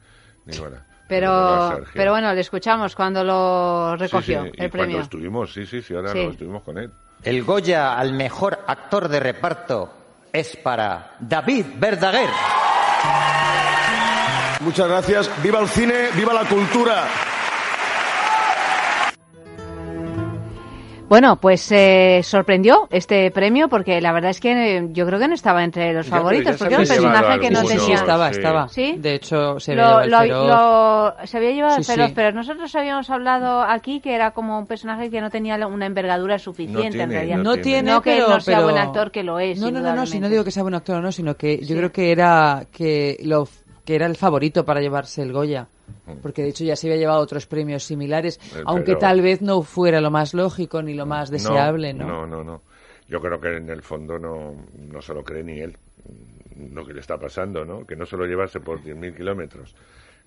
S13: Ni bueno.
S1: Pero, pero bueno, le escuchamos cuando lo recogió
S13: Sí, sí, y
S1: el
S13: cuando
S1: premio.
S13: estuvimos, sí, sí, sí, ahora
S1: Sí.
S13: lo estuvimos con él.
S24: El Goya al mejor actor de reparto es para David Verdaguer.
S25: Muchas gracias. Viva el cine, viva la cultura.
S1: Bueno, pues eh, sorprendió este premio porque la verdad es que eh, yo creo que no estaba entre los favoritos porque era un personaje que no tenía.
S4: Sí, estaba,
S13: sí.
S4: estaba.
S1: ¿Sí?
S4: De hecho, se
S1: Lo-
S4: había llevado el
S1: lo- lo- se había llevado el
S4: Sí,
S1: feroz,
S4: sí.
S1: pero nosotros habíamos hablado aquí que era como un personaje que no tenía una envergadura suficiente
S4: tiene,
S1: en realidad.
S4: no tiene,
S1: no que
S4: pero-
S1: no sea
S4: pero-
S1: buen actor que lo es.
S4: No, no, no, no, si no digo que sea buen actor o no, sino que yo
S1: Sí.
S4: creo que era que lo que era el favorito para llevarse el Goya. Porque de hecho ya se había llevado otros premios similares,
S13: El
S4: aunque tal vez no fuera lo más lógico ni lo más deseable, ¿no?
S13: No, no, no. Yo creo que en el fondo no, no se lo cree ni él lo que le está pasando, ¿no? Que no se lo llevarse por 10.000 kilómetros,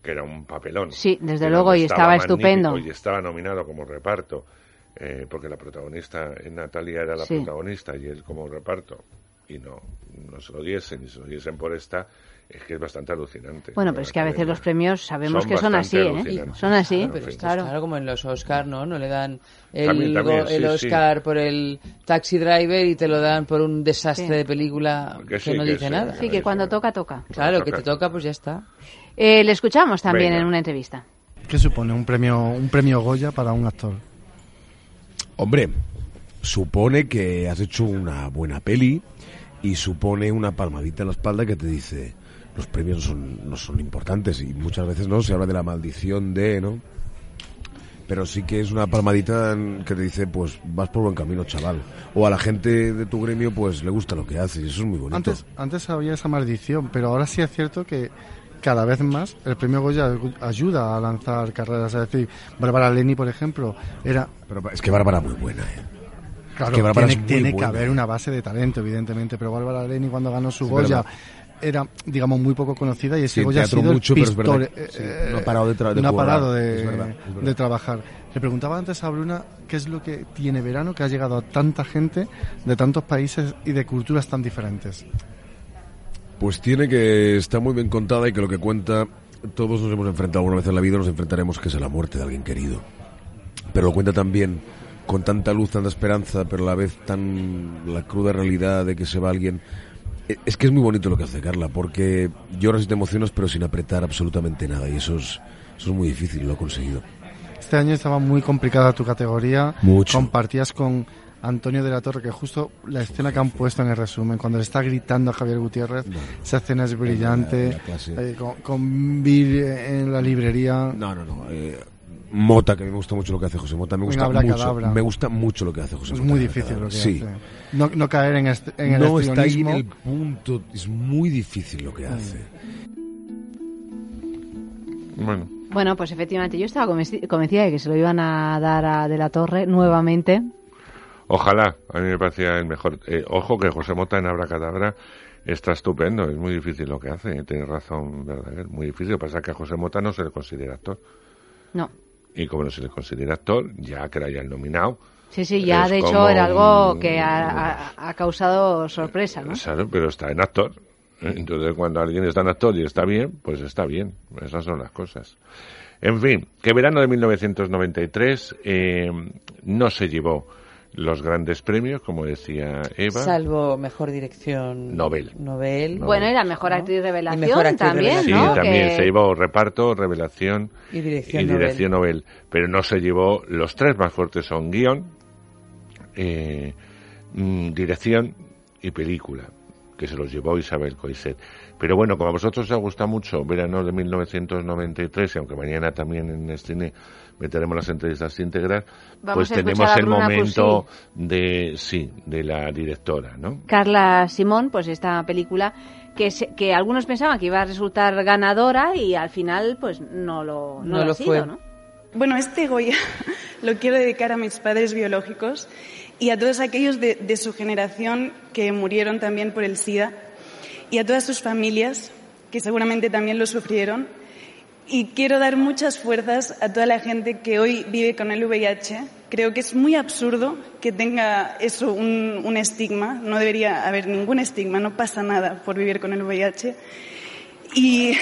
S13: que era un papelón.
S1: Sí, desde luego, y estaba estupendo.
S13: Y estaba nominado como reparto, eh, porque la protagonista, eh, Natalia era la
S1: Sí.
S13: protagonista y él como reparto. Y no, no se lo diesen, y se lo diesen por esta, es que es bastante alucinante.
S1: Bueno, pero es que a veces los premios sabemos
S13: Son
S1: que son así, ¿eh? Son así,
S13: Claro,
S4: Pero
S13: sí.
S4: esto es claro, como en los Oscar, ¿no? No le dan el,
S13: También, también,
S4: go- el
S13: sí,
S4: Oscar por el Taxi Driver y te lo dan por un desastre
S1: Sí.
S4: de película
S13: Que
S4: no
S13: que
S4: dice
S13: sí.
S4: nada.
S1: Sí, que cuando toca, toca.
S4: Claro, que te toca, pues ya está.
S1: Eh, le escuchamos también
S26: Venga.
S1: en una entrevista.
S26: ¿Qué supone un premio, un premio Goya para un actor?
S27: Hombre, supone que has hecho una buena peli y supone una palmadita en la espalda que te dice los premios no son, no son importantes y muchas veces no se habla de la maldición de, ¿no? Pero sí que es una palmadita que te dice, pues vas por buen camino, chaval. O a la gente de tu gremio, pues le gusta lo que haces y eso es muy bonito.
S26: Antes, antes había esa maldición, pero ahora sí es cierto que cada vez más el premio Goya ayuda a lanzar carreras. Es decir, Bárbara Leni, por ejemplo, era...
S27: Pero es que Bárbara muy buena, ¿eh?
S26: Claro,
S27: Es que
S26: tiene,
S27: es muy
S26: tiene que haber una base de talento, evidentemente, pero Bárbara Leni cuando ganó su
S27: Sí,
S26: Goya
S27: pero-
S26: era, digamos, muy poco conocida y ese
S27: Sí,
S26: Goya ha sido el
S27: mucho, pero es verdad sí,
S26: eh,
S27: no ha parado de tra- de
S26: no ha
S27: currar,
S26: parado de,
S27: es verdad, es verdad.
S26: de trabajar. Le preguntaba antes a Bruna qué es lo que tiene verano que ha llegado a tanta gente de tantos países y de culturas tan diferentes.
S27: Pues tiene que estar muy bien contada y que lo que cuenta, todos nos hemos enfrentado alguna vez en la vida, nos enfrentaremos que es a la muerte de alguien querido. Pero lo cuenta también con tanta luz, tanta esperanza, pero a la vez tan la cruda realidad de que se va alguien. E- Es que es muy bonito lo que hace Carla, porque lloras y te emocionas, pero sin apretar absolutamente nada, y eso es, eso es muy difícil, lo ha conseguido.
S26: Este año estaba muy complicada tu categoría.
S27: Mucho.
S26: Compartías con Antonio de la Torre, que justo la escena que han puesto en el resumen, cuando le está gritando a Javier Gutiérrez, esa escena es brillante.
S27: la clase.
S26: eh, con, con Bill en la librería.
S27: No, no, no. eh, Mota, que a mí me gusta mucho lo que hace José Mota, me gusta mucho. Me gusta mucho lo que hace José
S26: Es
S27: Mota.
S26: muy
S27: de
S26: difícil
S27: verdad.
S26: lo que
S27: sí.
S26: hace. No, no caer en, este- en el
S27: no está ahí en el punto, es muy difícil lo que hace.
S13: Bueno.
S1: Bueno, pues efectivamente, yo estaba convenci- convencida de que se lo iban a dar a De la Torre nuevamente.
S13: Ojalá, a mí me parecía el mejor. Eh, ojo que José Mota en Abracadabra está estupendo, es muy difícil lo que hace, tienes razón, Verdaguer, muy difícil. Pasa es que a José Mota no se le considera actor.
S1: No.
S13: Y como no se le considera actor, ya que ya el nominado,
S1: Sí, sí, ya de hecho era algo que ha, ha- ha causado sorpresa, ¿no?
S13: ¿sabes? pero está en actor. Entonces, cuando alguien está en actor y está bien, pues está bien. Esas son las cosas. En fin, que verano de 1993 eh, no se llevó los grandes premios, como decía Eva.
S4: Salvo mejor dirección.
S13: Nobel.
S4: Nobel.
S1: Bueno, y la mejor actriz revelación
S4: mejor actriz
S1: también,
S13: Sí,
S1: ¿no?
S13: también
S1: Que-
S13: se llevó reparto, revelación
S4: Y dirección
S13: y
S4: Nobel.
S13: dirección Nobel. Pero no se llevó, los tres más fuertes son guion, eh, mm, dirección y película, que se los llevó Isabel Coiset. Pero bueno, como a vosotros os ha gustado mucho Verano de 1993, y aunque mañana también en el cine meteremos las entrevistas íntegras,
S1: Vamos
S13: pues tenemos el momento de, sí, de la directora, ¿no?
S1: Carla Simón, pues esta película que, se- que algunos pensaban que iba a resultar ganadora y al final pues no lo, no lo ha sido, ¿no?
S28: Bueno, este Goya lo quiero dedicar a mis padres biológicos y a todos aquellos de, de su generación que murieron también por el SIDA y a todas sus familias que seguramente también lo sufrieron. Y quiero dar muchas fuerzas a toda la gente que hoy vive con el VIH. Creo que es muy absurdo que tenga eso un, un estigma. No debería haber ningún estigma, no pasa nada por vivir con el VIH. Y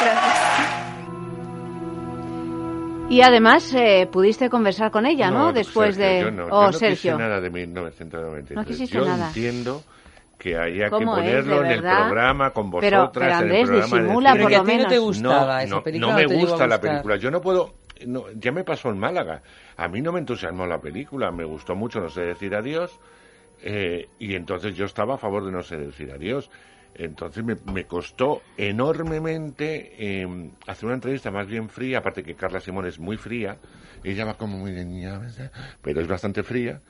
S28: gracias.
S1: Y además eh, pudiste conversar con ella, ¿no? Después
S13: Sergio,
S1: de...
S13: yo no,
S1: oh,
S13: yo no
S1: Sergio.
S13: quise nada de 1993.
S1: No quisiste
S13: yo
S1: nada.
S13: entiendo que haya que
S1: ¿Cómo es, de
S13: ponerlo en el programa con vosotras,
S1: pero, Andrés,
S13: en el programa
S1: disimula, por lo Porque a ti no te menos.
S4: gustaba
S13: no,
S4: esa
S13: no,
S4: película,
S13: No
S4: ¿o
S13: me gusta la película. Yo no puedo... no, ya me pasó en Málaga. A mí no me entusiasmó la película. Me gustó mucho No sé decir adiós. eh, y entonces yo estaba a favor de No sé decir adiós. Entonces me, me costó enormemente eh, hacer una entrevista más bien fría, aparte que Carla Simón es muy fría, ella va como muy de pero es bastante fría.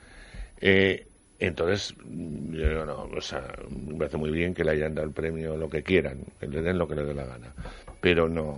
S13: Eh, entonces, mm, yo no, o sea, me parece muy bien que le hayan dado el premio lo que quieran, que le den lo que le dé la gana, pero no,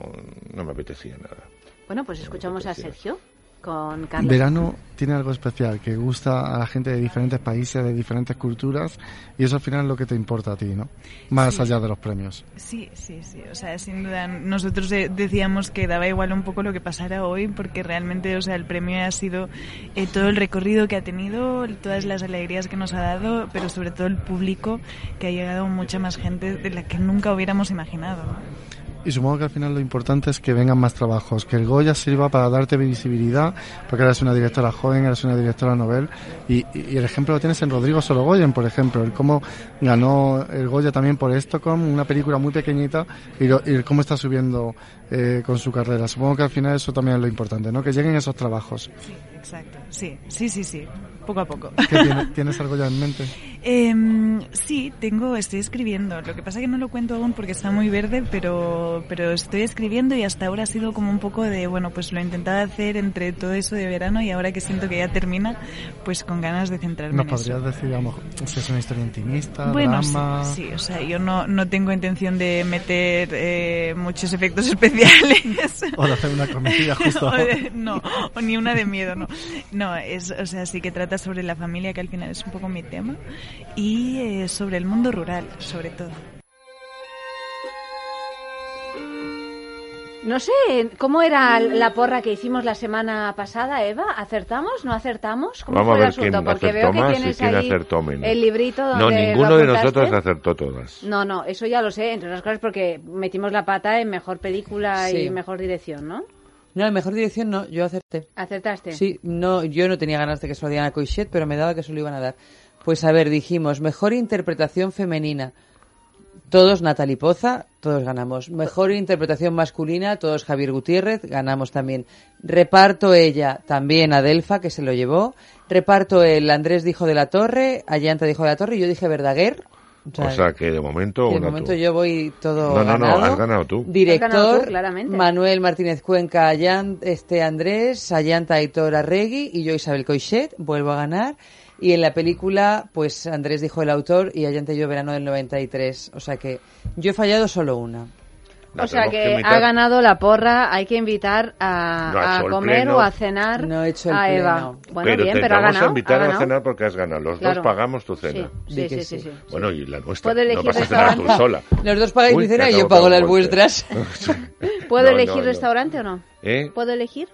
S13: no me apetecía nada.
S1: Bueno, pues escuchamos a Sergio con.
S26: Verano tiene algo especial, que gusta a la gente de diferentes países, de diferentes culturas, y eso al final es lo que te importa a ti, ¿no? Más
S29: Sí.
S26: allá de los premios.
S29: Sí, sí, sí. O sea, sin duda, nosotros eh, decíamos que daba igual un poco lo que pasara hoy, porque realmente, o sea, el premio ha sido eh, todo el recorrido que ha tenido, todas las alegrías que nos ha dado, pero sobre todo el público, que ha llegado mucha más gente de la que nunca hubiéramos imaginado. ¿no?
S26: Y supongo que al final lo importante es que vengan más trabajos, que el Goya sirva para darte visibilidad, porque eres una directora joven, eres una directora novel, y, y el ejemplo lo tienes en Rodrigo Sorogoyen, por ejemplo, el cómo ganó el Goya también por Stockholm, una película muy pequeñita, y, lo- y cómo está subiendo eh, con su carrera. Supongo que al final eso también es lo importante, ¿no? Que lleguen esos trabajos.
S29: Exacto, sí, sí, sí, sí, poco a poco.
S26: ¿Qué tiene- ¿Tienes algo ya en mente?
S29: Em, sí, tengo, estoy escribiendo. Lo que pasa que no lo cuento aún porque está muy verde, pero, pero estoy escribiendo y hasta ahora ha sido como un poco de, bueno, pues lo he intentado hacer entre todo eso de verano y ahora que siento que ya termina, pues con ganas de centrarme
S26: ¿Nos
S29: en eso.
S26: podrías decir, a lo mejor, si es una historia intimista,
S29: Bueno, sí,
S26: drama?
S29: sí, o sea, yo no, no tengo intención de meter eh, muchos efectos especiales.
S26: O de hacer una comedia justo.
S29: O de- no, o ni una de miedo, no. No, es, o sea, sí que trata sobre la familia, que al final es un poco mi tema, y eh, sobre el mundo rural, sobre todo.
S1: No sé, ¿cómo era la porra que hicimos la semana pasada, Eva? ¿Acertamos? ¿No acertamos? ¿Cómo
S13: Vamos
S1: fue
S13: a
S1: el
S13: ver quién
S1: asunto? Porque
S13: acertó
S1: veo que
S13: más y
S1: tienes
S13: quién
S1: ahí
S13: acertó menos.
S1: el librito donde
S13: No,
S1: lo
S13: ninguno de nosotros acertó todas.
S1: No, no, eso ya lo sé, entre otras cosas porque metimos la pata en mejor película
S4: Sí.
S1: y mejor dirección, ¿no?
S4: No, en mejor dirección no, yo acerté.
S1: ¿Acertaste?
S4: Sí, no, yo no tenía ganas de que se lo dieran a Coixet, pero me daba que se lo iban a dar. Pues a ver, dijimos, mejor interpretación femenina. Todos Natalie Poza, todos ganamos. Mejor interpretación masculina, todos Javier Gutiérrez, ganamos también. Reparto ella, también Adelfa, que se lo llevó. Reparto el Andrés dijo de la Torre, Ayanta dijo de la Torre y yo dije Verdaguer.
S13: O sea que de momento
S4: de momento
S13: tú.
S4: yo voy todo
S13: No, no, no,
S4: ganado.
S13: has ganado tú.
S1: Ganado
S4: Director,
S1: tú, claramente.
S4: Manuel Martínez Cuenca, Allan- este Andrés, Ayanta Aitor Arregui y yo Isabel Coixet, vuelvo a ganar. Y en la película, pues Andrés dijo el autor y Ayanta y yo verano del 93. O sea que yo he fallado solo una.
S1: O sea que ha ganado la porra, hay que invitar a,
S13: No
S1: comer
S13: pleno.
S1: o a cenar
S4: No he hecho el
S1: a
S4: pleno.
S1: Eva. Bueno,
S13: pero
S1: bien,
S13: te
S1: pero ha ganado.
S13: a invitar
S1: ha
S13: a cenar porque has ganado. Los
S1: Claro.
S13: dos pagamos tu cena.
S1: Sí, sí, sí, sí, sí.
S13: Bueno, y la nuestra.
S1: ¿Puedo elegir
S13: no vas a cenar tú sola.
S4: Los dos pagáis
S13: Uy,
S4: mi cena y yo pago las vuestras.
S1: ¿Puedo
S13: No,
S1: elegir
S13: no.
S1: restaurante o no?
S13: ¿Eh?
S1: ¿Puedo elegir?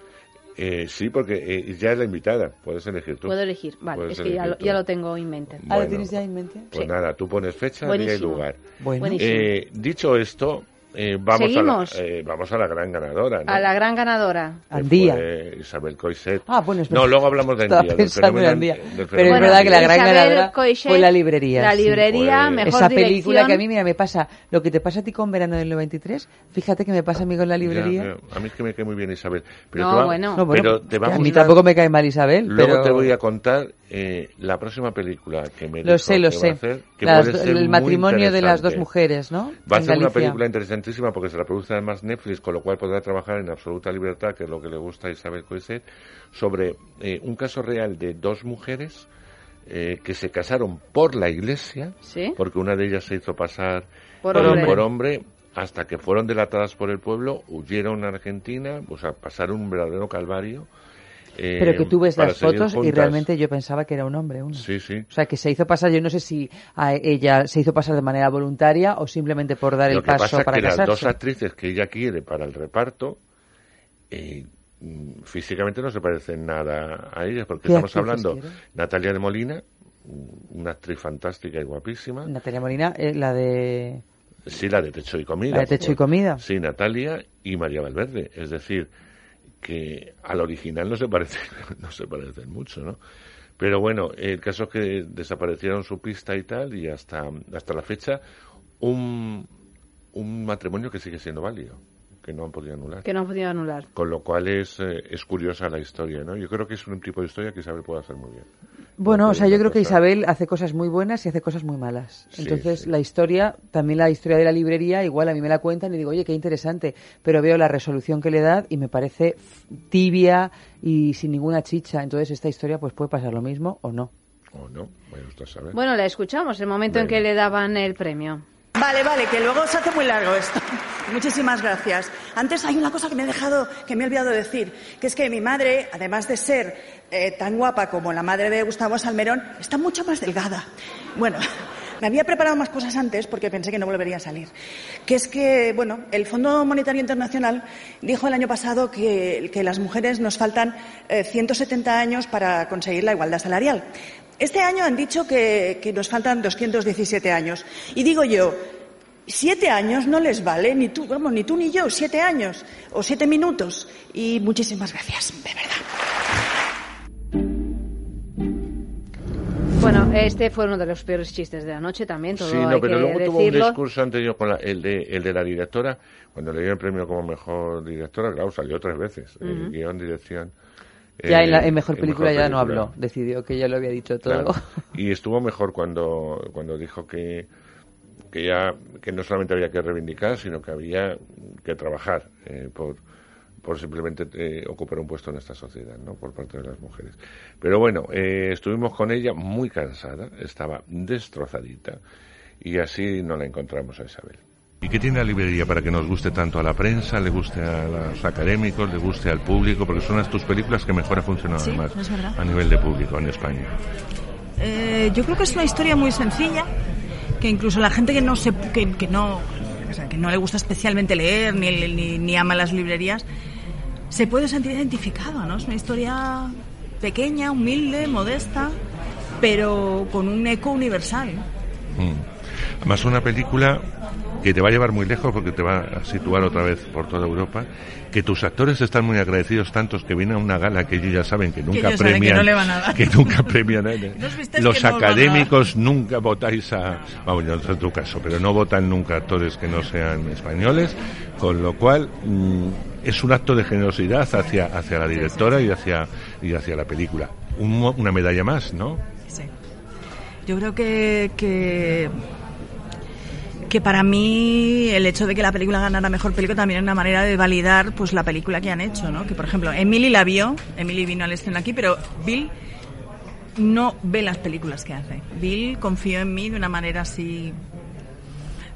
S13: Eh, sí, porque eh, ya es la invitada. Puedes elegir tú.
S1: Puedo elegir. Vale,
S13: Puedes
S1: es que ya lo, ya lo tengo en mente.
S4: Ah, ¿lo
S13: Bueno.
S4: tienes ya en mente?
S13: Pues
S1: Sí.
S13: nada, tú pones fecha, día y lugar.
S4: Bueno.
S1: Buenísimo.
S13: Eh, dicho esto, eh, vamos, a
S1: ¿Seguimos?
S13: la, eh, vamos a la gran ganadora. ¿no?
S1: A la gran ganadora.
S4: Andía.
S13: Isabel Coixet.
S4: Ah, bueno, es
S13: No, luego hablamos de Andía. del
S4: pensando en
S13: fenómeno
S4: Andía.
S13: del
S4: Pero es
S13: fenómeno
S4: verdad que la gran
S1: Isabel
S4: ganadora
S1: Coixet,
S4: fue la librería.
S1: la
S4: sí.
S1: librería,
S13: Fue-
S1: mejor
S4: Esa película
S1: dirección.
S4: que a mí mira, me pasa lo que te pasa a ti con Verano del 93, fíjate que me pasa a mí con la librería.
S13: Ya, ya. A mí es que me cae muy bien Isabel. Pero
S1: No,
S13: te va-
S1: bueno.
S4: No, bueno,
S13: pero te va
S4: a mí tampoco me cae mal Isabel,
S13: Luego
S4: pero
S13: te voy a contar eh, la próxima película que me
S4: lo
S13: dijo
S4: sé, lo
S13: que va
S4: sé.
S13: a hacer, que
S4: Las el matrimonio de las dos
S13: interesante.
S4: mujeres, ¿no?
S13: Va a ser una película interesantísima porque se la produce además Netflix, con lo cual podrá trabajar en absoluta libertad, que es lo que le gusta a Isabel Coixet, sobre eh, un caso real de dos mujeres eh, que se casaron por la iglesia,
S1: Sí.
S13: porque una de ellas se hizo pasar
S1: Por hombre.
S13: por hombre, hasta que fueron delatadas por el pueblo, huyeron a Argentina, o sea, pasaron un verdadero calvario. Eh,
S4: Pero que tú ves las fotos y realmente yo pensaba que era un hombre. Uno.
S13: Sí, sí.
S4: O sea, que se hizo pasar, yo no sé si a ella se hizo pasar de manera voluntaria o simplemente por dar
S13: Lo
S4: el
S13: que
S4: paso
S13: pasa es
S4: para
S13: que las
S4: casarse.
S13: dos actrices que ella quiere para el reparto eh, mm, físicamente no se parecen nada a ellas, porque
S4: ¿Qué
S13: estamos hablando
S4: quiere?
S13: Natalia de Molina, mm, una actriz fantástica y guapísima.
S4: Natalia Molina, eh, la de...
S13: Sí, la de Techo y Comida.
S4: La de Techo y Comida.
S13: Sí, Natalia y María Valverde. Es decir, que al original no se parecen, no se parecen mucho, ¿no? Pero bueno, el caso es que desaparecieron su pista y tal, y hasta, hasta la fecha, un, un matrimonio que sigue siendo válido, que no han podido anular.
S1: Que no han podido anular.
S13: Con lo cual es, eh, es curiosa la historia, ¿no? Yo creo que es un tipo de historia que Isabel puede hacer muy bien.
S4: Bueno, o sea, yo creo que Isabel hace cosas muy buenas y hace cosas muy malas.
S13: Sí,
S4: Entonces,
S13: sí.
S4: la historia, también la historia de la librería, igual a mí me la cuentan y digo, oye, qué interesante, pero veo la resolución que le da y me parece tibia y sin ninguna chicha. Entonces, esta historia pues puede pasar lo mismo o no.
S13: O no, vaya usted a saber.
S1: Bueno, la escuchamos, el momento en que le daban el premio.
S30: Vale, vale, que luego se hace muy largo esto. Muchísimas gracias. Antes hay una cosa que me he dejado, que me he olvidado decir, que es que mi madre, además de ser eh, tan guapa como la madre de Gustavo Salmerón, está mucho más delgada. Bueno, me había preparado más cosas antes porque pensé que no volvería a salir. Que es que, bueno, el Fondo Monetario Internacional dijo el año pasado que, las mujeres nos faltan eh, 170 años para conseguir la igualdad salarial. Este año han dicho que, que nos faltan 217 años. Y digo yo, Siete años no les vale, ni tú, vamos, ni tú ni yo, siete años o siete minutos. Y muchísimas gracias, de verdad.
S1: Bueno, este fue uno de los peores chistes de la noche también, todo
S13: Sí,
S1: hay
S13: no, pero
S1: que
S13: luego tuvo un
S1: decirlo.
S13: discurso anterior con la- el, de, el de la directora, cuando le dio el premio como mejor directora, claro, salió tres veces, eh,
S4: Ujú.
S13: guion, dirección.
S4: Ya en, la,
S13: eh,
S4: en mejor
S13: en
S4: película ya no habló, decidió que ya lo había dicho todo.
S13: Claro. Y estuvo mejor cuando, cuando dijo que, que ya que no solamente había que reivindicar, sino que había que trabajar eh, por, por simplemente eh, ocupar un puesto en esta sociedad, ¿no? Por parte de las mujeres. Pero bueno, eh, estuvimos con ella muy cansada, estaba destrozadita y así no la encontramos a Isabel. ¿Y qué tiene la librería para que nos guste tanto a la prensa, le guste a los académicos, le guste al público? Porque son las tus películas que mejor han funcionado
S31: Sí,
S13: además a nivel de público en España.
S31: Eh, yo creo que es una historia muy sencilla, que incluso la gente que no se, que, que no, o sea, que no le gusta especialmente leer ni, ni, ni ama las librerías, se puede sentir identificado, ¿no? Es una historia pequeña, humilde, modesta, pero con un eco universal.
S13: Mm. Además, una película que te va a llevar muy lejos porque te va a situar otra vez por toda Europa, que tus actores están muy agradecidos tantos que vienen a una gala que ellos ya saben que nunca
S31: saben que
S13: premian,
S31: no le van a dar.
S13: que nunca premian a
S31: ¿Nos visteis
S13: los
S31: no
S13: académicos nunca votáis a, vamos, yo no sé tu caso, pero no votan nunca actores que no sean españoles, con lo cual mm, es un acto de generosidad hacia, hacia la directora y hacia, y hacia la película. Un una medalla más, ¿no?
S31: Sí. Yo creo que, que que para mí el hecho de que la película ganara mejor película también es una manera de validar pues la película que han hecho, ¿no? Que por ejemplo, Emily la vio, Emily vino al estreno aquí, pero Bill no ve las películas que hace. Bill confió en mí de una manera así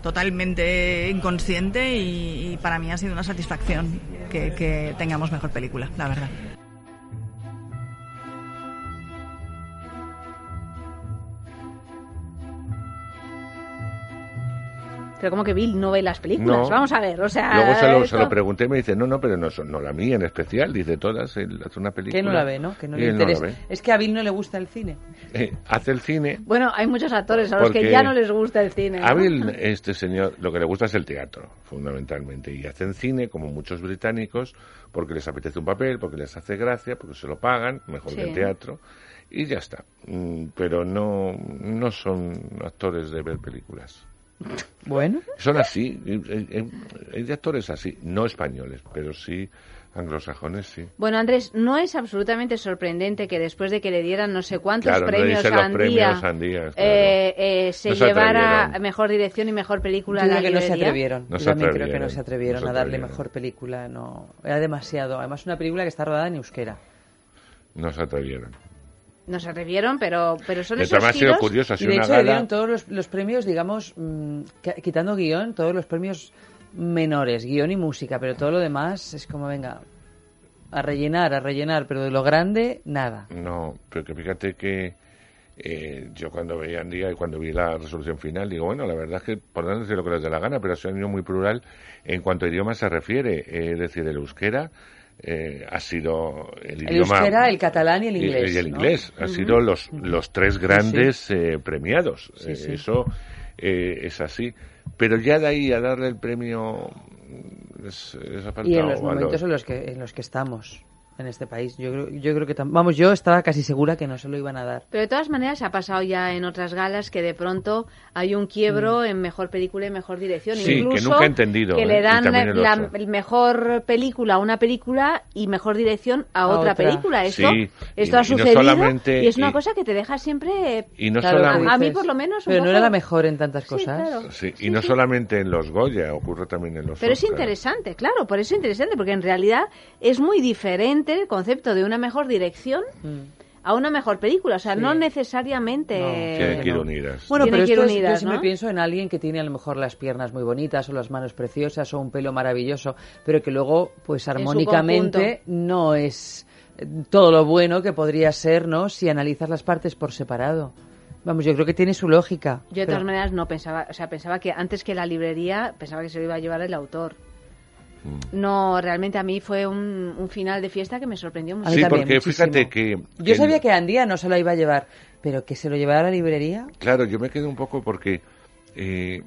S31: totalmente inconsciente y, para mí ha sido una satisfacción que tengamos mejor película, la verdad.
S1: Pero como que Bill no ve las películas.
S13: No.
S1: Vamos a ver, o sea...
S13: Luego se lo, se lo pregunté y me dice, no, no, pero no, son- no la mía en especial, dice todas, él hace una película.
S4: Que no la ve, ¿no? Que no le
S13: no
S4: interesa.
S13: ve.
S4: es que a Bill no le gusta el cine.
S13: Eh, hace el cine.
S1: Bueno, hay muchos actores a los que ya no les gusta el cine. ¿no?
S13: A Bill, este señor, lo que le gusta es el teatro, fundamentalmente. Y hacen cine, como muchos británicos, porque les apetece un papel, porque les hace gracia, porque se lo pagan, mejor que el teatro. Y ya está. Mm, Pero no, no son actores de ver películas.
S4: Bueno.
S13: Son así. eh, eh, Hay de actores así, no españoles, pero sí anglosajones, sí.
S1: Bueno, Andrés, no es absolutamente sorprendente que después de que le dieran no sé cuántos
S13: Claro, no
S1: premios
S13: dice
S1: a Andía,
S13: premios Andía, claro.
S1: eh, eh, se
S13: No se
S1: llevara
S13: atrevieron.
S1: mejor dirección y mejor película
S4: Yo
S1: a la
S4: creo que no se atrevieron.
S13: No
S4: Yo
S13: se
S4: también creo que
S13: atrevieron,
S4: no se atrevieron
S13: no se
S4: a darle
S13: atrevieron.
S4: mejor película. No, era demasiado. Además, una película que está rodada en euskera.
S13: No se atrevieron.
S1: No se atrevieron, pero, pero son
S13: De
S1: esos
S13: ha sido curioso, ha
S4: Y
S13: sido
S4: de
S13: una
S4: hecho, le
S13: gala.
S4: dieron todos los, los premios, digamos, mm, que- quitando guion, todos los premios menores, guion y música, pero todo lo demás es como, venga, a rellenar, a rellenar, pero de lo grande, nada.
S13: No, pero que fíjate que eh, yo cuando veía en día y cuando vi la resolución final, digo, bueno, la verdad es que podrán decir lo que les dé la gana, pero ha sido un año muy plural en cuanto a idioma se refiere. eh, es decir, el euskera eh, ha sido el,
S4: El
S13: idioma.
S4: euskera, el catalán y el inglés,
S13: Y, el
S4: ¿no?
S13: inglés. Han sido los, los tres grandes eh, premiados.
S4: Sí,
S13: Eh,
S4: sí.
S13: Eso eh, es así. Pero ya de ahí a darle el premio. Es, es
S4: Y en los momentos en los que en los que estamos en este país, yo creo, yo creo que tam- vamos, yo estaba casi segura que no se lo iban a dar.
S1: Pero de todas maneras ha pasado ya en otras galas que de pronto hay un quiebro en mejor película y mejor dirección.
S13: Mm. Sí, que
S1: Incluso
S13: nunca he entendido,
S1: Que
S13: ¿eh?
S1: le
S13: Y
S1: dan la, mejor película a una película y mejor dirección a,
S13: A
S1: otra,
S13: otra.
S1: película. Esto,
S13: Sí,
S1: esto
S13: y-
S1: ha
S13: y no
S1: sucedido y es una
S13: y-
S1: cosa que te deja siempre...
S13: Y no
S4: Claro,
S13: solamente-
S1: a, mí por lo menos... un
S4: Pero no era la mejor en tantas
S1: Sí,
S4: cosas.
S1: claro.
S13: Sí, y no solamente en los Goya, ocurre también en los
S1: Pero es interesante, claro, por eso es interesante, porque en realidad es muy diferente el concepto de una mejor dirección a una mejor película. O sea, no necesariamente...
S13: Tienen que ir unidas.
S4: Bueno, pero
S1: que ir
S4: esto es-
S1: unidas,
S4: yo siempre
S1: ¿no?
S4: pienso en alguien que tiene a lo mejor las piernas muy bonitas o las manos preciosas o un pelo maravilloso, pero que luego, pues armónicamente no es eh, todo lo bueno que podría ser, ¿no? Si analizas las partes por separado. Vamos, yo creo que tiene su lógica.
S1: Yo de
S4: pero-
S1: todas maneras no pensaba, o sea, pensaba que antes que la librería, pensaba que se lo iba a llevar el autor.
S13: Mm.
S1: No, realmente a mí fue un, un final de fiesta que me sorprendió mucho.
S13: Sí,
S4: también,
S13: porque
S4: muchísimo.
S13: fíjate que...
S4: Yo sabía que Andía no se lo iba a llevar, pero que se lo llevara a la librería.
S13: Claro, yo me quedé un poco porque eh,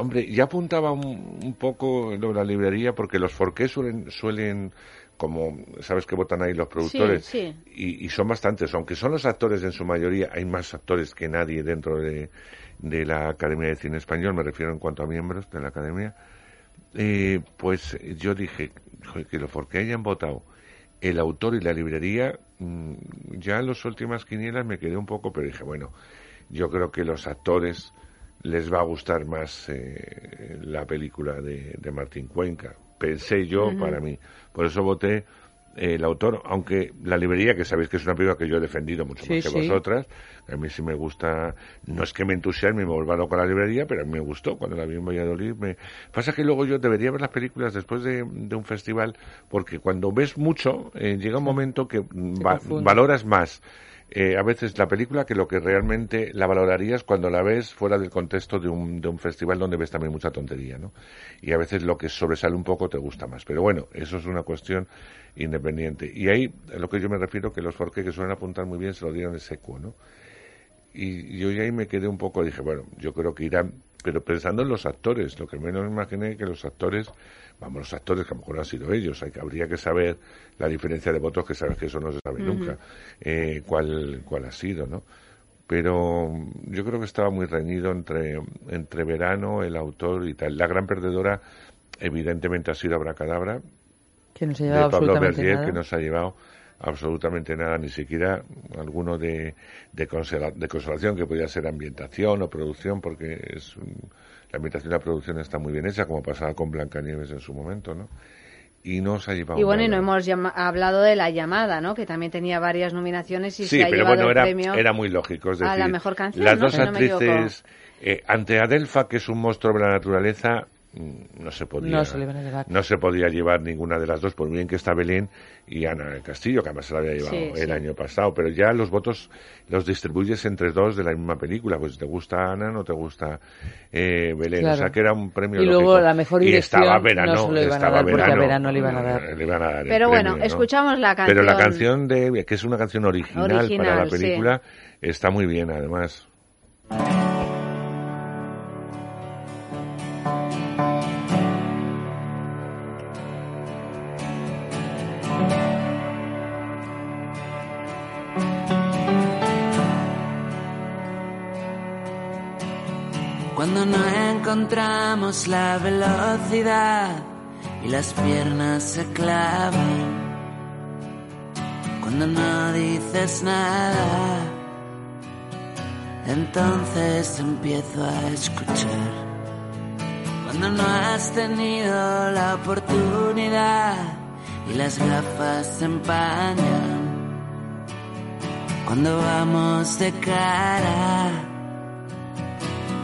S13: Hombre, ya apuntaba un, un poco lo de la librería porque los forqués suelen, suelen como sabes que votan ahí los productores
S1: Sí, sí.
S13: Y, y son bastantes, aunque son los actores en su mayoría, hay más actores que nadie dentro de, de la Academia de Cine Español, me refiero en cuanto a miembros de la Academia, eh, pues yo dije "Joder, que lo porque hayan votado el autor y la librería, mm, ya en las últimas quinielas me quedé un poco, pero dije, bueno, yo creo que los actores les va a gustar más eh, la película de, de Martín Cuenca. Pensé yo para mí. Por eso voté eh, el autor, aunque la librería, que sabéis que es una película que yo he defendido mucho
S32: Sí,
S13: más que
S32: sí.
S13: vosotras, a mí sí me gusta, no es que me entusiasme y me vuelva loco la librería, pero a mí me gustó cuando la vi en Valladolid. Me... Pasa que luego yo debería ver las películas después de, de un festival, porque cuando ves mucho, eh, llega un momento que va- valoras más eh, a veces la película que lo que realmente la valorarías cuando la ves fuera del contexto de un, de un festival donde ves también mucha tontería, ¿no? Y a veces lo que sobresale un poco te gusta más. Pero bueno, eso es una cuestión independiente. Y ahí, a lo que yo me refiero, que los Forqué que suelen apuntar muy bien se lo dieron de seco, ¿no? Y yo ahí me quedé un poco, dije, bueno, yo creo que irán, pero pensando en los actores, lo que menos me imaginé que los actores, vamos, los actores que a lo mejor han sido ellos, hay que, habría que saber la diferencia de votos, que sabes que eso no se sabe nunca, eh, cuál, cuál ha sido, ¿no? Pero yo creo que estaba muy reñido entre, entre Verano, el autor y tal. La gran perdedora, evidentemente, ha sido Abracadabra,
S4: Que
S13: de Pablo
S4: nada.
S13: que no se ha llevado absolutamente nada, ni siquiera alguno de, de, consola- de consolación, que podía ser ambientación o producción, porque es un- la ambientación y la producción está muy bien hecha, como pasaba con Blancanieves en su momento, ¿no? Y no se ha llevado
S1: Y bueno, y no hemos hablado de La Llamada, ¿no? Que también tenía varias nominaciones y
S13: Sí,
S1: se ha
S13: pero
S1: llevado
S13: bueno,
S1: el
S13: era,
S1: premio
S13: era muy lógico. Es
S1: a
S13: decir,
S1: la mejor canción,
S13: las
S1: ¿no?
S13: dos
S1: Si no
S13: actrices, eh, ante Adelfa, que es un monstruo de la naturaleza, no se podía
S4: No se llevar.
S13: no se podía llevar ninguna de las dos, por bien que está Belén y Ana del Castillo, que además se la había llevado
S32: Sí,
S13: el
S32: sí.
S13: año pasado, pero ya los votos los distribuyes entre dos de la misma película, pues te gusta Ana, no te gusta eh, Belén,
S4: Claro.
S13: o sea que era un premio
S4: Y luego
S13: lógico.
S4: la mejor
S13: y estaba verano,
S4: no se lo iban a
S13: estaba
S4: dar, porque a
S13: verano,
S4: le iban a dar.
S13: le iban a dar el
S1: Pero bueno,
S13: premio, ¿no?
S1: escuchamos la
S13: Pero la
S1: canción.
S13: canción de que es una canción original,
S1: Original,
S13: para la
S1: sí.
S13: película está muy bien además.
S32: Cuando no encontramos la velocidad y las piernas se clavan. Cuando no dices nada, entonces empiezo a escuchar. Cuando no has tenido la oportunidad y las gafas se empañan. Cuando vamos de cara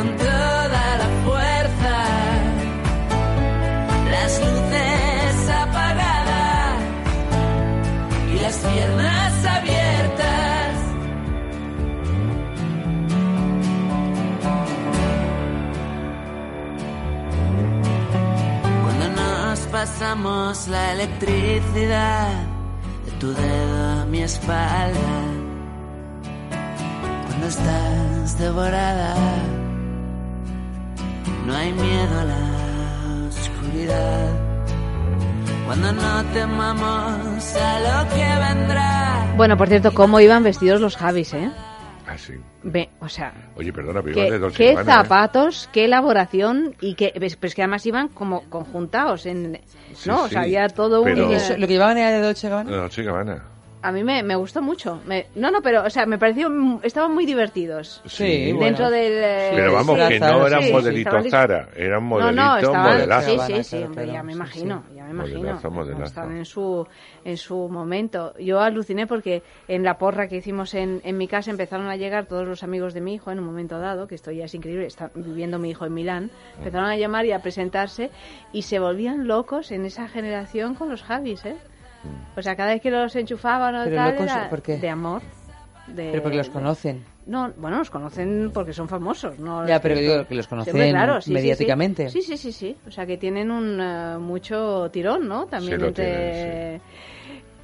S32: con toda la fuerza, las luces apagadas y las piernas abiertas. Cuando nos pasamos la electricidad de tu dedo a mi espalda cuando estás devorada. No hay miedo a la oscuridad. Cuando no temamos a lo que vendrá.
S1: Bueno, por cierto, cómo iban vestidos los Javis, ¿eh?
S13: Ah, sí.
S1: Ve, o sea,
S13: Oye, perdona, pero iban de
S1: qué,
S13: ¿eh?
S1: zapatos, qué elaboración y que, ves, pues que además iban como conjuntados en,
S13: Sí,
S1: ¿no? O
S13: sí,
S1: sea, había todo
S13: pero-
S1: un...
S13: Eso,
S4: ¿Lo que llevaban era de Dolce Gabbana?
S13: No, Dolce Gabbana.
S1: A mí me, me gustó mucho. Me- no, no, pero, o sea, me pareció, estaban muy divertidos.
S13: Sí,
S1: Dentro
S13: bueno.
S1: del... eh,
S13: Pero vamos,
S1: sí,
S13: que no era
S1: sí,
S13: un modelito
S1: estaban lis-
S13: Zara, era un
S1: No,
S13: modelito
S1: no, estaban,
S13: modelazo.
S1: sí, sí, sí, hombre, ya me imagino, ya me imagino.
S13: Modelazo, modelazo.
S1: Están en su, en su momento. Yo aluciné porque en la porra que hicimos en, en mi casa empezaron a llegar todos los amigos de mi hijo en un momento dado, que esto ya es increíble, está viviendo mi hijo en Milán, empezaron a llamar y a presentarse y se volvían locos en esa generación con los Javis, ¿eh? O sea, cada vez que los enchufaban o
S4: Pero
S1: tal,
S4: locos,
S1: era
S4: ¿por qué?
S1: de amor. de-
S4: Pero porque los
S1: de-
S4: conocen.
S1: no, bueno, los conocen porque son famosos, ¿no?
S4: Ya, pero digo que los conocen
S1: Siempre, claro, sí, sí, sí.
S4: mediáticamente.
S1: Sí, sí, sí, sí. O sea, que tienen un eh, mucho tirón, ¿no? También
S13: Sí, lo
S1: entre...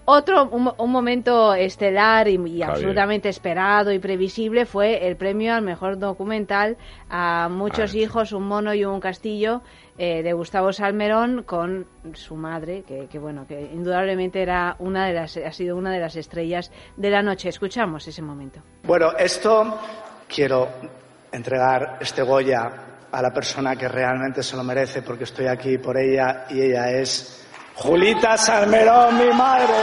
S1: Otro, un, un momento estelar y, absolutamente esperado y previsible fue el premio al mejor documental a Muchos
S13: Ah,
S1: hijos, un mono y un castillo eh, de Gustavo Salmerón con su madre, que, que bueno, que indudablemente era una de las, ha sido una de las estrellas de la noche. Escuchamos ese momento.
S33: Bueno, esto quiero entregar este Goya a la persona que realmente se lo merece porque estoy aquí por ella y ella es Julita Salmerón, mi madre.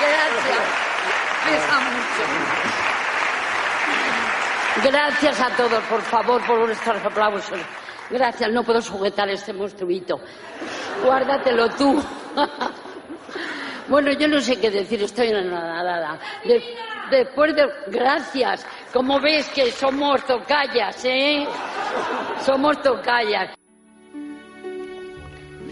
S34: Gracias. Pesa mucho. Gracias a todos, por favor, por vuestros aplausos. Gracias, no puedo sujetar este monstruito. Guárdatelo tú. Bueno, yo no sé qué decir, estoy. De- después de... Gracias. Como ves que somos tocallas, ¿eh? Somos tocallas.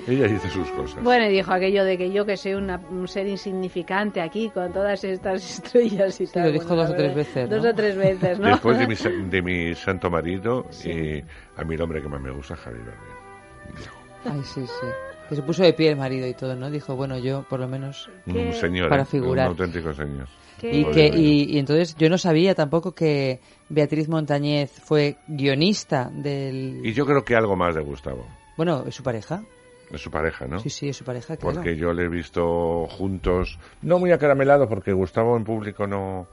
S13: Ella dice sus cosas.
S1: Bueno, y dijo aquello de que yo que soy una- un ser insignificante aquí con todas estas estrellas y tal.
S4: lo dijo
S1: Bueno,
S4: dos o tres veces,
S1: Dos
S4: ¿no?
S1: o tres veces, ¿no?
S13: Después de mi, de mi santo marido, y a mí el hombre que más me gusta, Javier Bardem.
S4: Ay, sí, sí. Que se puso de pie el marido y todo, ¿no? Dijo, bueno, yo por lo menos
S13: Un señor,
S4: para
S13: ¿eh?
S4: figurar.
S13: un auténtico señor.
S4: Y, que, y, y entonces yo no sabía tampoco que Beatriz Montañez fue guionista del...
S13: Y yo creo que algo más de Gustavo,
S4: Bueno, es su pareja.
S13: De su pareja, ¿no?
S4: Sí, sí, es su pareja, claro.
S13: Porque yo le he visto juntos, no muy acaramelados, porque Gustavo en público no,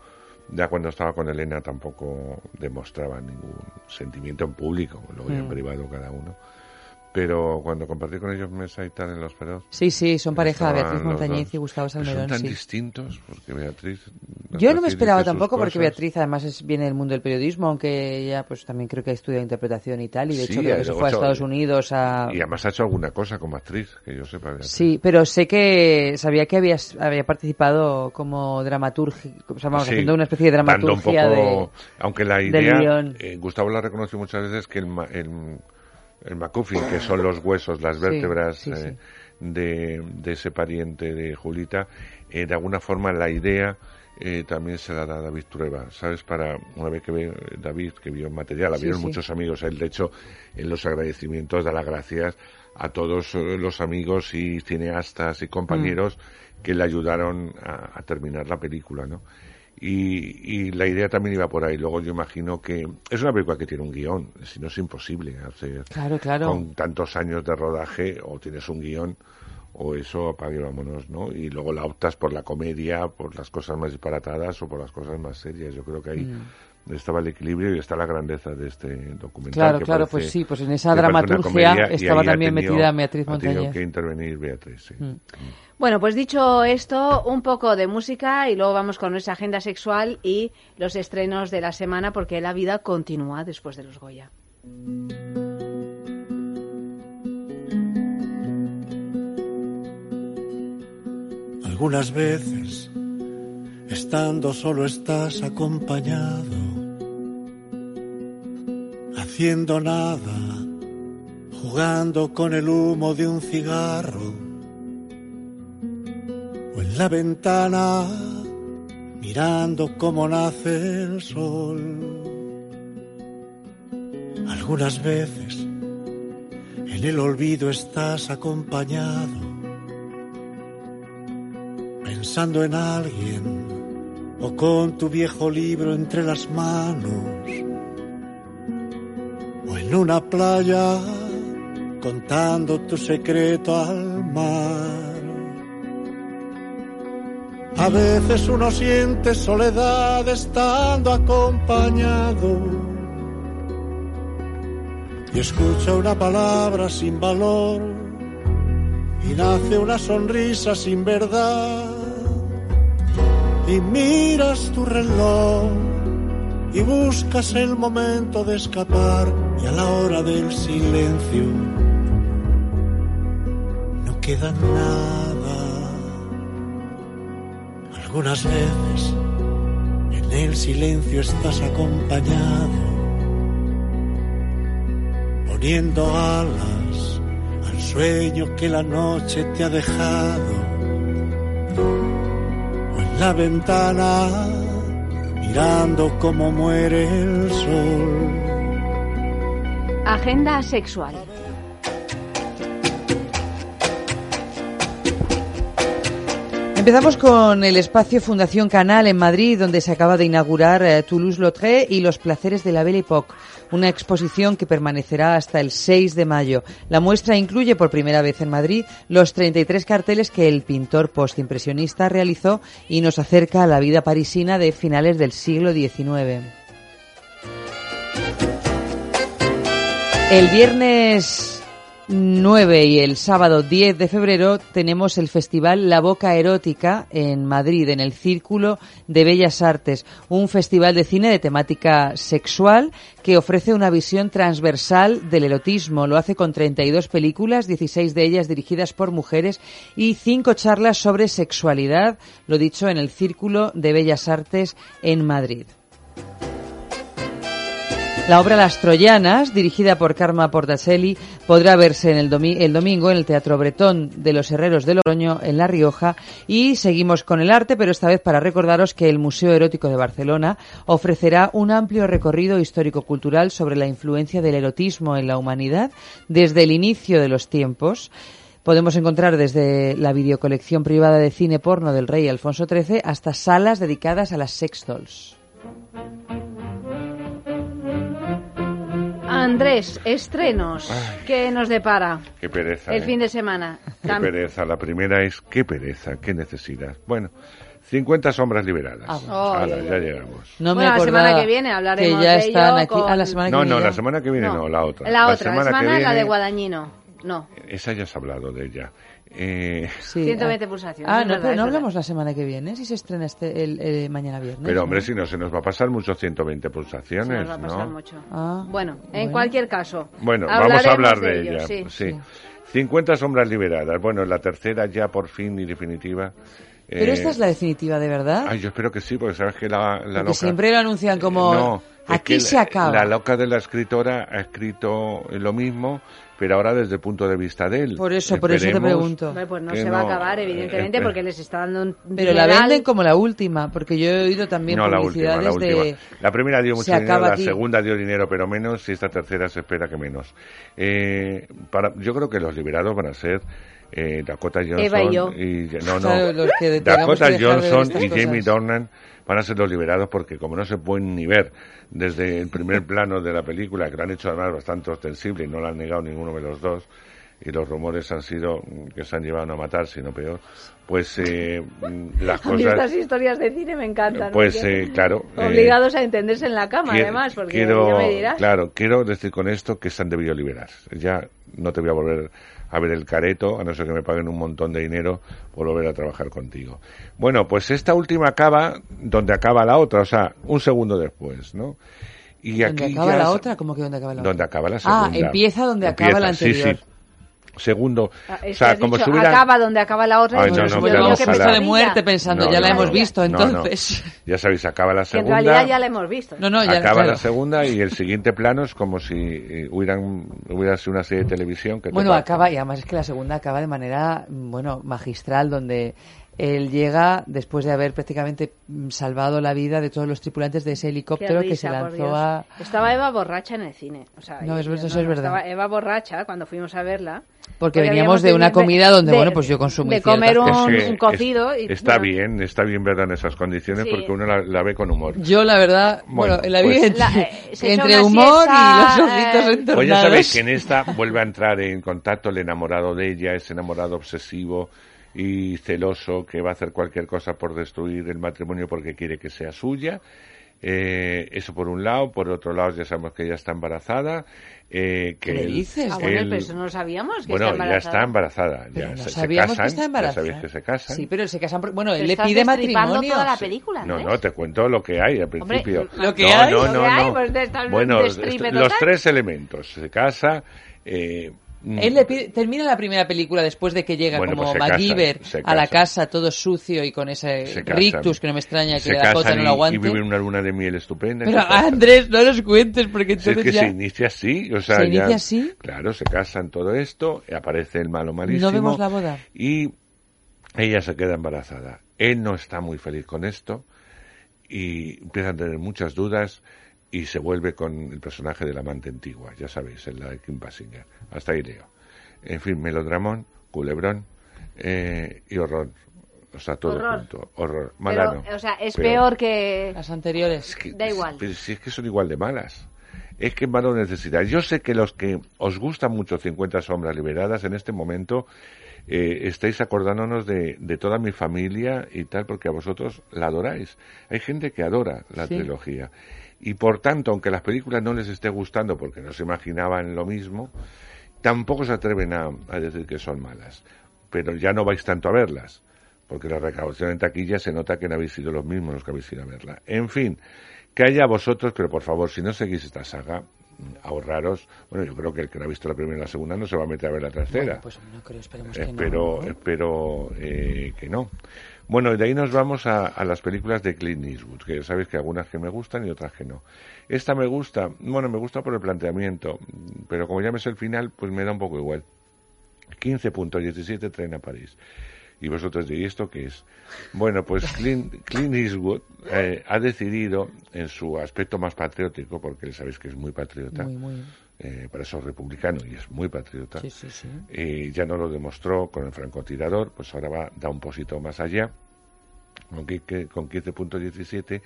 S13: ya cuando estaba con Elena tampoco demostraba ningún sentimiento en público, luego ya en
S4: Mm.
S13: privado cada uno. Pero cuando compartí con ellos mesa y tal en los Feroz,
S4: Sí, sí, son pareja, Beatriz Montañez y Gustavo
S13: Pero
S4: Salmerón,
S13: Son tan
S4: sí.
S13: distintos, porque Beatriz...
S4: Yo no me esperaba tampoco porque. Beatriz además es, viene del mundo del periodismo, aunque ella pues también creo que ha estudiado interpretación y tal, y de hecho creo que se
S13: hecho-
S4: fue a Estados Unidos a...
S13: Y además ha hecho alguna cosa como actriz, que yo sepa. Beatriz.
S4: Sí, pero sé que sabía que habías, había participado como dramaturgia, o sea, vamos,
S13: Sí,
S4: haciendo una especie de dramaturgia
S13: un poco, aunque la idea, eh, Gustavo la reconoció muchas veces que el, el, el MacGuffin, que son los huesos, las
S4: Sí,
S13: vértebras
S4: sí,
S13: eh. De, de ese pariente de Julita, eh, de alguna forma la idea eh, también se la da David Trueba, ¿sabes? Para una vez que ve eh, David, que vio el material, la vieron muchos amigos, él de hecho en los agradecimientos da las gracias a todos eh, los amigos y cineastas y compañeros que le ayudaron a, a terminar la película, ¿no? Y, y la idea también iba por ahí. Luego yo imagino que es una película que tiene un guion, si no es imposible hacer
S4: Claro, claro.
S13: con tantos años de rodaje o tienes un guion o eso apague vámonos, ¿no? Y luego la optas por la comedia, por las cosas más disparatadas o por las cosas más serias. Yo creo que ahí estaba el equilibrio y está la grandeza de este documental.
S4: Claro,
S13: que
S4: claro,
S13: parece-
S4: pues sí, pues en esa dramaturgia
S13: comedia
S4: estaba también
S13: tenido-
S4: metida Beatriz
S13: Ha tenido
S4: Montañez.
S13: que intervenir Beatriz, sí.
S4: Mm.
S1: Bueno, pues dicho esto, un poco de música y luego vamos con nuestra agenda sexual y los estrenos de la semana porque la vida continúa después de los Goya.
S35: Algunas veces, estando solo estás acompañado, haciendo nada, jugando con el humo de un cigarro, la ventana, mirando cómo nace el sol. Algunas veces, en el olvido estás acompañado pensando en alguien o con tu viejo libro entre las manos o en una playa contando tu secreto al mar. A veces uno siente soledad estando acompañado y escucha una palabra sin valor y nace una sonrisa sin verdad. Y miras tu reloj y buscas el momento de escapar y a la hora del silencio no queda nada. Algunas veces en el silencio estás acompañado, poniendo alas al sueño que la noche te ha dejado. O en la ventana, mirando cómo muere el sol.
S1: Agenda sexual.
S4: Empezamos con el espacio Fundación Canal en Madrid, donde se acaba de inaugurar eh, Toulouse-Lautrec y los placeres de la Belle Époque, una exposición que permanecerá hasta el 6 de mayo. La muestra incluye por primera vez en Madrid los 33 carteles que el pintor postimpresionista realizó y nos acerca a la vida parisina de finales del siglo XIX. El viernes 9 y el sábado 10 de febrero tenemos el festival La Boca Erótica en Madrid, en el Círculo de Bellas Artes, un festival de cine de temática sexual que ofrece una visión transversal del erotismo. Lo hace con 32 películas, 16 de ellas dirigidas por mujeres y 5 charlas sobre sexualidad, lo dicho en el Círculo de Bellas Artes en Madrid. La obra Las Troyanas, dirigida por Karma Portacelli, podrá verse en el, el, domingo en el Teatro Bretón de los Herreros de Logroño, en La Rioja. Y seguimos con el arte, pero esta vez para recordaros que el Museo Erótico de Barcelona ofrecerá un amplio recorrido histórico-cultural sobre la influencia del erotismo en la humanidad desde el inicio de los tiempos. Podemos encontrar desde la videocolección privada de cine porno del rey Alfonso XIII hasta salas dedicadas a las sex
S1: Andrés, estrenos. ¿Qué nos depara?
S13: Qué pereza.
S1: El
S13: ¿eh?
S1: fin de semana.
S13: Qué
S1: Tam-
S13: pereza. La primera es qué pereza, qué necesidad. Bueno, 50 sombras liberadas.
S1: Ah, bueno.
S13: Ala,
S1: Ay,
S13: ya
S1: ay,
S13: llegamos.
S4: No
S1: Bueno,
S4: me
S1: la semana que viene hablaremos
S4: que ya
S1: de
S4: están
S1: ello
S4: aquí.
S1: con-
S4: Ah, la semana que
S13: No,
S4: viene
S13: no,
S4: ya.
S13: la semana que viene no, la otra.
S1: La otra, la semana,
S13: que
S1: es la de
S13: viene-
S1: Guadañino. No,
S13: Esa ya has hablado de ella. Eh,
S4: Sí,
S1: 120
S4: ah.
S1: pulsaciones.
S4: Ah, no,
S1: verdad,
S4: pero no hablamos la semana que viene, si se estrena este el, el mañana viernes.
S13: pero hombre,
S4: ¿no?
S13: si no, se nos va a pasar muchos 120
S1: Se
S13: pulsaciones,
S1: nos va a pasar
S13: ¿no?
S1: mucho.
S4: Ah,
S1: bueno, en
S4: bueno.
S1: cualquier caso.
S13: Bueno, vamos a hablar de,
S1: ello,
S13: ella.
S1: sí.
S13: Sí. 50 sombras liberadas. Bueno, la tercera ya por fin y definitiva.
S4: Pero
S13: Eh,
S4: esta es la definitiva, ¿de verdad?
S13: Ay, yo espero que sí, porque sabes que la, la loca...
S4: siempre lo anuncian como
S13: No, es
S4: aquí
S13: que
S4: se
S13: la-
S4: acaba.
S13: La loca de la escritora ha escrito lo mismo, pero ahora desde el punto de vista de él.
S4: Por eso, por eso te pregunto.
S1: Hombre, pues no se va a
S13: no,
S1: acabar, evidentemente,
S13: eh,
S1: porque les está dando un
S4: Pero la venden como la última, porque yo he oído también
S13: No, la última,
S4: publicidades
S13: la última.
S4: de...
S13: La primera dio
S4: se
S13: mucho dinero, la
S4: aquí.
S13: segunda dio dinero, pero menos, y esta tercera se espera que menos. Eh, para, yo creo que los liberados van a ser eh, Dakota Johnson
S1: Eva y yo.
S13: no, no,
S4: Claro, los que tengamos
S13: Dakota Johnson y Jamie. Dornan van a ser los liberados porque como no se pueden ni ver desde el primer plano de la película, que lo han hecho además bastante ostensible y no lo han negado ninguno de los dos, y los rumores han sido que se han llevado a matar, sino peor, pues eh, mm, las
S1: A mí estas
S13: cosas...
S1: historias de cine me encantan.
S13: Pues eh, claro... eh,
S1: Obligados a entenderse en la cama,
S13: Quiero-
S1: además, porque
S13: quiero,
S1: ya me dirás.
S13: Claro, quiero decir con esto que se han debido liberar. Ya no te voy a volver a ver el careto, a no ser que me paguen un montón de dinero por volver a trabajar contigo. Bueno, pues esta última acaba donde acaba la otra, o sea, un segundo después, ¿no? Y
S4: ¿Dónde
S13: aquí
S4: acaba
S13: ya
S4: la otra? ¿Cómo que dónde acaba la otra?
S13: Donde acaba la segunda.
S4: Ah, empieza donde acaba la
S13: sí,
S4: anterior.
S13: sí. Segundo,
S1: Ah,
S13: o sea,
S1: que
S13: como
S1: dicho,
S13: si hubiera...
S1: acaba donde acaba la otra.
S13: Ay,
S1: y
S13: no, no,
S1: qué
S13: ojalá.
S1: pesadilla.
S4: de muerte pensando,
S13: No,
S4: ya la
S13: no,
S4: hemos
S13: no.
S4: visto,
S13: No, no.
S4: entonces.
S13: Ya sabéis, acaba la
S1: Que en
S13: segunda.
S1: realidad ya la hemos visto.
S4: No, no, ya,
S13: acaba
S4: claro.
S13: la segunda y el siguiente plano es como si eh, hubieran, hubiera sido una serie de televisión que te
S4: Bueno,
S13: pasa.
S4: acaba, y además es que la segunda acaba de manera, mm, bueno, magistral, donde él llega después de haber prácticamente mm, salvado la vida de todos los tripulantes de ese helicóptero que
S1: risa,
S4: se
S1: por
S4: lanzó a...
S1: Estaba Eva borracha en el cine. O sea,
S4: No, es
S1: yo-
S4: verdad, eso es verdad.
S1: Estaba Eva borracha cuando fuimos a verla.
S4: Porque
S1: Porque
S4: veníamos de una comida donde,
S1: de-
S4: bueno, pues yo consumí
S1: de comer un-
S4: cosas.
S13: Es que
S1: un cocido
S13: es-
S1: y,
S13: está
S1: bueno.
S13: bien, está bien verla en esas condiciones
S1: Sí.
S13: porque uno la, la ve con humor.
S4: Yo, la verdad, bueno,
S13: Bueno,
S4: la vi
S13: pues-
S4: entre,
S1: La- eh,
S4: entre humor
S1: siesta,
S4: y los ojitos
S1: eh,
S4: entornados.
S13: Pues ya sabéis que en esta vuelve a entrar en contacto el enamorado de ella, ese enamorado obsesivo y celoso que va a hacer cualquier cosa por destruir el matrimonio porque quiere que sea suya. Eh, eso por un lado, por otro lado ya sabemos que ella está embarazada. Eh, que
S4: ¿Qué
S13: él-
S4: dices?
S1: Ah, bueno,
S13: él-
S1: pero eso no lo sabíamos, que
S13: bueno,
S1: está
S13: ya
S1: embarazada.
S13: está embarazada.
S4: Pero
S13: ya
S4: no
S13: se, se
S4: sabíamos que
S13: casan,
S4: está
S13: ya
S4: embarazada.
S13: sabéis que se casan.
S4: Sí, pero se casan. por- Bueno, él le pide matrimonio.
S1: toda la
S4: Sí.
S1: película,
S13: No, no, te cuento lo que hay al
S1: Hombre,
S13: principio.
S1: lo que
S13: no,
S1: hay,
S13: no,
S1: lo
S13: no,
S1: que hay,
S13: no.
S1: pues, está el
S13: bueno, los tres elementos. Se casa. Eh,
S4: Él le pide- termina la primera película después de que llega
S13: Bueno,
S4: como
S13: pues casan,
S4: MacGyver a la casa todo sucio y con ese rictus que no me extraña que
S13: casan
S4: no
S13: y-
S4: lo aguante.
S13: Y viven una luna de miel estupenda.
S4: Pero. Andrés, no los cuentes porque
S13: Si es
S4: entonces
S13: que
S4: ya...
S13: se inicia así, o sea,
S4: ¿Se
S13: ya-
S4: inicia así?
S13: Claro, se casan todo esto, aparece el malo malísimo.
S4: No vemos la boda.
S13: Y ella se queda embarazada. Él no está muy feliz con esto y empieza a tener muchas dudas y se vuelve con el personaje del amante antigua, ya sabéis, en la de Kim Basinger. Hasta ahí leo. En fin, melodramón, culebrón eh, y horror. O sea, todo
S1: Horror.
S13: junto. Horror.
S1: Pero,
S13: Malano.
S1: o sea, es peor que...
S4: Las anteriores.
S1: Da igual.
S13: pero si es que son igual de malas. Es que malo necesidad. Yo sé que los que os gustan mucho 50 sombras liberadas en este momento eh, estáis acordándonos de, de toda mi familia y tal, porque a vosotros la adoráis. Hay gente que adora la
S4: Sí.
S13: trilogía. Y por tanto, aunque las películas no les esté gustando porque no se imaginaban lo mismo, tampoco se atreven a, a decir que son malas. Pero ya no vais tanto a verlas, porque la recaudación en taquilla se nota que no habéis sido los mismos los que habéis ido a verla. En fin, que haya vosotros, pero por favor, si no seguís esta saga, mm, ahorraros. Bueno, yo creo que el que no ha visto la primera y la segunda no se va a meter a ver la tercera.
S4: Bueno, pues no creo, esperemos que no.
S13: espero,
S4: ¿no?
S13: espero eh, que no. Bueno, y de ahí nos vamos a, las películas de Clint Eastwood, que sabéis que algunas que me gustan y otras que no. Esta me gusta, bueno, me gusta por el planteamiento, pero como ya me sé el final, pues me da un poco igual. 15.17 tren a París. Y vosotros diréis, ¿esto qué es? Bueno, pues Clint, Clint Eastwood eh, ha decidido, en su aspecto más patriótico, porque sabéis que es muy patriota,
S4: Muy, muy.
S13: eh, para eso es republicano y es muy patriota,
S4: Sí, sí, sí.
S13: y ya no lo demostró con el francotirador, pues ahora va, da un posito más allá, con 15.17,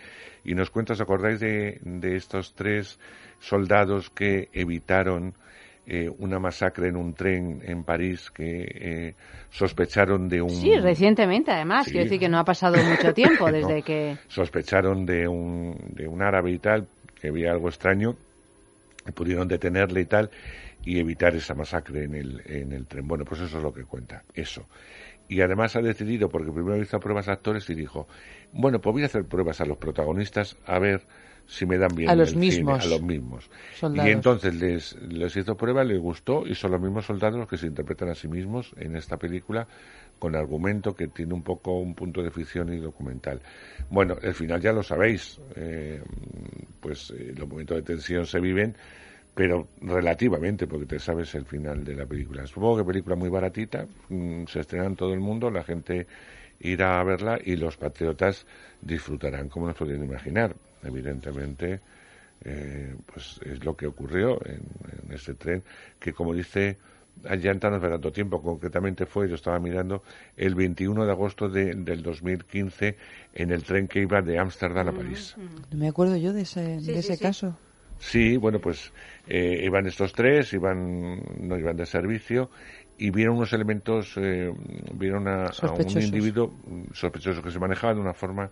S13: y nos cuenta, ¿os acordáis de, de estos tres soldados que evitaron eh, una masacre en un tren en París que eh, sospecharon de un...
S1: Sí, recientemente además.
S13: Sí.
S1: Quiero decir que no ha pasado mucho tiempo
S13: No.
S1: desde que...
S13: sospecharon de un, de un árabe y tal, que había algo extraño, y pudieron detenerle y tal, y evitar esa masacre en el, en el tren. Bueno, pues eso es lo que cuenta, eso. Y además ha decidido, porque primero hizo pruebas a actores y dijo, bueno, pues voy a hacer pruebas a los protagonistas a ver si me dan bien
S4: A los
S13: cine,
S4: mismos
S13: a los mismos.
S4: soldados.
S13: Y entonces les, les hizo prueba, les gustó, y son los mismos soldados los que se interpretan a sí mismos en esta película con argumento que tiene un poco un punto de ficción y documental. Bueno, el final ya lo sabéis, eh, pues eh, los momentos de tensión se viven, pero relativamente, porque te sabes el final de la película. Supongo que película muy baratita, mm, se estrena en todo el mundo, la gente irá a verla y los patriotas disfrutarán, como nos podéis imaginar. Evidentemente, eh, pues es lo que ocurrió en, en ese tren, que como dice Allanta no hace tanto tiempo, concretamente fue, yo estaba mirando, el 21 de agosto de- del 2015 en el tren que iba de Ámsterdam a París.
S4: No me acuerdo yo de ese,
S1: Sí,
S4: de ese
S1: sí.
S4: caso.
S13: Sí, bueno, pues eh, iban estos tres, iban, no iban de servicio y vieron unos elementos, eh, vieron a, a un individuo mm, sospechoso que se manejaba de una forma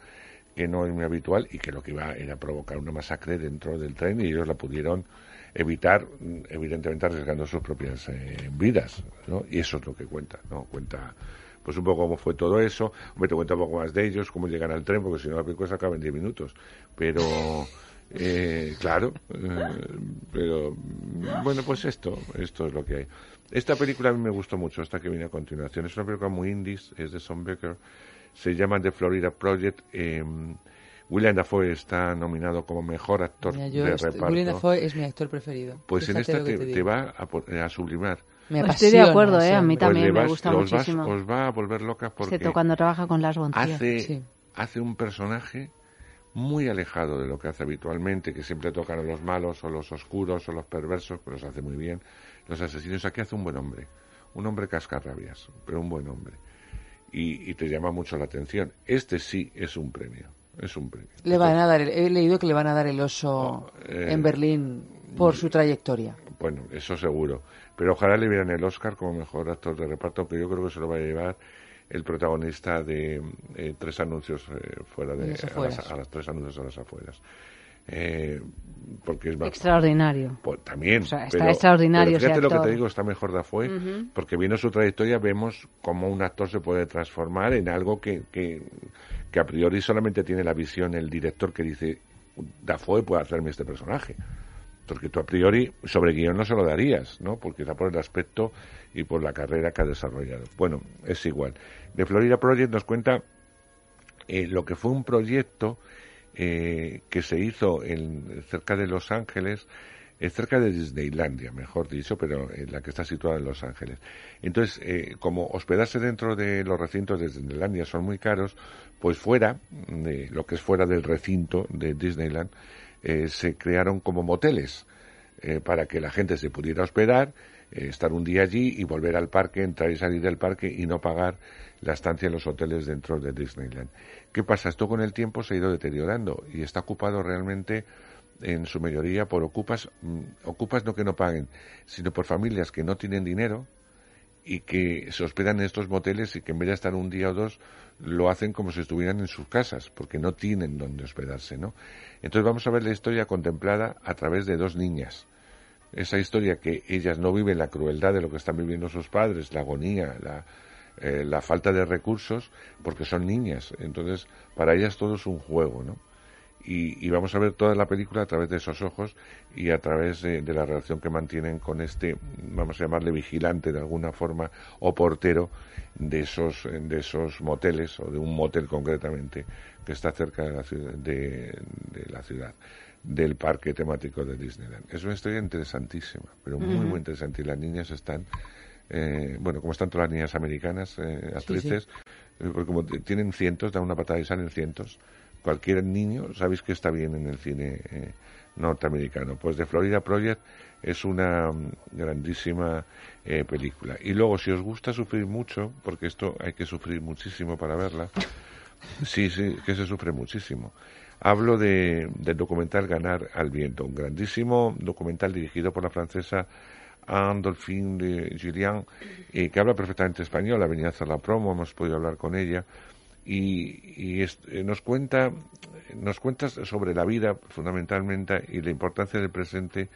S13: que no es muy habitual y que lo que iba era provocar una masacre dentro del tren y ellos la pudieron evitar, mm, evidentemente arriesgando sus propias eh, vidas, ¿no? Y eso es lo que cuenta, ¿no? Cuenta pues un poco cómo fue todo eso, hombre, te cuento un poco más de ellos, cómo llegan al tren, porque si no la película se acaba en 10 minutos, pero... Eh, claro, eh, pero mm, bueno, pues esto, esto es lo que hay. Esta película a mí me gustó mucho, esta que viene a continuación. Es una película muy indies, es de Son Becker, se llama The Florida Project. eh, William Dafoe está nominado como mejor actor
S4: Mira, yo
S13: de
S4: estoy-
S13: reparto.
S4: William Dafoe es mi actor preferido.
S13: Pues en esta te,
S4: te
S13: te va a, po- a sublimar.
S4: Me
S1: Estoy de acuerdo, ¿eh? A mí también
S13: Pues
S1: me gusta
S13: os vas-
S1: muchísimo.
S13: os va a volver locas porque
S1: Excepto cuando trabaja con las Bontier.
S13: hace,
S4: Sí.
S13: hace un personaje muy alejado de lo que hace habitualmente, que siempre tocan a los malos o los oscuros o los perversos, pero los hace muy bien. Los asesinos aquí hace un buen hombre, un hombre cascarrabias, pero un buen hombre. Y, y te llama mucho la atención. Este sí es un premio, es un premio.
S4: Le van a dar, el- he leído que le van a dar el oso
S13: eh,
S4: en Berlín por su trayectoria.
S13: Bueno, eso seguro. Pero ojalá le vieran el Oscar como mejor actor de reparto, que yo creo que se lo va a llevar el protagonista de eh, tres anuncios eh, fuera de
S1: las,
S13: a las tres anuncios a las afueras. Eh, porque es más-
S1: Extraordinario.
S13: pues, también.
S1: O sea, está
S13: pero-
S1: extraordinario
S13: pero fíjate
S1: ese
S13: lo que te digo, está mejor Dafoe,
S1: Ujú.
S13: porque viendo su trayectoria vemos cómo un actor se puede transformar en algo que, que, que a priori solamente tiene la visión el director que dice Dafoe puede hacerme este personaje. Porque tú a priori sobre guion no se lo darías, ¿no? Porque está por el aspecto y por la carrera que ha desarrollado. Bueno, es igual. De Florida Project nos cuenta eh, lo que fue un proyecto eh, que se hizo en, cerca de Los Ángeles, eh, cerca de Disneylandia, mejor dicho, pero en la que está situada en Los Ángeles. Entonces, eh, como hospedarse dentro de los recintos de Disneylandia son muy caros, pues fuera, lo que es fuera del recinto de Disneyland, eh, se crearon como moteles eh, para que la gente se pudiera hospedar, eh, estar un día allí y volver al parque, entrar y salir del parque y no pagar la estancia en los hoteles dentro de Disneyland. ¿Qué pasa? Esto con el tiempo se ha ido deteriorando y está ocupado realmente en su mayoría por ocupas, mm, ocupas no que no paguen, sino por familias que no tienen dinero y que se hospedan en estos moteles y que en vez de estar un día o dos lo hacen como si estuvieran en sus casas porque no tienen donde hospedarse, ¿no? Entonces vamos a ver la historia contemplada a través de dos niñas. Esa historia que ellas no viven la crueldad de lo que están viviendo sus padres, la agonía, la, eh, la falta de recursos, porque son niñas. Entonces, para ellas todo es un juego, ¿no? Y, vamos a ver toda la película a través de esos ojos y a través de, la relación que mantienen con este, vamos a llamarle vigilante de alguna forma, o portero de esos, de esos moteles, o de un motel concretamente, que está cerca de la ciudad, de la ciudad del parque temático de Disneyland. Es una historia interesantísima, pero muy, muy interesante. Y las niñas están, eh, bueno, como están todas las niñas americanas, eh, actrices, eh, porque como tienen cientos, dan una patada y salen cientos. Cualquier niño, sabéis que está bien en el cine eh, norteamericano. Pues de Florida Project es una mm, grandísima eh, película. Y luego, si os gusta sufrir mucho, porque esto hay que sufrir muchísimo para verla, sí, sí, que se sufre muchísimo. Hablo de, del documental Ganar al Viento, un grandísimo documental dirigido por la francesa Anne Dolphine de Gillian, eh, que habla perfectamente español, ha venido a hacer la promo, hemos podido hablar con ella, y, eh, nos cuenta nos cuenta sobre la vida fundamentalmente y la importancia del presente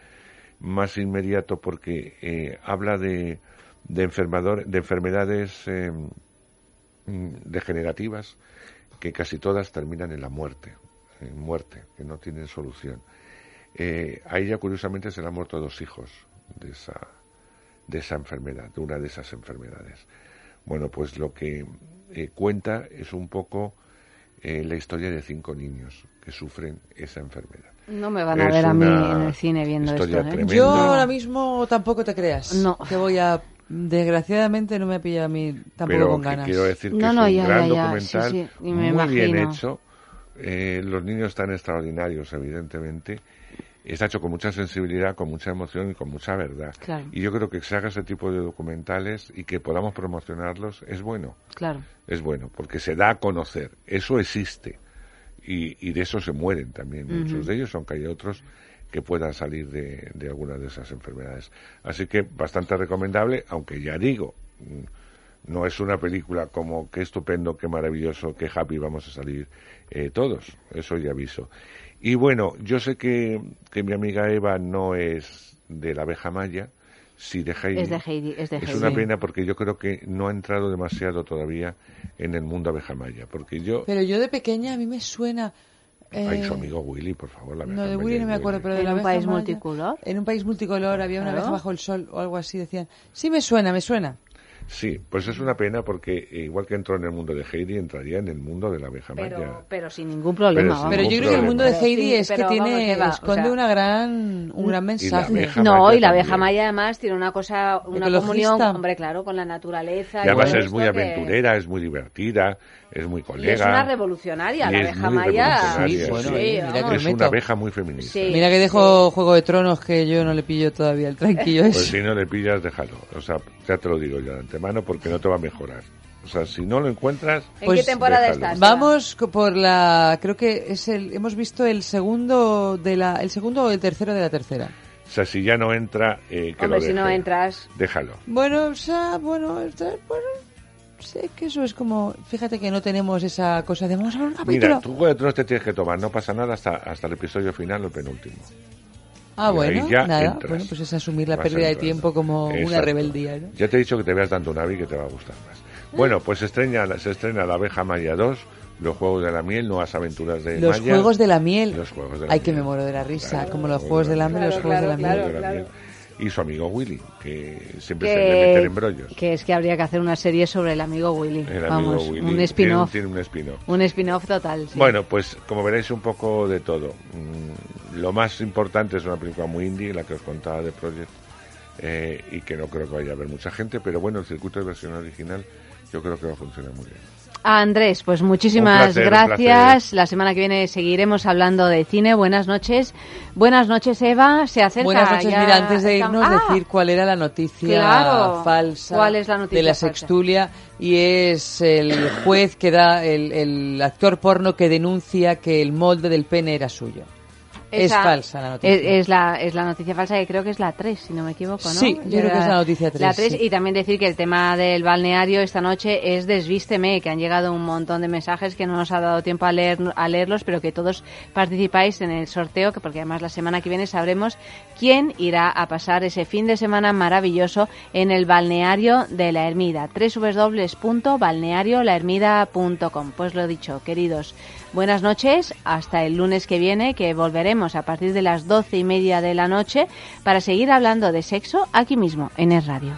S13: más inmediato porque eh, habla de de, enfermador- de enfermedades eh, mm, degenerativas que casi todas terminan en la muerte, en muerte, que no tienen solución. Eh, a ella curiosamente se le han muerto dos hijos de esa, de esa enfermedad, de una de esas enfermedades. Bueno, pues lo que eh, cuenta es un poco eh, la historia de cinco niños que sufren esa enfermedad.
S1: No me van a
S13: Es
S1: ver a mí en el cine viendo esto. ¿eh?
S4: Yo ahora mismo tampoco te creas.
S1: No.
S4: Que voy a. Desgraciadamente no me ha pillado a mí tampoco
S13: pero
S4: con ganas.
S13: quiero decir que
S1: No,
S13: es
S1: no,
S13: un
S1: ya,
S13: gran
S1: ya, ya,
S13: documental,
S1: sí, sí, y me
S13: muy bien
S1: imagino.
S13: hecho. Eh, los niños están extraordinarios, evidentemente. Está hecho con mucha sensibilidad, con mucha emoción y con mucha verdad.
S1: Claro.
S13: Y yo creo que se haga ese tipo de documentales y que podamos promocionarlos es bueno.
S1: Claro.
S13: Es bueno, porque se da a conocer. Eso existe. Y, y de eso se mueren también muchos de ellos, aunque hay otros que puedan salir de, de alguna de esas enfermedades. Así que bastante recomendable, aunque ya digo, mm, no es una película como qué estupendo, qué maravilloso, qué happy vamos a salir eh, todos. Eso ya aviso. Y bueno, yo sé que, que mi amiga Eva no es de la abeja maya, sí de Heidi.
S1: Es de Heidi, es de
S13: Es
S1: Heidi.
S13: una pena porque yo creo que no ha entrado demasiado todavía en el mundo abeja maya, porque yo...
S4: Pero yo de pequeña a mí me suena. eh,
S13: Ay, su amigo Willy, por favor, la
S4: No, de Willy no
S13: es
S4: me acuerdo, pero de
S1: ¿En
S4: la
S1: un país
S4: maya-
S1: multicolor?
S4: En un país multicolor había una
S1: Claro.
S4: abeja bajo el sol o algo así, decían. Sí me suena, me suena.
S13: Sí, pues es una pena porque eh, igual que entró en el mundo de Heidi, entraría en el mundo de la abeja maya.
S1: Pero, pero sin ningún problema.
S13: Pero sin.
S4: Pero yo creo que el mundo de
S1: Pero
S4: Heidi
S1: sí,
S4: es que
S1: pero
S4: tiene
S1: que va, o
S4: esconde
S1: sea,
S4: una gran un gran mensaje.
S1: No, y la abeja
S13: también.
S1: maya además tiene una cosa, una
S4: Ecologista.
S1: comunión, hombre, claro, con la naturaleza.
S13: Y además es muy
S1: que-
S13: aventurera, es muy divertida, es muy
S1: Y
S13: colega.
S1: es una revolucionaria, la
S13: Y
S1: abeja maya.
S13: revolucionaria,
S4: Sí, bueno,
S13: sí.
S4: mira
S13: es una abeja muy feminista.
S1: Sí.
S4: Mira que dejo Juego de Tronos que yo no le pillo todavía el tranquillo
S13: Pues si no le pillas, déjalo. O sea, ya te lo digo yo de antemano porque no te va a mejorar. O sea, si no lo encuentras,
S1: ¿En qué temporada
S13: déjalo.
S1: estás?
S4: Vamos por la creo que es el hemos visto el segundo de la el segundo o el tercero de la tercera.
S13: O sea, si ya no entra, eh, que
S1: Hombre,
S13: lo
S1: si no entras.
S13: Déjalo.
S4: Bueno, o sea, bueno, sé que eso es como, fíjate que no tenemos esa cosa de vamos a ver un capítulo.
S13: Mira, tú Tronos te tienes que tomar, no pasa nada hasta, hasta el episodio final o el penúltimo.
S4: Ah, bueno, nada,
S13: entras.
S4: bueno, pues es asumir la
S13: Vas
S4: pérdida de tiempo como una rebeldía, ¿no?
S13: Ya te he dicho que te veas dando Navi que te va a gustar más. Bueno, pues se estrena, se estrena La abeja Maya 2, Los Juegos de la Miel, Nuevas Aventuras de
S4: Los
S13: Maya.
S4: juegos de la miel.
S13: Los Juegos de la
S4: Ay,
S13: Miel.
S4: que me muero de la risa, como los juegos del hambre, los juegos de la miel.
S13: Y su amigo Willy, que siempre se le meten
S1: Que,
S13: embrollos.
S1: que es que habría que hacer una serie sobre el amigo Willy.
S13: El amigo Willy.
S1: un
S13: Tiene
S1: spin-off.
S13: Tiene un spin-off.
S1: Un spin-off total. sí.
S13: Bueno, pues como veréis un poco de todo. Mm, Lo más importante es una película muy indie, la que os contaba de Project, eh, y que no creo que vaya a haber mucha gente, pero bueno, el circuito de versión original yo creo que va a funcionar muy bien.
S1: Andrés, pues muchísimas
S13: Un placer, un
S1: gracias. La semana que viene seguiremos hablando de cine. Buenas noches. Buenas noches, Eva. Se acerca
S4: Buenas noches,
S1: ya-
S4: mira, antes de irnos
S1: Ah,
S4: decir cuál era la noticia
S1: claro.
S4: falsa
S1: ¿Cuál es la noticia
S4: de la
S1: falsa?
S4: sextulia y es el juez que da, el, el actor porno que denuncia que el molde del pene era suyo. Es falsa la noticia.
S1: Es, es la, es la noticia falsa que creo que es la 3, si no me equivoco, ¿no?
S4: Sí, yo creo que es la noticia 3,
S1: La 3
S4: sí.
S1: y también decir que el tema del balneario esta noche es Desvísteme, que han llegado un montón de mensajes que no nos ha dado tiempo a, leer, a leerlos, pero que todos participáis en el sorteo, que porque además la semana que viene sabremos quién irá a pasar ese fin de semana maravilloso en el balneario de la Ermida. www.balneariolahermida.com. Pues lo dicho, queridos, buenas noches, hasta el lunes que viene, que volveremos a partir de las doce y media de la noche para seguir hablando de sexo aquí mismo, en Es Radio.